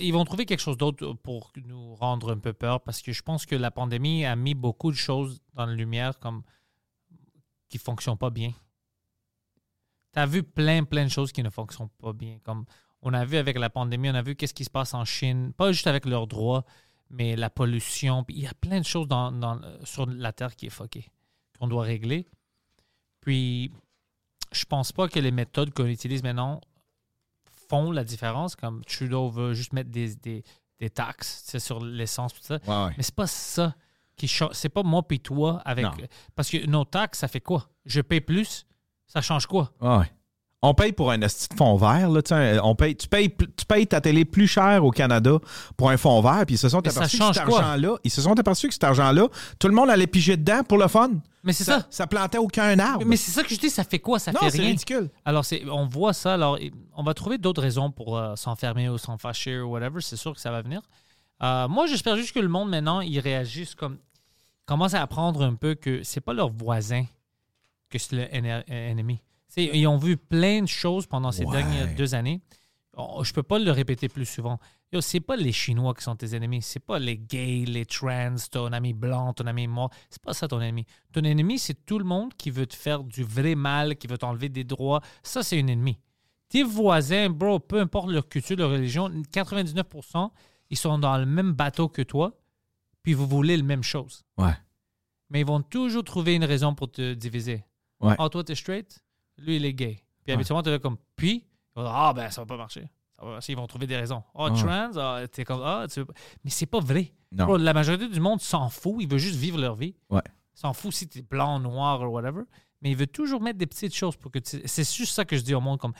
ils vont trouver quelque chose d'autre pour nous rendre un peu peur. Parce que je pense que la pandémie a mis beaucoup de choses dans la lumière comme qui fonctionnent pas bien. Tu as vu plein, plein de choses qui ne fonctionnent pas bien. Comme on a vu avec la pandémie, on a vu qu'est-ce qui se passe en Chine, pas juste avec leurs droits, mais la pollution. Il y a plein de choses dans- sur la Terre qui est fuckée, qu'on doit régler. Puis je pense pas que les méthodes qu'on utilise maintenant font la différence. Comme Trudeau veut juste mettre des, des, des taxes sur l'essence, tout ça. Ouais, ouais. Mais c'est pas ça qui change. C'est pas moi puis toi avec. Non. Parce que nos taxes, ça fait quoi? Je paye plus, Ça change quoi? Ouais. On paye pour un esti de fond vert. Là, on paye, tu, payes, tu payes ta télé plus cher au Canada pour un fond vert, puis ils se sont aperçus que cet argent-là, ils se sont aperçus que cet argent-là, tout le monde allait piger dedans pour le fun. Mais c'est ça. Ça plantait aucun arbre. Mais c'est ça que je dis, ça fait quoi? Ça non, fait c'est rien. ridicule. Alors, c'est, on voit ça. Alors, on va trouver d'autres raisons pour euh, s'enfermer ou s'en fâcher ou whatever. C'est sûr que ça va venir. Euh, moi, j'espère juste que le monde, maintenant, il réagisse comme. commence à apprendre un peu que c'est pas leur voisin que c'est le ils ont vu plein de choses pendant ces Ouais. dernières deux années. Oh, Je peux pas le répéter plus souvent. C'est pas les Chinois qui sont tes ennemis. C'est pas les gays, les trans, ton ami blanc, ton ami mort. C'est pas ça ton ennemi. Ton ennemi, c'est tout le monde qui veut te faire du vrai mal, qui veut t'enlever des droits. Ça, c'est un ennemi. Tes voisins, bro, peu importe leur culture, leur religion, 99%, ils sont dans le même bateau que toi, puis vous voulez la même chose. Ouais. Mais ils vont toujours trouver une raison pour te diviser. Ouais. Ah, toi, t'es straight, lui, il est gay. Puis habituellement, t'es là comme, puis, ah, ben, ça va pas marcher. Ça va marcher. Ils vont trouver des raisons. Ah, Ouais. trans, ah, t'es comme, ah, tu veux pas- Mais c'est pas vrai. Non. Bro, la majorité du monde s'en fout. Ils veulent juste vivre leur vie. Ouais. S'en fout si t'es blanc, noir ou whatever. Mais ils veulent toujours mettre des petites choses pour que tu. C'est juste ça que je dis au monde, comme,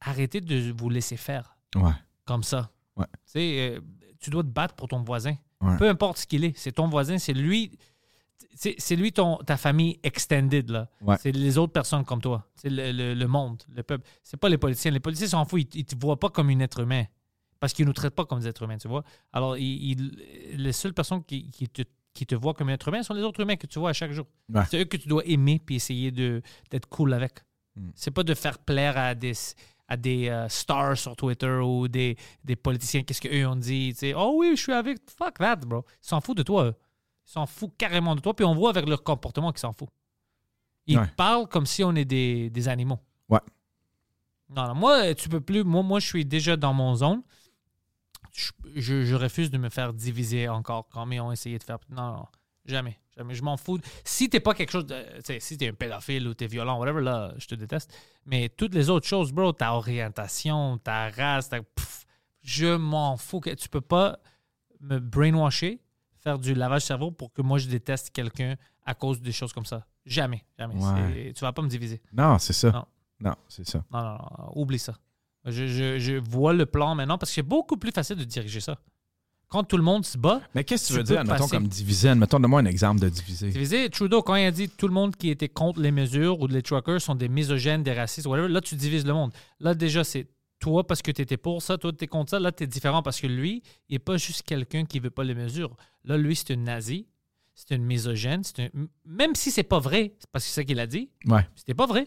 arrêtez de vous laisser faire Ouais. comme ça. Ouais. Tu sais, euh, tu dois te battre pour ton voisin. Ouais. Peu importe ce qu'il est. C'est ton voisin, c'est lui. C'est lui ton, ta famille extended. là. Ouais. C'est les autres personnes comme toi. C'est le, le- le monde, le peuple. C'est pas les politiciens. Les politiciens s'en foutent. Ils, ils te voient pas comme un être humain. Parce qu'ils nous traitent pas comme des êtres humains, tu vois. Alors, ils- ils- les seules personnes qui, qui te, qui te voient comme un être humain sont les autres humains que tu vois à chaque jour. Ouais. C'est eux que tu dois aimer puis essayer de- d'être cool avec. Mm. C'est pas de faire plaire à des, à des euh, stars sur Twitter ou des, des politiciens, qu'est-ce qu'eux ont dit. tu sais? Oh oui, je suis avec. Fuck that, bro. Ils s'en foutent de toi. eux. Ils s'en foutent carrément de toi. Puis on voit avec leur comportement qu'ils s'en foutent. Ils Ouais. parlent comme si on est des, des animaux. Ouais. Non, non, moi, tu peux plus. Moi, moi, je suis déjà dans mon zone. Je, je- je refuse de me faire diviser encore comme ils ont essayé de faire. Non, non, jamais. Jamais. Je m'en fous. Si t'es pas quelque chose. De, si t'es un pédophile ou t'es violent, whatever, là, je te déteste. Mais toutes les autres choses, bro, ta orientation, ta race, ta, pff, je m'en fous. Que, tu peux pas me brainwasher, faire du lavage cerveau pour que moi je déteste quelqu'un à cause des choses comme ça. Jamais. Jamais. Ouais. Tu vas pas me diviser. Non, c'est ça. Non. Non, c'est ça. Non, non, non, oublie ça. Je, je- je vois le plan maintenant parce que c'est beaucoup plus facile de diriger ça. Quand tout le monde se bat, Mais qu'est-ce que tu veux dire, admettons, comme diviser? Admettons, donne-moi un exemple de diviser. diviser, Trudeau, quand il a dit tout le monde qui était contre les mesures ou les truckers sont des misogènes, des racistes, whatever, là, tu divises le monde. Là, déjà, c'est toi parce que tu étais pour ça, toi, tu es contre ça. Là, tu es différent parce que lui, il n'est pas juste quelqu'un qui veut pas les mesures. Là, lui, c'est un nazi, c'est une misogène, c'est un... même si c'est pas vrai, c'est parce que c'est ça qu'il a dit, Ouais. C'était pas vrai.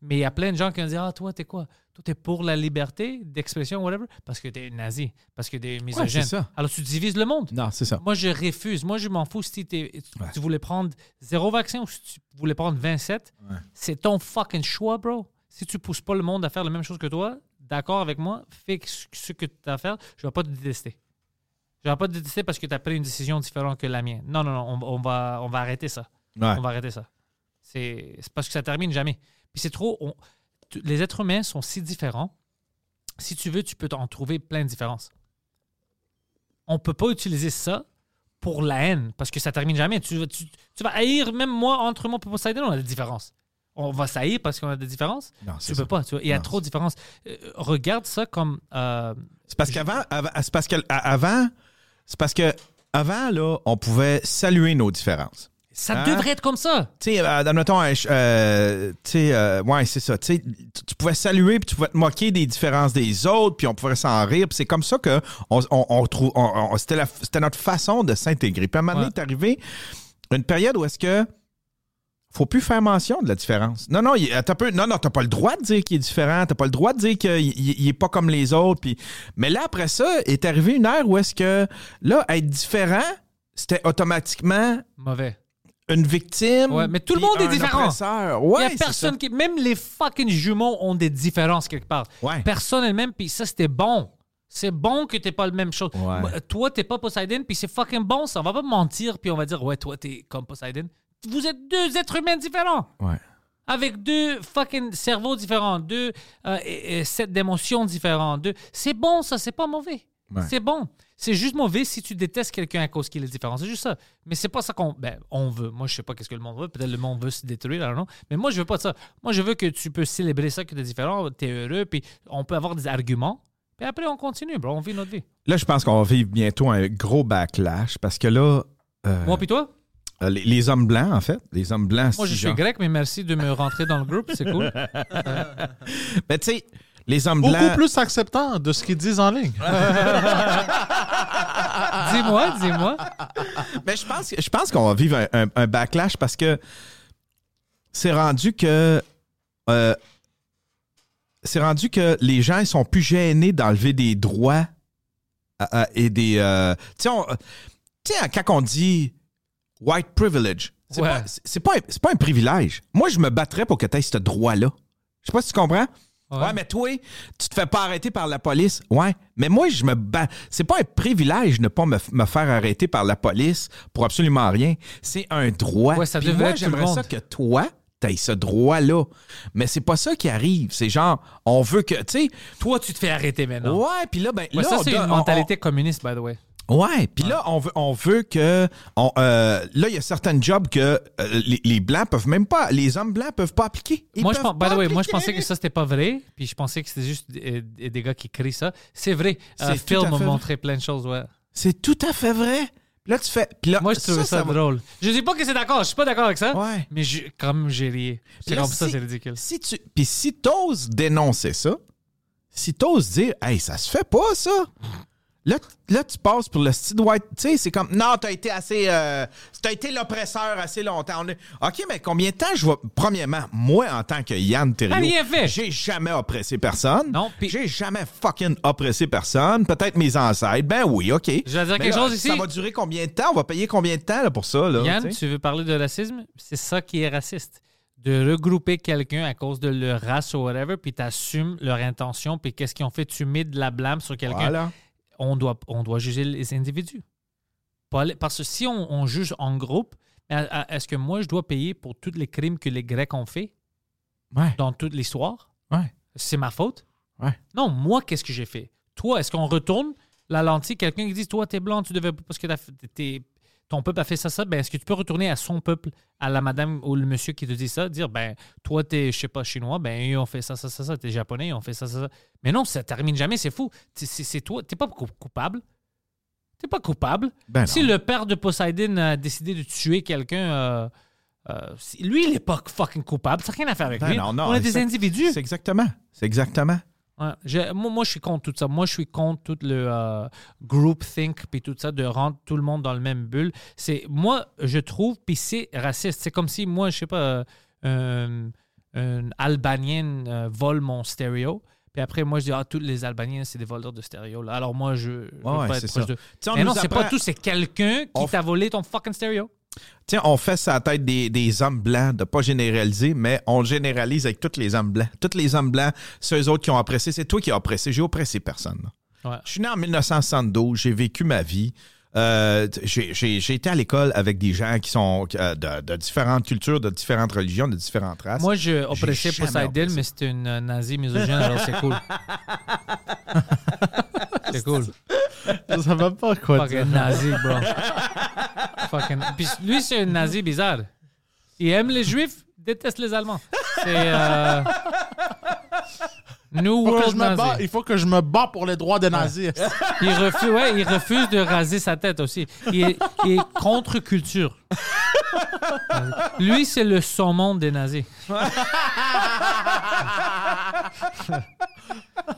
Mais il y a plein de gens qui ont dit Ah, toi, t'es quoi? Toi, t'es pour la liberté d'expression, whatever, parce que t'es nazi, parce que t'es misogène. c'est ça. Alors, tu divises le monde. Non, c'est ça. Moi, je refuse. Moi, je m'en fous si t'es- tu, Ouais. tu voulais prendre zéro vaccin ou si tu voulais prendre 27. Ouais. C'est ton fucking choix, bro. Si tu pousses pas le monde à faire la même chose que toi, d'accord avec moi, fais ce que tu as à faire, je vais pas te détester. Je vais pas te détester parce que tu as pris une décision différente que la mienne. Non, non, non, on, on va, on va arrêter ça. Ouais. On va arrêter ça. C'est parce que ça termine jamais. Puis c'est trop. on- les êtres humains sont si différents. Si tu veux, tu peux en trouver plein de différences. On peut pas utiliser ça pour la haine parce que ça termine jamais. Tu, vas- tu, tu vas haïr, même moi, entre moi et Poseidon, on a des différences. On va s'haïr parce qu'on a des différences? Non, Tu c'est peux ça. pas. tu vois. Il y a Non, trop de différences. Euh, regarde ça comme. euh, C'est parce qu'avant, avant, c'est parce que avant, c'est parce que avant là, on pouvait saluer nos différences. ça Hein? devrait être comme ça. Tu sais, euh, admettons, euh, tu sais, ouais, c'est ça. Tu pouvais saluer puis tu pouvais te moquer des différences des autres, puis on pouvait s'en rire. Puis c'est comme ça que on, trouve, c'était notre façon de s'intégrer. Puis à un moment donné, Ouais. est arrivé une période où est-ce que faut plus faire mention de la différence. Non, non, peu. Non, non, t'as pas le droit de dire qu'il est différent. T'as pas le droit de dire qu'il il- il est pas comme les autres. Puis, mais là, après ça, est arrivé une ère où est-ce que, là, être différent, c'était automatiquement Mauvais. une victime. Ouais, mais tout le monde est différent. Il Ouais, y a personne ça. qui. Même les fucking jumeaux ont des différences quelque part. Ouais. Personne elle-même, puis ça, c'était bon. C'est bon que t'es pas le même chose. Toi, t'es pas Poseidon, puis c'est fucking bon, ça. On va pas mentir, puis on va dire, ouais, toi, t'es comme Poseidon. Vous êtes deux êtres humains différents. Ouais. Avec deux fucking cerveaux différents, deux euh, et- et sets d'émotions différents. Deux... C'est bon, ça, c'est pas mauvais. Ouais. C'est bon. C'est juste mauvais si tu détestes quelqu'un à cause qu'il est différent. C'est juste ça. Mais c'est pas ça qu'on ben, on veut. Moi, je sais pas qu'est-ce que le monde veut. Peut-être le monde veut se détruire, know. Mais moi, je veux pas ça. Moi, je veux que tu peux célébrer ça, que tu es différent, tu es heureux, puis on peut avoir des arguments. Puis après, on continue, bro. On vit notre vie. Là, je pense qu'on va vivre bientôt un gros backlash parce que là, euh, Moi, puis toi? Euh, les, les hommes blancs, en fait, les hommes blancs. Moi, je suis grec, mais merci de me rentrer dans le groupe. C'est cool. Mais tu sais, les hommes Beaucoup blancs. plus acceptant de ce qu'ils disent en ligne. dis-moi, dis-moi. Mais je pense, je pense qu'on va vivre un, un- un backlash parce que c'est rendu que. euh, c'est rendu que les gens ils sont plus gênés d'enlever des droits euh, et des. euh, tu sais, quand on dit white privilege, c'est Ouais. pas, pas, un- c'est pas un privilège. Moi, je me battrais pour que tu aies ce droit-là. Je sais pas si tu comprends. Ouais. Ouais. mais toi, tu te fais pas arrêter par la police. Ouais, mais moi, je me bats. C'est pas un privilège de ne pas me, faire arrêter par la police pour absolument rien. C'est un droit. Ouais, ça Puis devrait moi, j'aimerais ça que toi, t'aies ce droit-là. Mais c'est pas ça qui arrive. C'est genre, on veut que, tu sais, Toi, tu te fais arrêter maintenant. ouais, puis là, ben, Ouais, là, ça, c'est une on- mentalité communiste, by the way. Ouais, puis là, on veut, on veut que. on, euh, là, il y a certains jobs que euh, les, les Blancs peuvent même pas. Les hommes Blancs peuvent pas appliquer. Ils moi, je, pense, by the way, moi, je pensais que ça, c'était pas vrai. Puis je pensais que c'était juste des, des- des gars qui crient ça. C'est vrai. Euh, Phil m'a montré plein de choses, ouais. C'est tout à fait vrai. Là, tu fais. là, Moi, je trouvais ça, drôle. Je dis pas que c'est d'accord. Je suis pas d'accord avec ça. Ouais. Mais je, même, j'ai ri. C'est comme ça, c'est ridicule. Si tu, puis si t'oses dénoncer ça, si t'oses dire, hey, ça se fait pas, ça. Là, là tu passes pour le style white. Tu sais, c'est comme, non, t'as été assez. Euh, t'as été l'oppresseur assez longtemps. On est- OK, mais combien de temps je vais. Premièrement, moi, en tant que Yann Thériault, j'ai jamais oppressé personne. Non, puis- J'ai jamais fucking oppressé personne. Peut-être mes ancêtres. Ben oui, OK. Je vais dire Mais quelque là, chose ici. Ça va durer combien de temps? On va payer combien de temps là, pour ça? Là, Yann, tu veux parler de racisme? C'est ça qui est raciste. De regrouper quelqu'un à cause de leur race ou whatever, puis t'assumes leur intention, puis qu'est-ce qu'ils ont fait? Tu mets de la blâme sur quelqu'un. Voilà. On, doit, on doit juger les individus. Parce que si on, on juge en groupe, est-ce que moi, je dois payer pour tous les crimes que les Grecs ont fait Ouais. dans toute l'histoire? Ouais. C'est ma faute? Ouais. Non, moi, qu'est-ce que j'ai fait? Toi, est-ce qu'on retourne la lentille? Quelqu'un qui dit, toi, t'es blanc, tu devais parce que t'es- ton peuple a fait ça, ça, ben, est-ce que tu peux retourner à son peuple, à la madame ou le monsieur qui te dit ça, dire, ben, toi, t'es, je sais pas, chinois, ben, ils ont fait ça, ça, ça, ça, t'es japonais, ils ont fait ça, ça, ça. Mais non, ça termine jamais, c'est fou. C'est, toi, t'es pas cou- coupable. T'es pas coupable. Ben si le père de Poseidon a décidé de tuer quelqu'un, euh, euh, lui, il est pas fucking coupable. Ça n'a rien à faire avec Ben lui. non, non, On est des individus. C'est exactement. C'est exactement. Ouais. Moi, moi, je suis contre tout ça. Moi, je suis contre tout le euh, group think puis tout ça de rendre tout le monde dans le même bulle. C'est moi, je trouve, puis c'est raciste. C'est comme si moi, je sais pas, euh, un, un Albanien euh, vole mon stéréo. Puis après, moi, je dis, ah, tous les Albaniens, c'est des voleurs de stéréo. Là. Alors moi, je, je veux Ouais, pas c'est être proche ça. de... sais, on Mais non, c'est pas tout. C'est quelqu'un qui f- t'a volé ton fucking stéréo. Tiens, on fait ça à la tête des, des hommes blancs, de pas généraliser, mais on généralise avec tous les hommes blancs. Tous les hommes blancs, c'est eux autres qui ont oppressé. C'est toi qui as oppressé. J'ai oppressé personne. Ouais. Je suis né en 1972, j'ai vécu ma vie. Euh, j'ai été à l'école avec des gens qui sont euh, de, de différentes cultures, de différentes religions, de différentes races. Moi, je oppressais Poseidon, mais c'était une euh, nazie misogyne, alors c'est cool. c'est cool. Je savais pas quoi. Fucking nazi, bro. Fucking... Puis lui, c'est un nazi bizarre. Il aime les juifs, déteste les Allemands. C'est euh... New faut, World bats, Nazi. il faut que je me bats pour les droits des nazis. Il refuse, ouais, il refuse de raser sa tête aussi. Il est, est contre culture. Lui, c'est le saumon des nazis.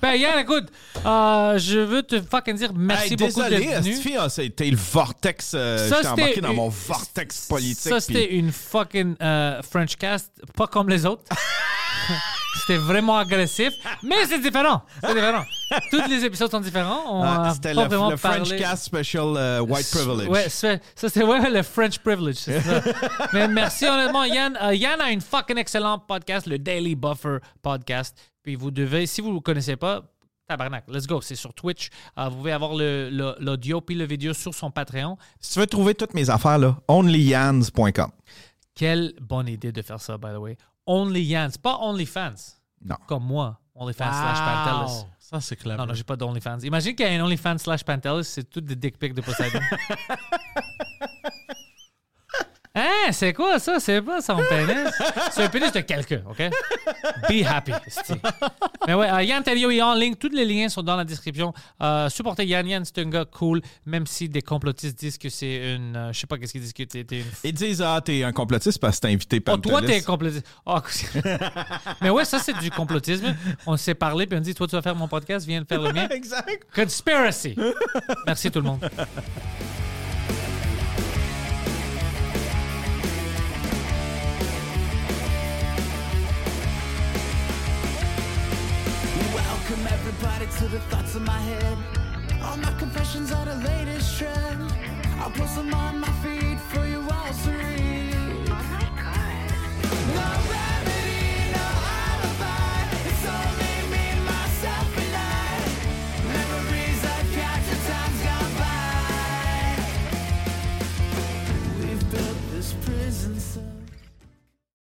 ben, Yann, écoute, euh, je veux te fucking dire merci Hey, beaucoup désolé, d'être venu. Esti, ah, c'était le vortex. euh, Ça, J'étais embarqué c'était dans une- mon vortex politique. Ça, c'était puis- une fucking euh, French cast, pas comme les autres. c'était vraiment agressif, mais c'est différent. C'est différent. Tous les épisodes sont différents. On Ah, a C'était pas le, vraiment le French parlé- Cast Special euh, White Privilege. Ouais, c'est- ça c'était ouais, le French privilege, c'est ça. Mais merci honnêtement, Yann. Euh, Yann a une fucking excellent podcast, le Daily Buffer podcast. Puis vous devez, si vous ne le connaissez pas, tabarnak, let's go. C'est sur Twitch. Euh, vous pouvez avoir le- le- l'audio puis le vidéo sur son Patreon. Si tu veux trouver toutes mes affaires, là, onlyyans.com. Quelle bonne idée de faire ça, by the way. Only Yann, c'est pas OnlyFans, Non. comme moi. OnlyFans slash Pantelis. Ça, c'est clair. Non, non, j'ai pas d'OnlyFans. Imagine qu'il y a un OnlyFans slash Pantelis, c'est tout des dick pics de Poseidon. Hein, c'est quoi ça? C'est pas son pénis. C'est un pénis de quelqu'un, OK? Be happy. Mais ouais, euh, Yann Terriot est en ligne. Tous les liens sont dans la description. Euh, supportez Yann. Yann, c'est un gars cool, même si des complotistes disent que c'est une... euh, je sais pas qu'est-ce qu'ils disent que t'es t'es une... Ils disent, ah, t'es un complotiste parce que t'as invité Oh, Pantelis. toi, t'es un complotiste. Oh, mais ouais, ça, c'est du complotisme. On s'est parlé, puis on dit, toi, tu vas faire mon podcast, viens de faire le mien. Exact. Conspiracy. Merci tout le monde. to the thoughts in my head. All my confessions are the latest trend. I'll post them on my feed for you all to read. Oh my god. No